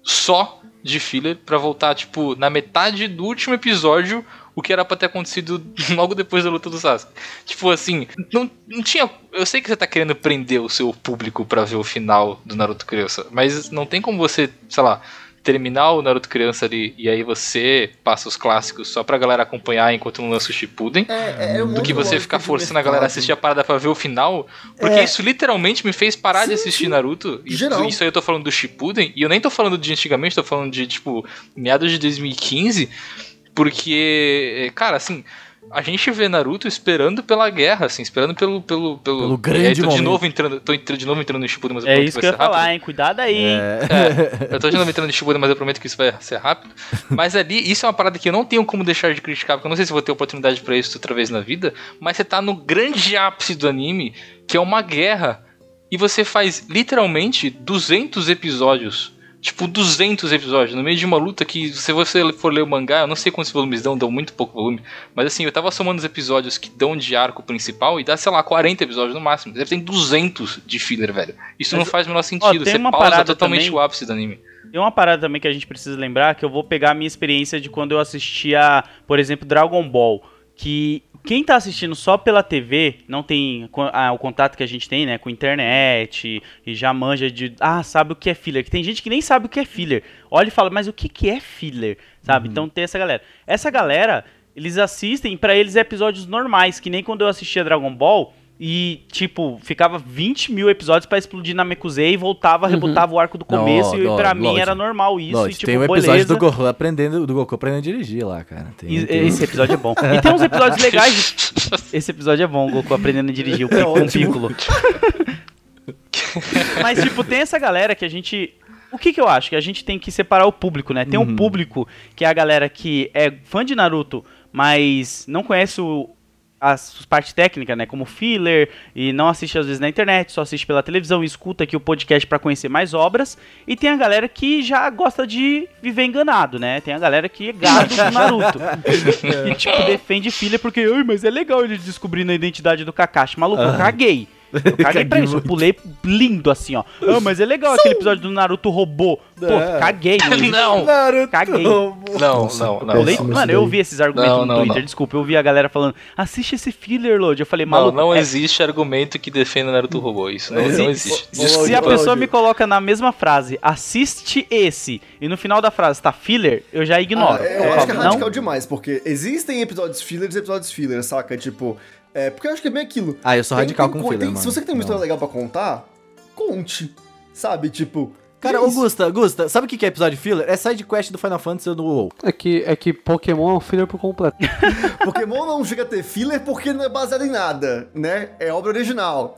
só de filler pra voltar, tipo, na metade do último episódio, o que era pra ter acontecido logo depois da luta do Sasuke. Tipo assim, não, não tinha. Eu sei que você tá querendo prender o seu público pra ver o final do Naruto Criança, mas não tem como você, sei lá, terminar o Naruto Criança ali e aí você passa os clássicos só pra galera acompanhar enquanto não lança o Shippuden. É, é uma Do que você ficar de forçando a galera a assistir a parada pra ver o final. Porque É. isso literalmente me fez parar de Sim, assistir sim. Naruto. E Geral. Isso aí eu tô falando do Shippuden. E eu nem tô falando de antigamente, tô falando de, tipo, meados de 2015. Porque, cara, assim, a gente vê Naruto esperando pela guerra, assim, esperando pelo. Pelo, pelo, Pelo grande E aí, tô de momento. novo entrando. Tô entrando- de novo entrando no Shippuden, mas eu É prometo isso vai que eu ia ser rápido. falar, hein? Cuidado aí, hein? É. Eu tô de novo entrando no Shippuden, mas eu prometo que isso vai ser rápido. Mas ali, isso é uma parada que eu não tenho como deixar de criticar, porque eu não sei se vou ter oportunidade pra isso outra vez na vida, mas você tá no grande ápice do anime, que é uma guerra, e você faz literalmente 200 episódios. Tipo, 200 episódios, no meio de uma luta que, se você for ler o mangá, eu não sei quantos volumes dão, dão muito pouco volume, mas assim, eu tava somando os episódios que dão de arco principal e dá, sei lá, 40 episódios no máximo. Deve ter 200 de filler, velho. Isso Mas, não faz o menor sentido, tem você uma pausa totalmente também- o ápice do anime. Tem uma parada também que a gente precisa lembrar, que eu vou pegar a minha experiência de quando eu assistia, por exemplo, Dragon Ball, que quem tá assistindo só pela TV, não tem ah, o contato que a gente tem, né, com internet, e já manja de, ah, sabe o que é filler, que tem gente que nem sabe o que é filler. Olha e fala, mas o que que é filler, sabe? Então tem essa galera. Essa galera, eles assistem, pra eles é episódios normais, que nem quando eu assistia Dragon Ball, e, tipo, ficava 20 mil episódios pra explodir na Mekuzei e voltava, rebotava o arco do Não, começo, e não, pra mim Lorde. era normal isso, Lorde, e tipo, tem um episódio beleza. do Goku aprendendo, do Goku aprendendo a dirigir lá, cara. Tem, E- tem- Esse episódio é bom. E tem uns episódios legais. Esse episódio é bom, o Goku aprendendo a dirigir o É com o Piccolo. Mas, tipo, tem essa galera que a gente. O que que eu acho? Que a gente tem que separar o público, né? Tem um público que é a galera que é fã de Naruto, mas não conhece o, as parte técnica, né? Como filler, e não assiste às vezes na internet, só assiste pela televisão e escuta aqui o podcast pra conhecer mais obras. E tem a galera que já gosta de viver enganado, né? Tem a galera que é gado do Naruto. que, tipo, defende filler porque, ai, mas é legal ele descobrindo a identidade do Kakashi. Maluco, eu caguei. Eu caguei pra isso, eu pulei lindo assim, ó. Ah, mas é legal aquele episódio do Naruto robô. Pô, É. caguei. Não, Não, Naruto. Caguei. não, não, eu não. Pulei- mano, eu ouvi esses argumentos Não, no não, Twitter, não. desculpa. Eu vi a galera falando, assiste esse filler, Lord. Eu falei, Não, maluco. não é- existe argumento que defenda Naruto robô. Isso não, Se- não existe. se- Se a Desculpa. pessoa me coloca na mesma frase, assiste esse, e no final da frase tá filler, eu já ignoro. Ah, eu eu acho que é falo, radical não, demais, porque existem episódios fillers e episódios fillers, saca? Tipo, é, porque eu acho que é bem aquilo. Ah, eu sou Tem- radical tem com co- filler, tem- mano. Se você tem uma Não. história legal pra contar, conte. Sabe, tipo. Cara, é isso. Augusta, Augusta, sabe o que que é episódio filler? É side quest do Final Fantasy ou do WoW. É que, é que Pokémon é um filler por completo. Pokémon não chega a ter filler porque não é baseado em nada, né? É obra original.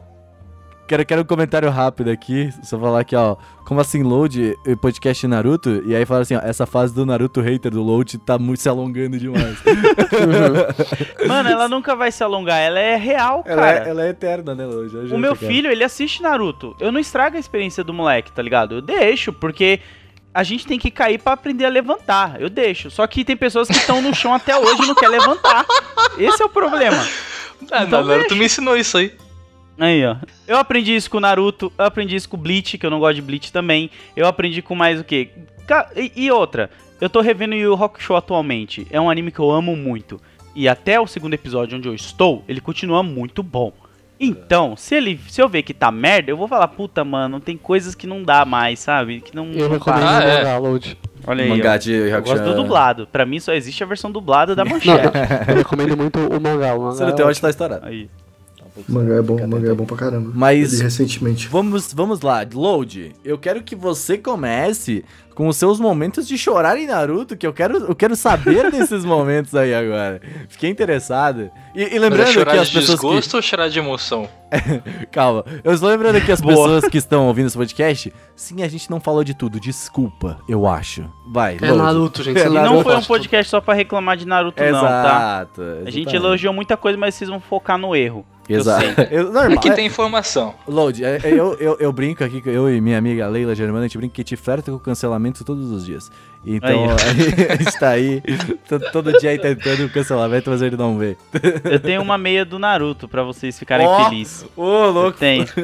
Quero, quero um comentário rápido aqui, só falar aqui, ó. Como assim, Load, podcast Naruto? E aí fala assim, ó, essa fase do Naruto hater do Load tá muito se alongando demais. mano, ela nunca vai se alongar, ela é real, ela, cara. é, ela é eterna, né, Load? O meu filho, ele assiste Naruto. Eu não estrago a experiência do moleque, tá ligado? Eu deixo, porque a gente tem que cair pra aprender a levantar. Eu deixo. Só que tem pessoas que estão no chão até hoje e não quer levantar. Esse é o problema. Ah, Então não, Naruto me ensinou isso aí. Aí, ó. Eu aprendi isso com o Naruto, eu aprendi isso com o Bleach, que eu não gosto de Bleach também. Eu aprendi com mais o quê? Ca- E, e outra, eu tô revendo Yu Yu Hakusho atualmente. É um anime que eu amo muito. E até o segundo episódio onde eu estou, ele continua muito bom. Então, se ele, se eu ver que tá merda, eu vou falar, puta, mano, tem coisas que não dá mais, sabe? Que não, Eu não recomendo. Ah, o é. mangá, Load. Olha aí, Mangá de Eu gosto do dublado. Pra mim só existe a versão dublada da Não, manchete. eu recomendo muito o mangá. O mangá Você não é tem onde ótimo. tá estourado. Aí. O mangá é bom, mangá é bom pra caramba. Mas- recentemente. Vamos, vamos lá, Load. Eu quero que você comece com os seus momentos de chorar em Naruto, que eu quero, eu quero saber desses momentos aí agora. Fiquei interessado. E, e é lembrando chorar que as de pessoas desgosto ou chorar de emoção? que... Calma. Eu estou lembrando que as Boa. pessoas que estão ouvindo esse podcast, sim, a gente não falou de tudo. Desculpa, eu acho. Vai, É Load. Naruto, gente. É E Naruto. não foi um podcast só pra reclamar de Naruto, não, tá? Exato. A gente elogiou muita coisa, mas vocês vão focar no erro. Eu Exato. sei. Eu, normal, Aqui é- tem informação. Load, é- é- eu, eu, eu brinco aqui, que eu e minha amiga Leila Germana, a gente brinca que te flerta com cancelamento todos os dias. Então, a gente tá aí to- todo dia aí tentando o cancelamento, mas ele não vê. Eu tenho uma meia do Naruto pra vocês ficarem Ó, felizes. Ô, Eu louco. tenho.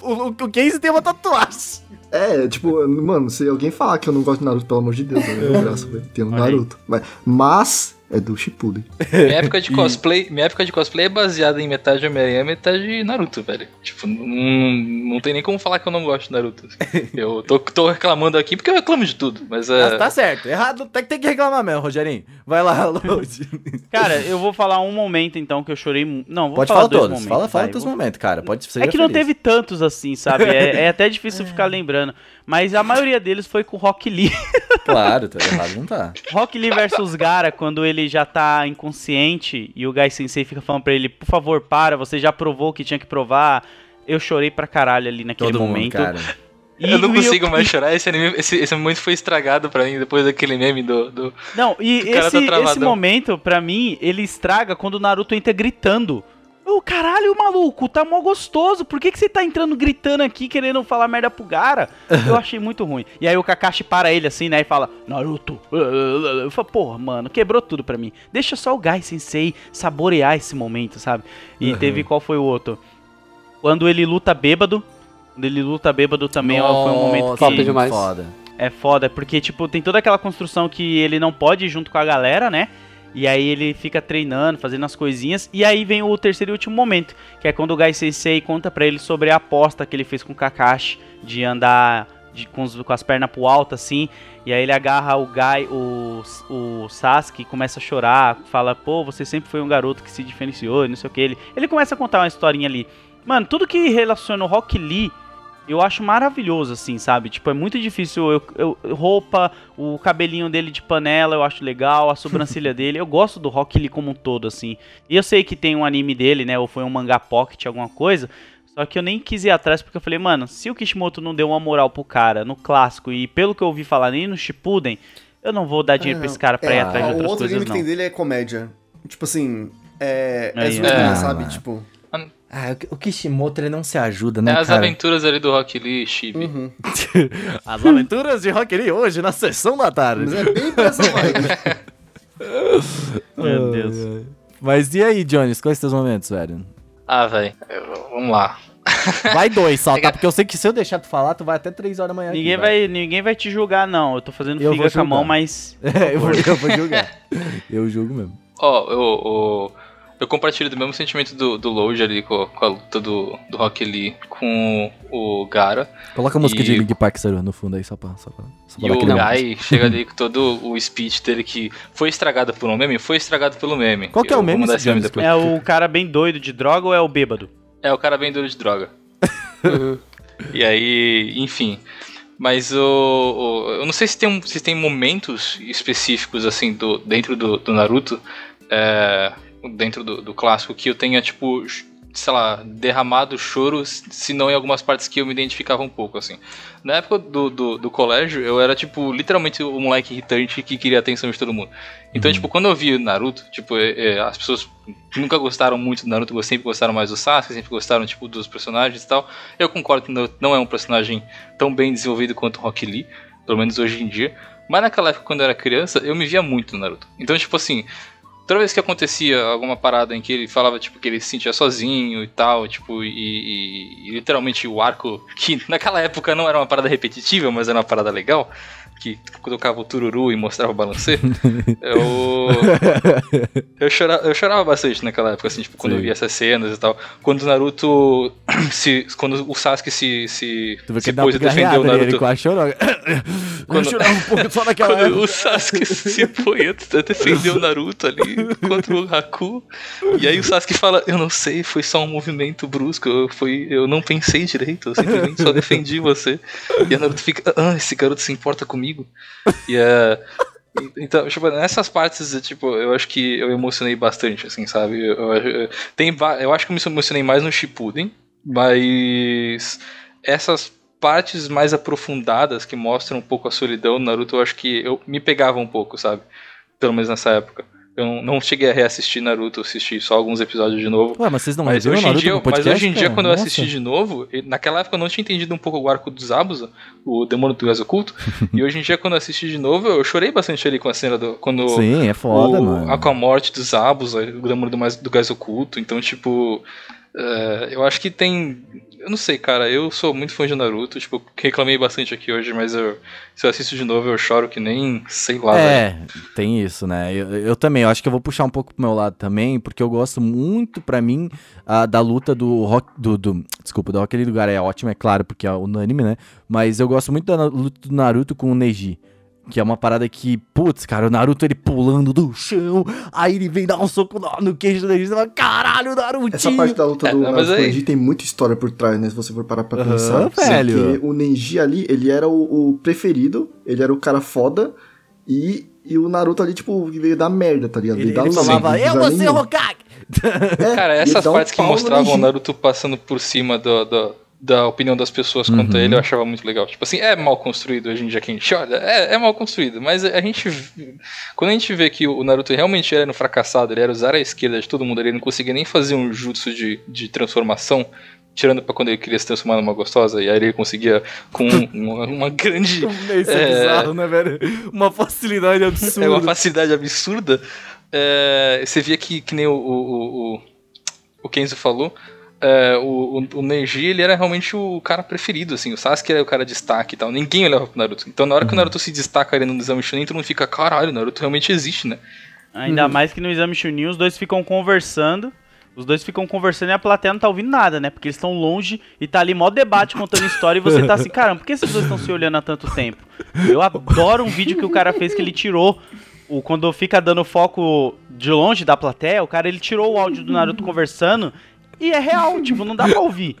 O, o, o Casey tem uma tatuagem. É, tipo, mano, se alguém falar que eu não gosto de Naruto, pelo amor de Deus, eu não graça, velho. Tem um aí. Naruto. Mas, mas é do Shippuden. Minha época de cosplay, minha época de cosplay é baseada em metade Homem-Aranha, metade Naruto, velho. Tipo, não, não tem nem como falar que eu não gosto de Naruto. Eu tô, tô reclamando aqui porque eu reclamo de tudo, mas é. Tá, tá certo, errado, tem, tem que reclamar mesmo, Rogerinho. Vai lá, Load. Cara, eu vou falar um momento então que eu chorei. Não, vou Pode falar falar dois todos, momentos. fala, fala vai, teus vou- momentos, cara, pode ser É que não teve tantos assim, sabe? É, é até difícil ficar lembrando. Mas a maioria deles foi com Rock Lee. Claro, tá errado, não tá. Rock Lee versus Gara, quando ele já tá inconsciente e o Gai Sensei fica falando pra ele, por favor, para, você já provou o que tinha que provar. Eu chorei pra caralho ali naquele Todo mundo, momento. cara. E eu não consigo Yuki- mais chorar, esse, anime, esse, esse momento foi estragado pra mim depois daquele meme do. do... Não, e cara tá esse, esse momento, pra mim, ele estraga quando o Naruto entra gritando. Ô, caralho, maluco, tá mó gostoso. Por que, que você tá entrando gritando aqui, querendo falar merda pro Gara? Eu achei muito ruim. E aí o Kakashi para ele assim, né, e fala, Naruto. Eu falo, porra, mano, quebrou tudo pra mim. Deixa só o Gai Sensei saborear esse momento, sabe? E Uhum. teve qual foi o outro? Quando ele luta bêbado. Quando ele luta bêbado também ó, foi um momento Nossa, que... Top demais. Foda. É foda, porque, tipo, tem toda aquela construção que ele não pode ir junto com a galera, né? E aí ele fica treinando, fazendo as coisinhas. E aí vem o terceiro e último momento, que é quando o Gai Sensei conta pra ele sobre a aposta que ele fez com o Kakashi de andar de- com, os- com as pernas pro alto, assim. E aí ele agarra o Gai, o, o Sasuke, começa a chorar, fala, pô, você sempre foi um garoto que se diferenciou, não sei o que. Ele, ele começa a contar uma historinha ali. Mano, tudo que relaciona o Rock Lee eu acho maravilhoso, assim, sabe? Tipo, é muito difícil. Eu, eu- roupa, o cabelinho dele de panela, eu acho legal, a sobrancelha dele. Eu gosto do Rock Lee como um todo, assim. E eu sei que tem um anime dele, né? Ou foi um mangá pocket, alguma coisa. Só que eu nem quis ir atrás porque eu falei, mano, se o Kishimoto não deu uma moral pro cara no clássico e pelo que eu ouvi falar nem no Shippuden, eu não vou dar dinheiro pra esse cara pra ir É, atrás de o outras outro coisas, anime que não. tem dele é comédia. Tipo assim, é. É, Aí, zoeirinha, é. sabe? Ah, Tipo. Ah, o Ki- o Kishimoto, ele não se ajuda, É né, as cara? aventuras ali do Rock Lee e Chibi. Uhum. As aventuras de Rock Lee hoje na sessão da tarde. Mas é bem essa. Meu Deus. Mas e aí, Jones, quais são os teus momentos, velho? Ah, velho. Vamos lá. Vai dois só, tá? Porque eu sei que se eu deixar tu falar, tu vai até três horas da manhã. aqui, Ninguém vai, ninguém vai te julgar, não. Eu tô fazendo Eu figa com a mão, mas. É, eu vou, eu vou julgar. Eu julgo mesmo. Ó, eu, eu, eu compartilho do mesmo sentimento do, do Load ali com, com a luta do, do Rock Lee com o Gara. Coloca a música E- de Link Park Saru no fundo aí, só pra, só pra, só pra E dar o Guy chega ali com todo o speech dele que foi estragado por um meme, foi estragado pelo meme. Qual que é o meme, esse meme depois. É o cara bem doido de droga ou é o bêbado? É o cara bem duro de droga. E aí, enfim. Mas o, o- eu não sei se tem, se tem momentos específicos assim do, dentro do, do Naruto, é, dentro do, do clássico, que eu tenha, tipo, sei lá, derramado choros, se não em algumas partes que eu me identificava um pouco, assim. Na época do, do, do colégio, eu era, tipo, literalmente o moleque irritante que queria a atenção de todo mundo. Então, tipo, quando eu vi Naruto, tipo, é, é, as pessoas nunca gostaram muito do Naruto, sempre gostaram mais do Sasuke, sempre gostaram, tipo, dos personagens e tal. Eu concordo que não- não é um personagem tão bem desenvolvido quanto o Rock Lee, pelo menos hoje em dia. Mas naquela época, quando eu era criança, eu me via muito no Naruto. Então, tipo assim, toda vez que acontecia alguma parada em que ele falava, tipo, que ele se sentia sozinho e tal, tipo, e, e- e literalmente o arco, que naquela época não era uma parada repetitiva, mas era uma parada legal, que colocava o tururu e mostrava o balancê, eu, eu, chorava, eu chorava bastante naquela época, assim, tipo, quando Sim. eu via essas cenas e tal. Quando o Naruto se. Quando o Sasuke se, se, Tu se pôs uma e defendeu o né? ele Naruto. quase chorou. Quando- Eu chorava um pouco só naquela Quando época. o Sasuke se põe a defender o Naruto ali contra o Haku. E aí o Sasuke fala, eu não sei, foi só um movimento brusco, eu, foi, eu não pensei direito, eu simplesmente só defendi você. E a Naruto fica, ah, esse garoto se importa comigo. E é. Então, tipo, nessas partes, tipo, eu acho que eu emocionei bastante, assim, sabe? Eu, eu- tem, eu acho que eu me emocionei mais no Shippuden, mas essas partes mais aprofundadas que mostram um pouco a solidão do Naruto, eu acho que eu me pegava um pouco, sabe? Pelo menos nessa época. Eu não- não cheguei a reassistir Naruto, eu assisti só alguns episódios de novo. Ué, mas vocês não Mas hoje, em dia, no mas podcast, hoje em dia, cara? quando eu Nossa. assisti de novo, naquela época eu não tinha entendido um pouco o arco dos Zabuza, o demônio do gás oculto. e hoje em dia, quando eu assisti de novo, eu chorei bastante ali com a cena do. Quando Sim, é foda, o, mano. a com a morte dos Zabuza, o demônio do, do gás oculto. Então, tipo. é, eu acho que tem. Eu não sei, cara. Eu sou muito fã de Naruto. Tipo, reclamei bastante aqui hoje, mas eu, se eu assisto de novo, eu choro que nem. Sei lá, velho. É, tem isso, né? Eu, eu também, eu acho que eu vou puxar um pouco pro meu lado também, porque eu gosto muito, pra mim, ah, da luta do rock. Do, do- desculpa, do Rock Lee do Gara é ótimo, é claro, porque é unânime, né? Mas eu gosto muito da luta do Naruto com o Neji. Que é uma parada que, putz, cara, o Naruto ele pulando do chão, aí ele vem dar um soco no, no queijo do Neji, você fala, caralho, Naruto! Essa parte da luta É, do mas Naruto aí- Neji tem muita história por trás, né? Se você for parar pra Aham, pensar. velho. Porque o Neji ali, ele era o, o preferido, ele era o cara foda, e, e o Naruto ali, tipo, veio da merda, tá ligado? Ele, ele os falava, eu não vou ser. Hokage! É, Cara, essas dá um partes que mostravam o. Naruto passando por cima do, do- da opinião das pessoas quanto a Uhum. ele, eu achava muito legal. Tipo assim, é mal construído hoje em dia que a gente olha, é, é mal construído, mas a gente. Quando a gente vê que o Naruto realmente era um fracassado, ele era usar a esquerda de todo mundo, ele não conseguia nem fazer um jutsu de, de transformação. Tirando pra quando ele queria se transformar numa gostosa, e aí ele conseguia com uma, uma grande. Isso é, É. bizarro, né, velho? Uma facilidade absurda. É uma facilidade absurda. É, você via que, que nem o, o, o, o Kenzo falou, é, o, o, o Neji ele era realmente o cara preferido, assim, o Sasuke era o cara de destaque e tal, ninguém olhava pro Naruto. Então na hora que o Naruto se destaca ali no exame Chunin, todo mundo fica, caralho, o Naruto realmente existe, né? Ainda mais que no exame Chunin os dois ficam conversando. Os dois ficam conversando e a plateia não tá ouvindo nada, né? Porque eles estão longe e tá ali mó debate contando história e você tá assim, caramba, por que esses dois estão se olhando há tanto tempo? Eu adoro um vídeo que o cara fez que ele tirou o quando fica dando foco de longe da plateia, o cara ele tirou o áudio do Naruto conversando e é real, tipo, não dá pra ouvir.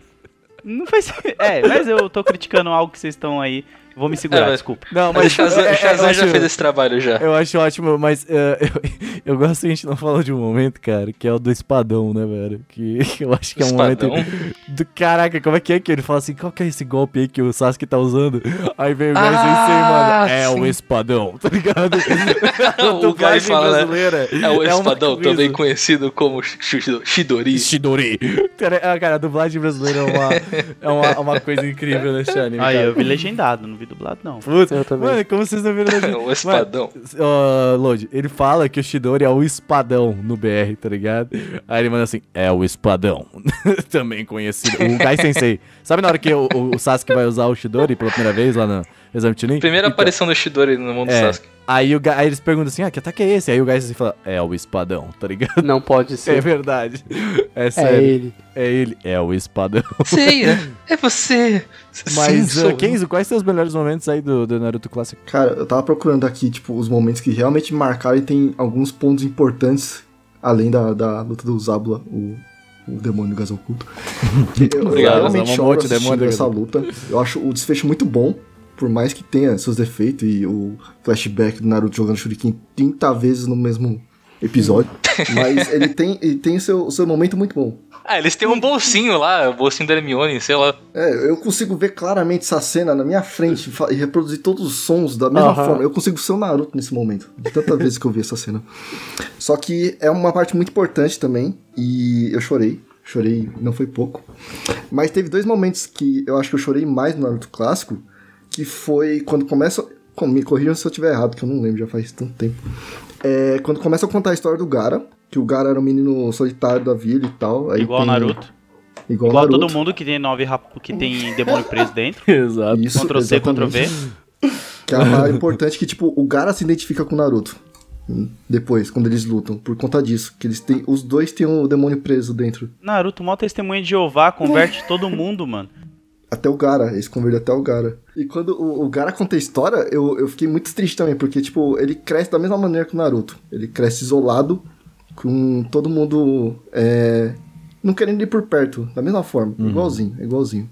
Não faz. É, mas eu tô criticando algo que vocês estão aí. Vou me segurar, É, mas- desculpa. Não, Mas o Shazam, é, é, Shazam já acho- fez esse trabalho já. Eu acho ótimo, mas é, eu, eu gosto que a gente não falou de um momento, cara, que é o do espadão, né, velho? Que, que eu acho que é um Espadão? momento. Do, caraca, como é que é que ele fala assim? Qual que é esse golpe aí que o Sasuke tá usando? Aí vem o Gai Sensei, mano. É o espadão, tá ligado? o Gai fala, né? brasileira. É o uma espadão, também conhecido como Shido- Shidori. Shidori. Cara, ah, cara, a dublagem brasileira é uma, é uma, uma coisa incrível nesse anime. Aí cara. eu vi legendado, não vi dublado, não. Putz, Eu também. mano, como vocês não viram legenda? o espadão. Ó, Lodi, ele fala que o Shidori é o espadão no BR, tá ligado? Aí ele manda assim, é o espadão. Também conhecido. O Gai Sensei. Sabe na hora que o, o Sasuke vai usar o Shidori pela primeira vez lá no Exame Chunin? Primeira Então, aparição do Shidori no mundo É. do Sasuke. Aí, o Gai- aí eles perguntam assim, ah, que ataque é esse? Aí o Gai Sensei fala, é o espadão, tá ligado? Não pode É ser. verdade. É É, sério. ele. É ele. É o espadão. Sei, é, é você. Mas, Sim, uh. Kenzo, quais são os melhores momentos aí do, do Naruto clássico? Cara, eu tava procurando aqui, tipo, os momentos que realmente marcaram e tem alguns pontos importantes, além da, da luta do Zabula, o, o demônio gás oculto. Eu, Obrigado, realmente um choro monte assistindo demônio, essa luta. Eu acho o desfecho muito bom, por mais que tenha seus defeitos e o flashback do Naruto jogando Shuriken 30 vezes no mesmo episódio. mas ele tem, ele tem seu, seu momento muito bom. Ah, eles têm um bolsinho lá, o bolsinho da Hermione, sei lá. É, eu consigo ver claramente essa cena na minha frente e reproduzir todos os sons da mesma Aham. forma. Eu consigo ser o Naruto nesse momento, de tantas vezes que eu vi essa cena. Só que é uma parte muito importante também, e eu chorei. Chorei, não foi pouco. Mas teve dois momentos que eu acho que eu chorei mais no Naruto clássico, que foi quando começa. com- Me corrijam se eu estiver errado, que eu não lembro, já faz tanto tempo. É, quando começa a contar a história do Gara, que o Gara era um menino solitário da vila e tal. aí Igual tem- Naruto. Igual, Igual Naruto. todo mundo que tem nove rap... que tem demônio preso dentro. Exato. Isso, Ctrl C, Ctrl V. Que é a parada importante que, tipo, o Gara se identifica com o Naruto. Hum, Depois, quando eles lutam, por conta disso. Que eles têm. Os dois têm o demônio preso dentro. Naruto, mó testemunha de Jeová, converte todo mundo, mano. Até o Gara, eles convertem até o Gara. E quando o, o Gara conta a história, eu, eu fiquei muito triste também, porque, tipo, ele cresce da mesma maneira que o Naruto. Ele cresce isolado, com todo mundo é, não querendo ir por perto, da mesma forma, igualzinho, igualzinho.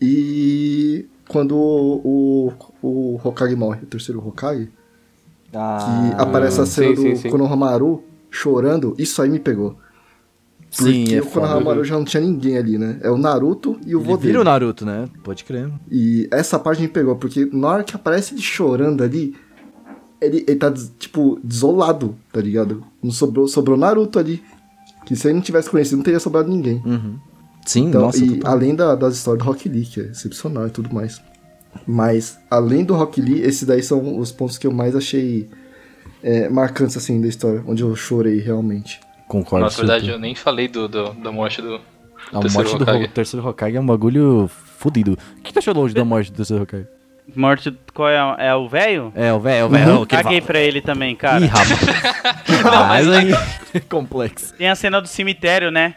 E quando o, o, o Hokage morre, o terceiro Hokage, que Ah, aparece a cena sim, sim, do sim. Konohamaru chorando, isso aí me pegou. Sim, Porque é o. Konohamaru já não tinha ninguém ali, né? É o Naruto e o Ele vô dele. o Naruto, né? Pode crer. E essa parte me pegou, porque na hora que aparece ele chorando ali, ele, ele tá, tipo, desolado, tá ligado? Não sobrou, sobrou Naruto ali. Que se ele não tivesse conhecido, não teria sobrado ninguém. Sim, Então, nossa. e além da, das histórias do Rock Lee, que é excepcional e tudo mais. Mas, além do Rock Lee, esses daí são os pontos que eu mais achei é, marcantes, assim, da história. Onde eu chorei, realmente. Concordo. Na verdade, super. eu nem falei do, do- da morte do. A terceiro morte do Hokage. Ho- terceiro Hokage é um bagulho fudido. O que tu achou longe da morte do terceiro Hokage? Morte, qual é? É o velho? É, o velho, é o velho. que Caguei pra ele também, cara. Ih, rapaz. Não, mas aí... Complexo. Tem a cena do cemitério, né?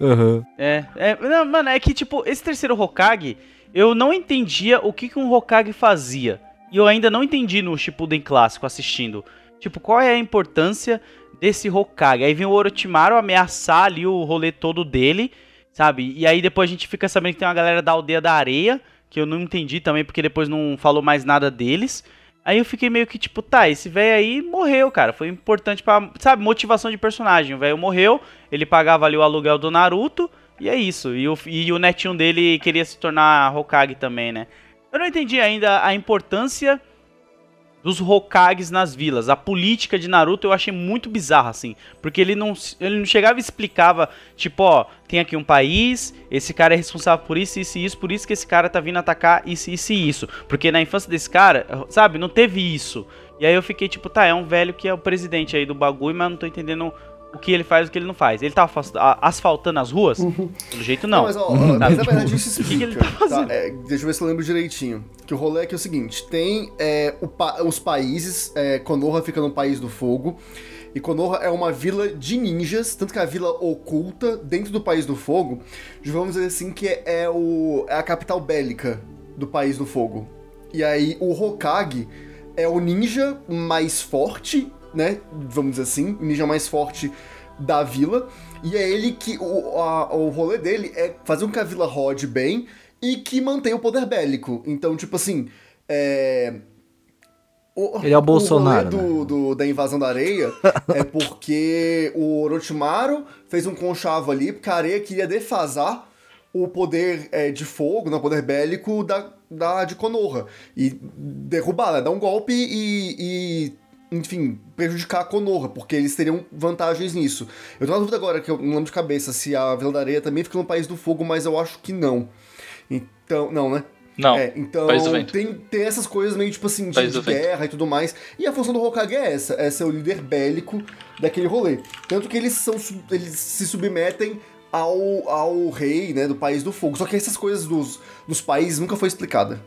Aham. É, é, não, mano, é que tipo, esse terceiro Hokage, eu não entendia o que, que um Hokage fazia. E eu ainda não entendi no Shippuden clássico assistindo. Tipo, qual é a importância desse Hokage? Aí vem o Orochimaru ameaçar ali o rolê todo dele, sabe? E aí depois a gente fica sabendo que tem uma galera da aldeia da areia, que eu não entendi também porque depois não falou mais nada deles. Aí eu fiquei meio que tipo, tá, esse velho aí morreu, cara. Foi importante pra, sabe, motivação de personagem. O velho morreu, ele pagava ali o aluguel do Naruto, e é isso. E o, e o netinho dele queria se tornar Hokage também, né? Eu não entendi ainda a importância dos Hokages nas vilas. A política de Naruto eu achei muito bizarra, assim. Porque ele não, ele não chegava e explicava, tipo, ó, tem aqui um país, esse cara é responsável por isso, isso e isso, por isso que esse cara tá vindo atacar isso, isso e isso. Porque na infância desse cara, sabe, não teve isso. E aí eu fiquei, tipo, tá, é um velho que é o presidente aí do bagulho, mas não tô entendendo o que ele faz e o que ele não faz. Ele tá asfaltando as ruas? Pelo jeito não. mas, ó, mas na Tipo, verdade isso o que ele explica. tá fazendo? tá? É, deixa eu ver se eu lembro direitinho. Que o rolê é que é o seguinte: tem é, o pa- os países, é, Konoha fica no País do Fogo. E Konoha é uma vila de ninjas, tanto que é a vila oculta dentro do País do Fogo, vamos dizer assim, que é, é o, é a capital bélica do País do Fogo. E aí o Hokage é o ninja mais forte, né? Vamos dizer assim, o ninja mais forte da vila. E é ele que. O, a- o rolê dele é fazer com que a vila rode bem e que mantenha o poder bélico. Então, tipo assim. É. Ele é o Bolsonaro, rolê do, do- da invasão da areia é porque o Orochimaru fez um conchavo ali, porque a areia queria defasar o poder é, de fogo, né, o poder bélico da, da, de Konoha. E derrubar, né, dar um golpe e, e, enfim, prejudicar a Konoha, porque eles teriam vantagens nisso. Eu tô na dúvida agora, que eu não lembro de cabeça, se a Vila da Areia também fica no País do Fogo, mas eu acho que não. Então, não, né? Não, É, então tem, tem essas coisas meio tipo assim, de, de guerra e tudo mais. E a função do Hokage é essa, é ser o líder bélico daquele rolê. Tanto que eles são eles se submetem ao, ao rei, né, do País do Fogo. Só que essas coisas dos, dos países nunca foi explicada.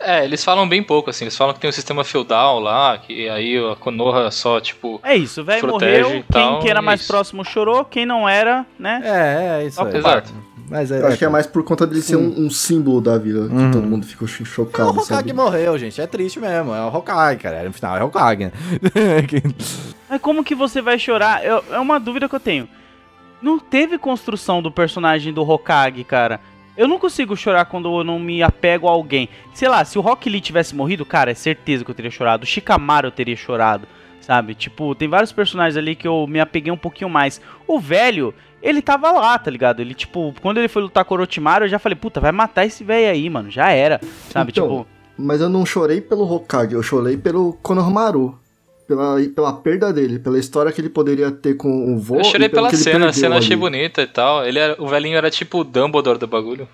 É, eles falam bem pouco, assim. Eles falam que tem um sistema feudal lá, que aí a Konoha só, tipo. É isso, o velho morreu, e tal, quem, quem era mais isso. próximo chorou, quem não era, né? É, é isso aí. Exato. Mas é, Eu acho que é mais por conta dele ser um, um símbolo da vila, que todo mundo ficou cho- É, o chocado, Hokage morreu, gente. É triste mesmo. É o Hokage, cara. No final é o Hokage, né? Mas como que você vai chorar? Eu- é uma dúvida que eu tenho. Não teve construção do personagem do Hokage, cara. Eu não consigo chorar quando eu não me apego a alguém. Sei lá, se o Rock Lee tivesse morrido, cara, é certeza que eu teria chorado. O Shikamaru eu teria chorado, sabe? Tipo, tem vários personagens ali que eu me apeguei um pouquinho mais. O velho, ele tava lá, tá ligado? Ele, tipo, quando ele foi lutar com o Orochimaru, eu já falei, puta, vai matar esse velho aí, mano. Já era, sabe? Então, tipo, Mas eu não chorei pelo Hokage, eu chorei pelo Konohamaru. Pela, pela perda dele, pela história que ele poderia ter com o vô. eu chorei e pelo pela cena, a cena achei ali. bonita e tal. Ele era, o velhinho era tipo o Dumbledore do bagulho.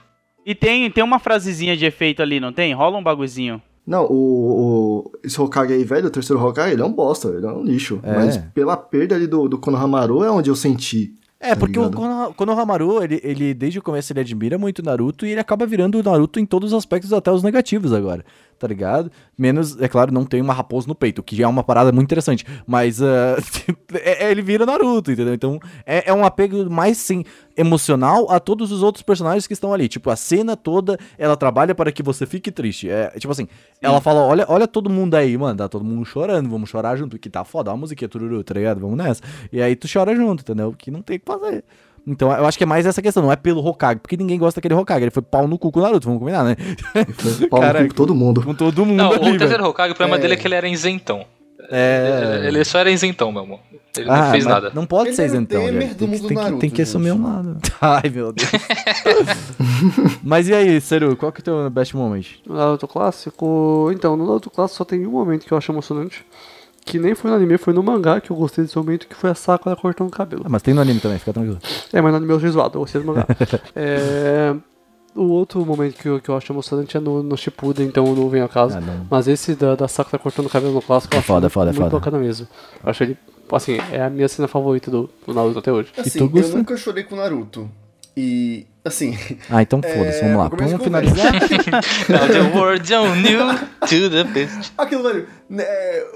e tem, tem uma frasezinha de efeito ali, não tem? Rola um bagulhozinho. Não, o, o- esse Hokage aí, velho, o terceiro Hokage, ele é um bosta, ele é um lixo. É. Mas pela perda ali do, do Konohamaru é onde eu senti. É, porque o ligado? Kono- Konohamaru, ele, ele desde o começo ele admira muito o Naruto e ele acaba virando o Naruto em todos os aspectos, até os negativos agora. Tá ligado? Menos, é claro, não tem uma raposa no peito, que já é uma parada muito interessante. Mas é- ele vira Naruto, entendeu? Então é, é um apego mais, sim, emocional a todos os outros personagens que estão ali. Tipo, a cena toda, ela trabalha para que você fique triste. É, tipo assim, ela fala, olha, olha todo mundo aí, mano, tá todo mundo chorando, vamos chorar junto, que tá foda, a musiquinha tururu, tá ligado? Vamos nessa. E aí tu chora junto, entendeu? Que não tem o que fazer. Então eu acho que é mais essa questão, não é pelo Hokage, porque ninguém gosta daquele Hokage, ele foi pau no cu com o Naruto, vamos combinar, né? Foi pau no cu Caraca. com todo mundo. Com todo mundo Não, ali, o terceiro Hokage, o problema dele é que ele era isentão. É... Ele, ele só era isentão, meu amor. Ele Ah, não fez nada. Não pode Ele ser o isentão, Tem, tem, que, Naruto, tem que assumir um lado. Ai, meu Deus. Mas e aí, Seru, qual que é o teu best moment? No Naruto clássico. Então, no Naruto clássico só tem um momento que eu acho emocionante. Que nem foi no anime, foi no mangá que eu gostei desse momento, que foi a Sakura cortando o cabelo. Ah, mas tem no anime também, fica tranquilo. É, mas no anime eu achei zoado, eu gostei do mangá. é, o outro momento que eu, que eu acho emocionante é no, no Shippuden, então não vem ao caso. Ah. Mas esse da, da Sakura cortando o cabelo no clássico eu É acho foda, foda, muito foda. bacana mesmo. Eu acho ele, assim, é a minha cena favorita do, do Naruto até hoje. Assim, tu, eu nunca chorei com Naruto. E, assim, Ah, então foda-se, vamos lá. Vamos finalizar. Now the world on you to the best. Aquilo, velho, né,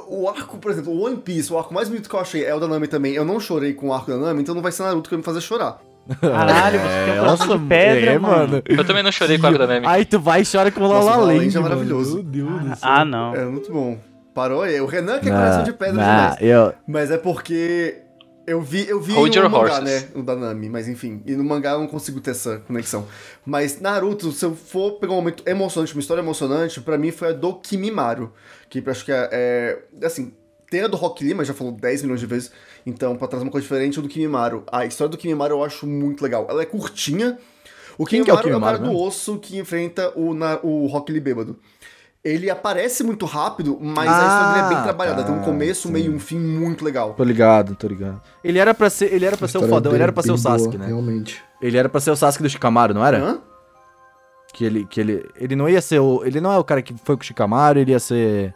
o arco, por exemplo, o One Piece, o arco mais bonito que eu achei é o da Nami também. Eu não chorei com o arco da Nami, então não vai ser Naruto que vai me fazer chorar. Caralho, você tem um coração de pedra, é, mano. Eu também não chorei com a Akudame. Aí tu vai e chora com o Lala o La La Land, é maravilhoso. Meu Deus do céu. Ah, não. É muito bom. Parou aí. O Renan que é coração de pedra demais. eu, Mas é porque eu vi, eu vi Hold no your mangá, horses. né? O da Nami, mas enfim. E no mangá eu não consigo ter essa conexão. Mas Naruto, se eu for pegar um momento emocionante, uma história emocionante, pra mim foi a do Kimimaru. Que eu acho que é, é. Assim, tem a do Rock Lee, mas já falou 10 milhões de vezes. Então, pra trazer uma coisa diferente, o do Kimimaru. A história do Kimimaru eu acho muito legal. Ela é curtinha. O Quem que é o Kimimaru é o, cara Kimimaru do osso que enfrenta o, na, o Rock Lee bêbado. Ele aparece muito rápido, mas Ah, a história dele é bem trabalhada. Tem um tá, começo, sim. meio e um fim muito legal. tô ligado, tô ligado. Ele era pra ser, ele era pra ser o fodão, ele era pra ser o bem boa, Sasuke, né? Realmente. Ele era pra ser o Sasuke do Shikamaru, não era? Hã? Que ele, que ele, ele não ia ser o, ele não é o cara que foi com o Shikamaru, ele ia ser...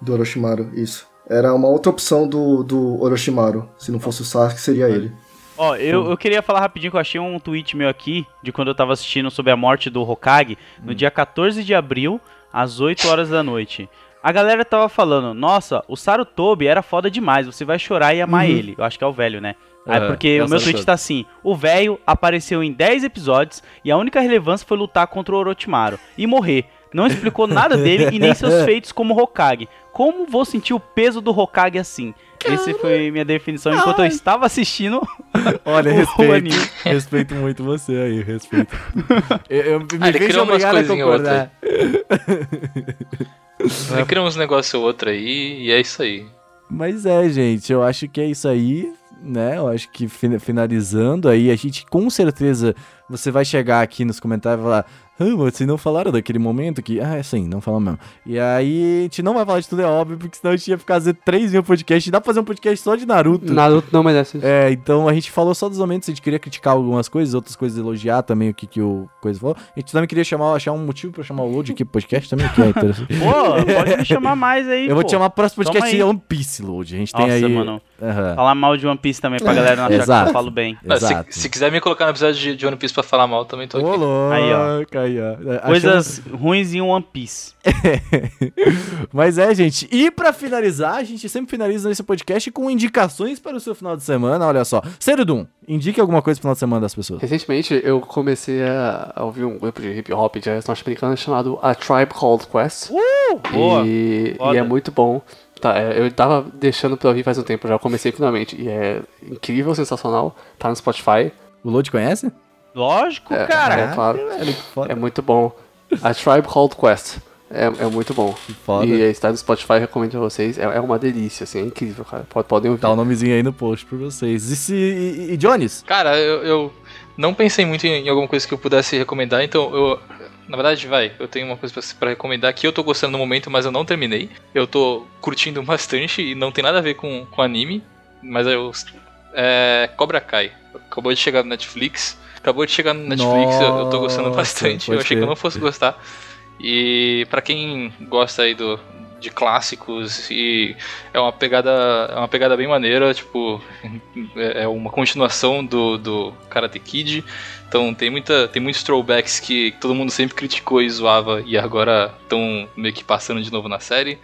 Do Orochimaru, isso. Era uma outra opção do, do Orochimaru. Se não fosse o Sasuke, seria ele. Ó, eu, eu queria falar rapidinho que eu achei um tweet meu aqui de quando eu tava assistindo sobre a morte do Hokage no dia 14 de abril, às 8 horas da noite. A galera tava falando, nossa, o Sarutobi era foda demais, você vai chorar e amar ele. Eu acho que é o velho, né? Aí Aham, porque é o o meu tweet tá assim: o velho apareceu em 10 episódios e a única relevância foi lutar contra o Orochimaru e morrer. Não explicou nada dele e nem seus feitos como Hokage. Como vou sentir o peso do Hokage assim? Essa foi minha definição enquanto eu estava assistindo Olha, o respeito, anime. respeito muito você aí, respeito. Eu, eu me Ah, ele vejo criou umas obrigado a coisinhas concordar. Ele cria uns negócios ou outro aí e é isso aí. Mas é, gente, eu acho que é isso aí, né? Eu acho que fin- finalizando aí, a gente com certeza você vai chegar aqui nos comentários e falar. Ah, mas vocês não falaram daquele momento que. Ah, é sim, não falamos mesmo. E aí, a gente não vai falar de tudo, é óbvio, porque senão a gente ia ficar fazendo 3 mil podcasts. Dá pra fazer um podcast só de Naruto. Naruto não merece isso. É, então a gente falou só dos momentos, a gente queria criticar algumas coisas, outras coisas elogiar também o que, que o coisa falou. A gente também queria chamar, achar um motivo pra chamar o Load aqui pro podcast também, que é interessante. Pô, pode me chamar mais aí, Eu vou pô. te chamar pro próximo podcast de. One Piece, Load. A gente tem Nossa, aí. mano. Aham. Falar mal de One Piece também pra galera não achar que Exato. eu falo bem. Ah, se, se quiser me colocar no episódio de, de One Piece pra falar mal, também tô aqui. Ô, louco, Aí, aí, ó. ó. Coisas ruins em One Piece. Mas é, gente. E pra finalizar, a gente sempre finaliza nesse podcast com indicações para o seu final de semana. Olha só. Serudum, indique alguma coisa pro final de semana das pessoas. Recentemente eu comecei a ouvir um grupo de hip hop de norte-americano chamado A Tribe Called Quest. Boa. E, e é muito bom. Tá, é, eu tava deixando pra ouvir faz um tempo, já comecei finalmente. E é incrível, sensacional. Tá no Spotify. O Load conhece? Lógico, É, cara. é claro. É muito bom. A Tribe Called Quest. É, é muito bom. Que foda. E está no Spotify, recomendo pra vocês. É, é uma delícia, assim, é incrível, cara. Pod- Podem ouvir. Tá o nomezinho aí no post pra vocês. E, se, e, e Jones? Cara, eu, eu não pensei muito em, em alguma coisa que eu pudesse recomendar, então eu. Na verdade, vai, eu tenho uma coisa pra, pra recomendar que eu tô gostando no momento, mas eu não terminei. Eu tô curtindo bastante e não tem nada a ver com, com anime, mas eu. É. Cobra Kai. Acabou de chegar no Netflix. Acabou de chegar no Netflix, eu, eu tô gostando Nossa, bastante. Eu achei que crer. eu não fosse gostar. E pra quem gosta aí do, de clássicos e é uma pegada é uma pegada bem maneira, tipo é é uma continuação do, do Karate Kid. Então tem muita tem muitos throwbacks que todo mundo sempre criticou e zoava e agora estão meio que passando de novo na série.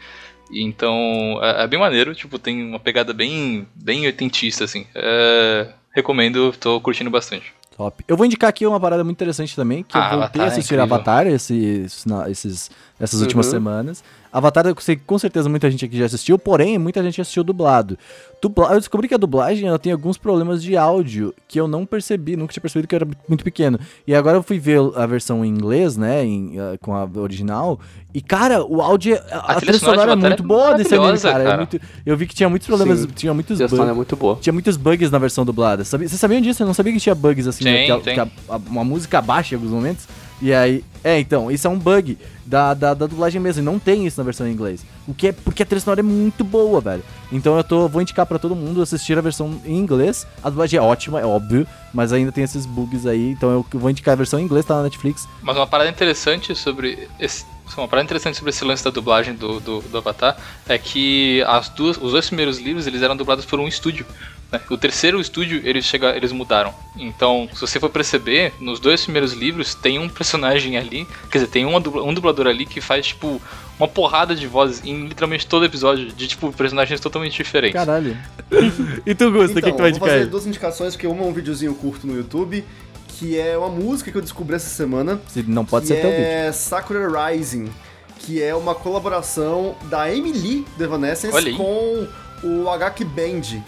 Então é, é bem maneiro, tipo tem uma pegada bem bem oitentista assim. É, recomendo, tô curtindo bastante. Top. Eu vou indicar aqui uma parada muito interessante também, que Ah, eu voltei a é assistir. Avatar esses, na- esses, essas últimas Uhum. semanas. Avatar, eu sei que com certeza muita gente aqui já assistiu, porém, muita gente assistiu dublado. Dubla... Eu descobri que a dublagem ela tem alguns problemas de áudio que eu não percebi, nunca tinha percebido que eu era muito pequeno. E agora eu fui ver a versão em inglês, né, em, ah, com a original, e cara, o áudio, é- a, a trilha sonora é Avatar muito é boa desse anime, maravilhosa, cara. É cara. muito- eu vi que tinha muitos problemas, Sim. tinha muitos A bugs. é muito boa. Tinha muitos bugs na versão dublada. Sabe, vocês sabiam disso? Eu não sabia que tinha bugs assim, né? Tem, que, a- tem. que a- a- uma música baixa em alguns momentos. E aí. É, então, isso é um bug da, da, da dublagem mesmo. E não tem isso na versão em inglês. O que é porque a trilha sonora é muito boa, velho. Então eu tô, vou indicar pra todo mundo assistir a versão em inglês. A dublagem é ótima, é óbvio. Mas ainda tem esses bugs aí. Então eu vou indicar a versão em inglês, tá na Netflix. Mas uma parada interessante sobre esse, uma parada interessante sobre esse lance da dublagem do, do, do Avatar é que as duas, os dois primeiros livros eles eram dublados por um estúdio. Né? O terceiro estúdio eles chega, eles mudaram. Então, se você for perceber, nos dois primeiros livros tem um personagem ali, quer dizer, tem uma dubla- um dublador ali que faz tipo uma porrada de vozes em literalmente todo episódio de tipo personagens totalmente diferentes. Caralho. e tu, Gusto, o que, que tu vai Então, vou fazer indicar duas indicações, porque uma é um videozinho curto no YouTube, que é uma música que eu descobri essa semana, Se não pode que ser teu vídeo. é Sakura Rising, que é uma colaboração da Emily do Evanescence com o HQ Band.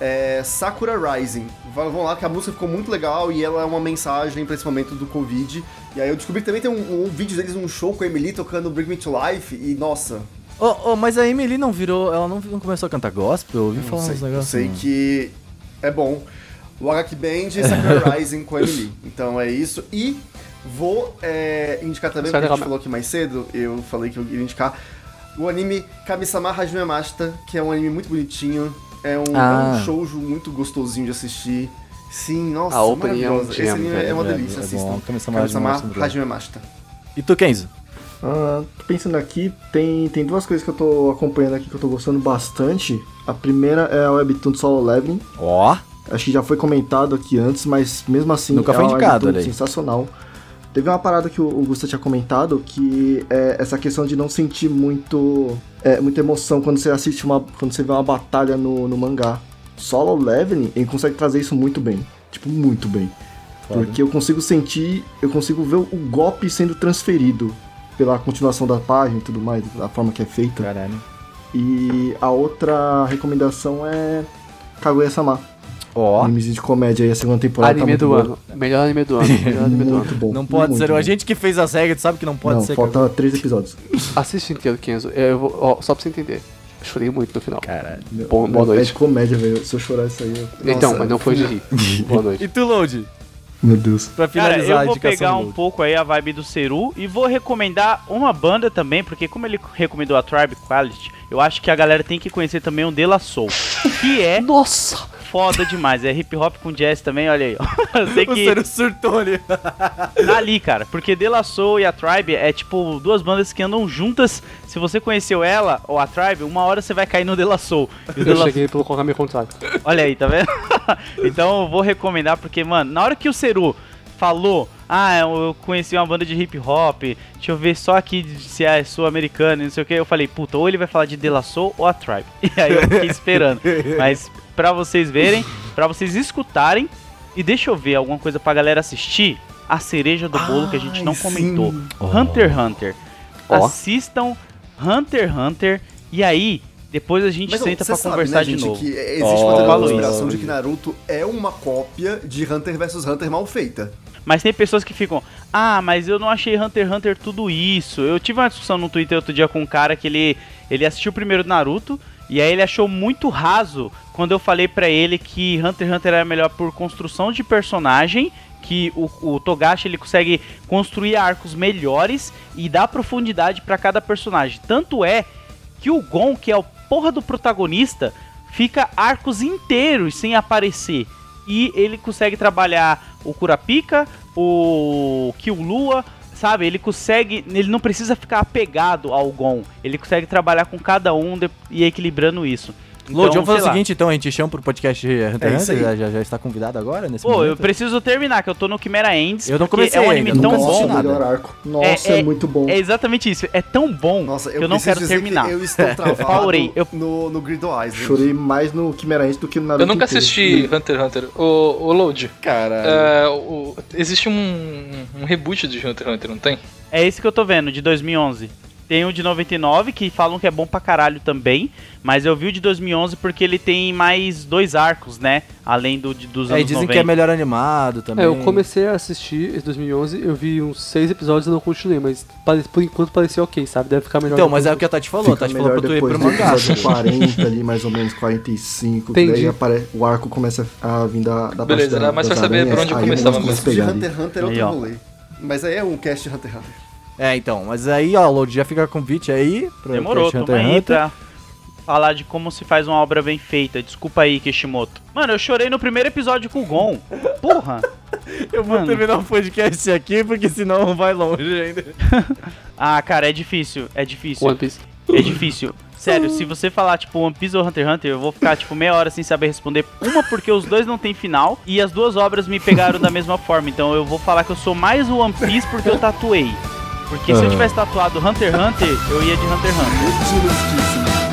É Sakura Rising. Vai- Vão lá que a música ficou muito legal e ela é uma mensagem pra esse momento do Covid. E aí eu descobri que também tem um, um vídeo deles, um show com a Emily tocando Bring Me to Life e nossa, Ô, ô, mas a Emily não virou. Ela não, não começou a cantar gospel? Eu ouvi falar sei, uns eu negócios. sei não. que é bom. O HQ Band e Sakura Rising com a Emily. Então é isso. E vou é, indicar também, é porque a gente falou aqui mais cedo, eu falei que eu iria indicar o anime Kami-sama Hajime Mashita, que é um anime muito bonitinho. É um, Ah. é um shoujo muito gostosinho de assistir. Sim, nossa, A opening é um maravilhosa. Esse anime é velho, uma delícia, é assistam. Kami-sama Hajime Mashita. E tu, Kenzo? Ah, tô pensando aqui, tem, tem duas coisas que eu tô acompanhando aqui que eu tô gostando bastante. A primeira é a Webtoon Solo Leveling. Ó. Acho que já foi comentado aqui antes, mas mesmo assim Nunca é foi uma indicado, webtoon olha aí. Teve uma parada que o Gusta tinha comentado, que é essa questão de não sentir muito é, muita emoção quando você assiste uma. quando você vê uma batalha no, no mangá. Solo Leveling, ele consegue trazer isso muito bem. Tipo, muito bem. Porque eu consigo sentir, eu consigo ver o golpe sendo transferido pela continuação da página e tudo mais, da forma que é feita. Caralho. E a outra recomendação é Kaguya-sama. Ó. Animezinho de comédia aí, a segunda temporada Anime tá do muito ano. Melhor anime do ano. Melhor anime do Muito ano. bom. Não pode muito ser. bom. A gente que fez as regras sabe que não pode Não, ser. falta três episódios. Assiste inteiro, Kenzo. Eu vou, ó, só pra você entender. Eu chorei muito no final. Caralho. Bom, boa É noite. de comédia, velho. Se eu chorar isso aí. Eu... Então, Nossa, mas não foi de rir. boa noite. E tu, Load? Meu Deus. Pra Cara, finalizar eu a vou pegar um pouco aí a vibe do Seru e vou recomendar uma banda também, porque como ele recomendou a Tribe Quality, eu acho que a galera tem que conhecer também o De La Soul, que é Nossa! Foda demais. É hip hop com jazz também, olha aí, ó. Eu sei O que Ciro surtou ali. tá ali, cara, porque De La Soul e a Tribe é tipo duas bandas que andam juntas. Se você conheceu ela ou a Tribe, uma hora você vai cair no De La Soul. E o Eu La cheguei pelo caminho contrário. Olha aí, tá vendo? então eu vou recomendar porque, mano, na hora que o Seru falou, ah, eu conheci uma banda de hip hop, deixa eu ver só aqui se é sul-americano, e não sei o que, eu falei, puta, ou ele vai falar de De La Soul ou a Tribe. E aí eu fiquei esperando. Mas pra vocês verem, pra vocês escutarem, e deixa eu ver alguma coisa pra galera assistir, a cereja do bolo que a gente não Ai, comentou. sim. Hunter x Hunter. Ó. Assistam Hunter x Hunter e aí depois a gente Mas, senta pra sabe, conversar né, de gente, novo. que existe Ó, uma conspiração de que Naruto é uma cópia de Hunter vs Hunter mal feita. Mas tem pessoas que ficam, ah, mas eu não achei Hunter x Hunter tudo isso. Eu tive uma discussão no Twitter outro dia com um cara que ele, ele assistiu primeiro Naruto e aí ele achou muito raso quando eu falei pra ele que Hunter x Hunter era melhor por construção de personagem, que o, o Togashi ele consegue construir arcos melhores e dar profundidade pra cada personagem. Tanto é que o Gon, que é o porra do protagonista, fica arcos inteiros sem aparecer. E ele consegue trabalhar o Kurapika, o Killua, sabe, ele consegue, ele não precisa ficar apegado ao Gon. Ele consegue trabalhar com cada um e equilibrando isso. Lodi, vamos fazer o lá. seguinte, então, a gente chama pro podcast Hunter É x isso aí. Hunter, já, já, já está convidado agora, nesse Pô, eu momento? preciso terminar, que eu tô no Chimera Ends. Eu não comecei É um anime eu tão bom. melhor arco. Nossa, É- é, muito bom. É exatamente isso. É tão bom Nossa, que eu não quero terminar. Que eu estou travado Paurei, eu- no, no Grid Island. Chorei mais no Chimera Ant do que no Naruto Eu nunca inteiro. assisti Hunter x Hunter. O, o Load. É, o- existe um, um reboot de Hunter x Hunter, não tem? É esse que eu tô vendo, de 2011. Tem o de 99, que falam que é bom pra caralho também, mas eu vi o de 2011 porque ele tem mais dois arcos, né? Além do de, dos É, anos dizem 90. que é melhor animado também. É, eu comecei a assistir em 2011, eu vi uns seis episódios e não continuei, mas pare- por enquanto parecia ok, sabe? Deve ficar melhor. Então, mas é o que a Tati falou, a Tati falou pra tu ir pro mangá. episódio 40 ali, mais ou menos, 45. que Entendi. Daí apare... o arco começa a vir da, da Beleza, parte da, era mais pra das saber por onde começava eu começo a de. Hunter x Hunter é outro rolê. Mas aí é um cast de Hunter x Hunter. É, então, mas aí, ó, Lodi, já fica convite aí pro Demorou, tamo Hunter x aí Hunter. pra falar de como se faz uma obra bem feita. Desculpa aí, Kishimoto. Mano, eu chorei no primeiro episódio com o Gon. Porra! Eu vou Mano. terminar o podcast aqui, porque senão vai longe ainda. Ah, cara, é difícil, é difícil. One Piece. É difícil. Sério, se você falar, tipo, One Piece ou Hunter x Hunter, eu vou ficar, tipo, meia hora sem saber responder. Uma, porque os dois não tem final, e as duas obras me pegaram da mesma forma. Então eu vou falar que eu sou mais o One Piece porque eu tatuei. Porque se eu tivesse tatuado Hunter x Hunter, eu ia de Hunter x Hunter.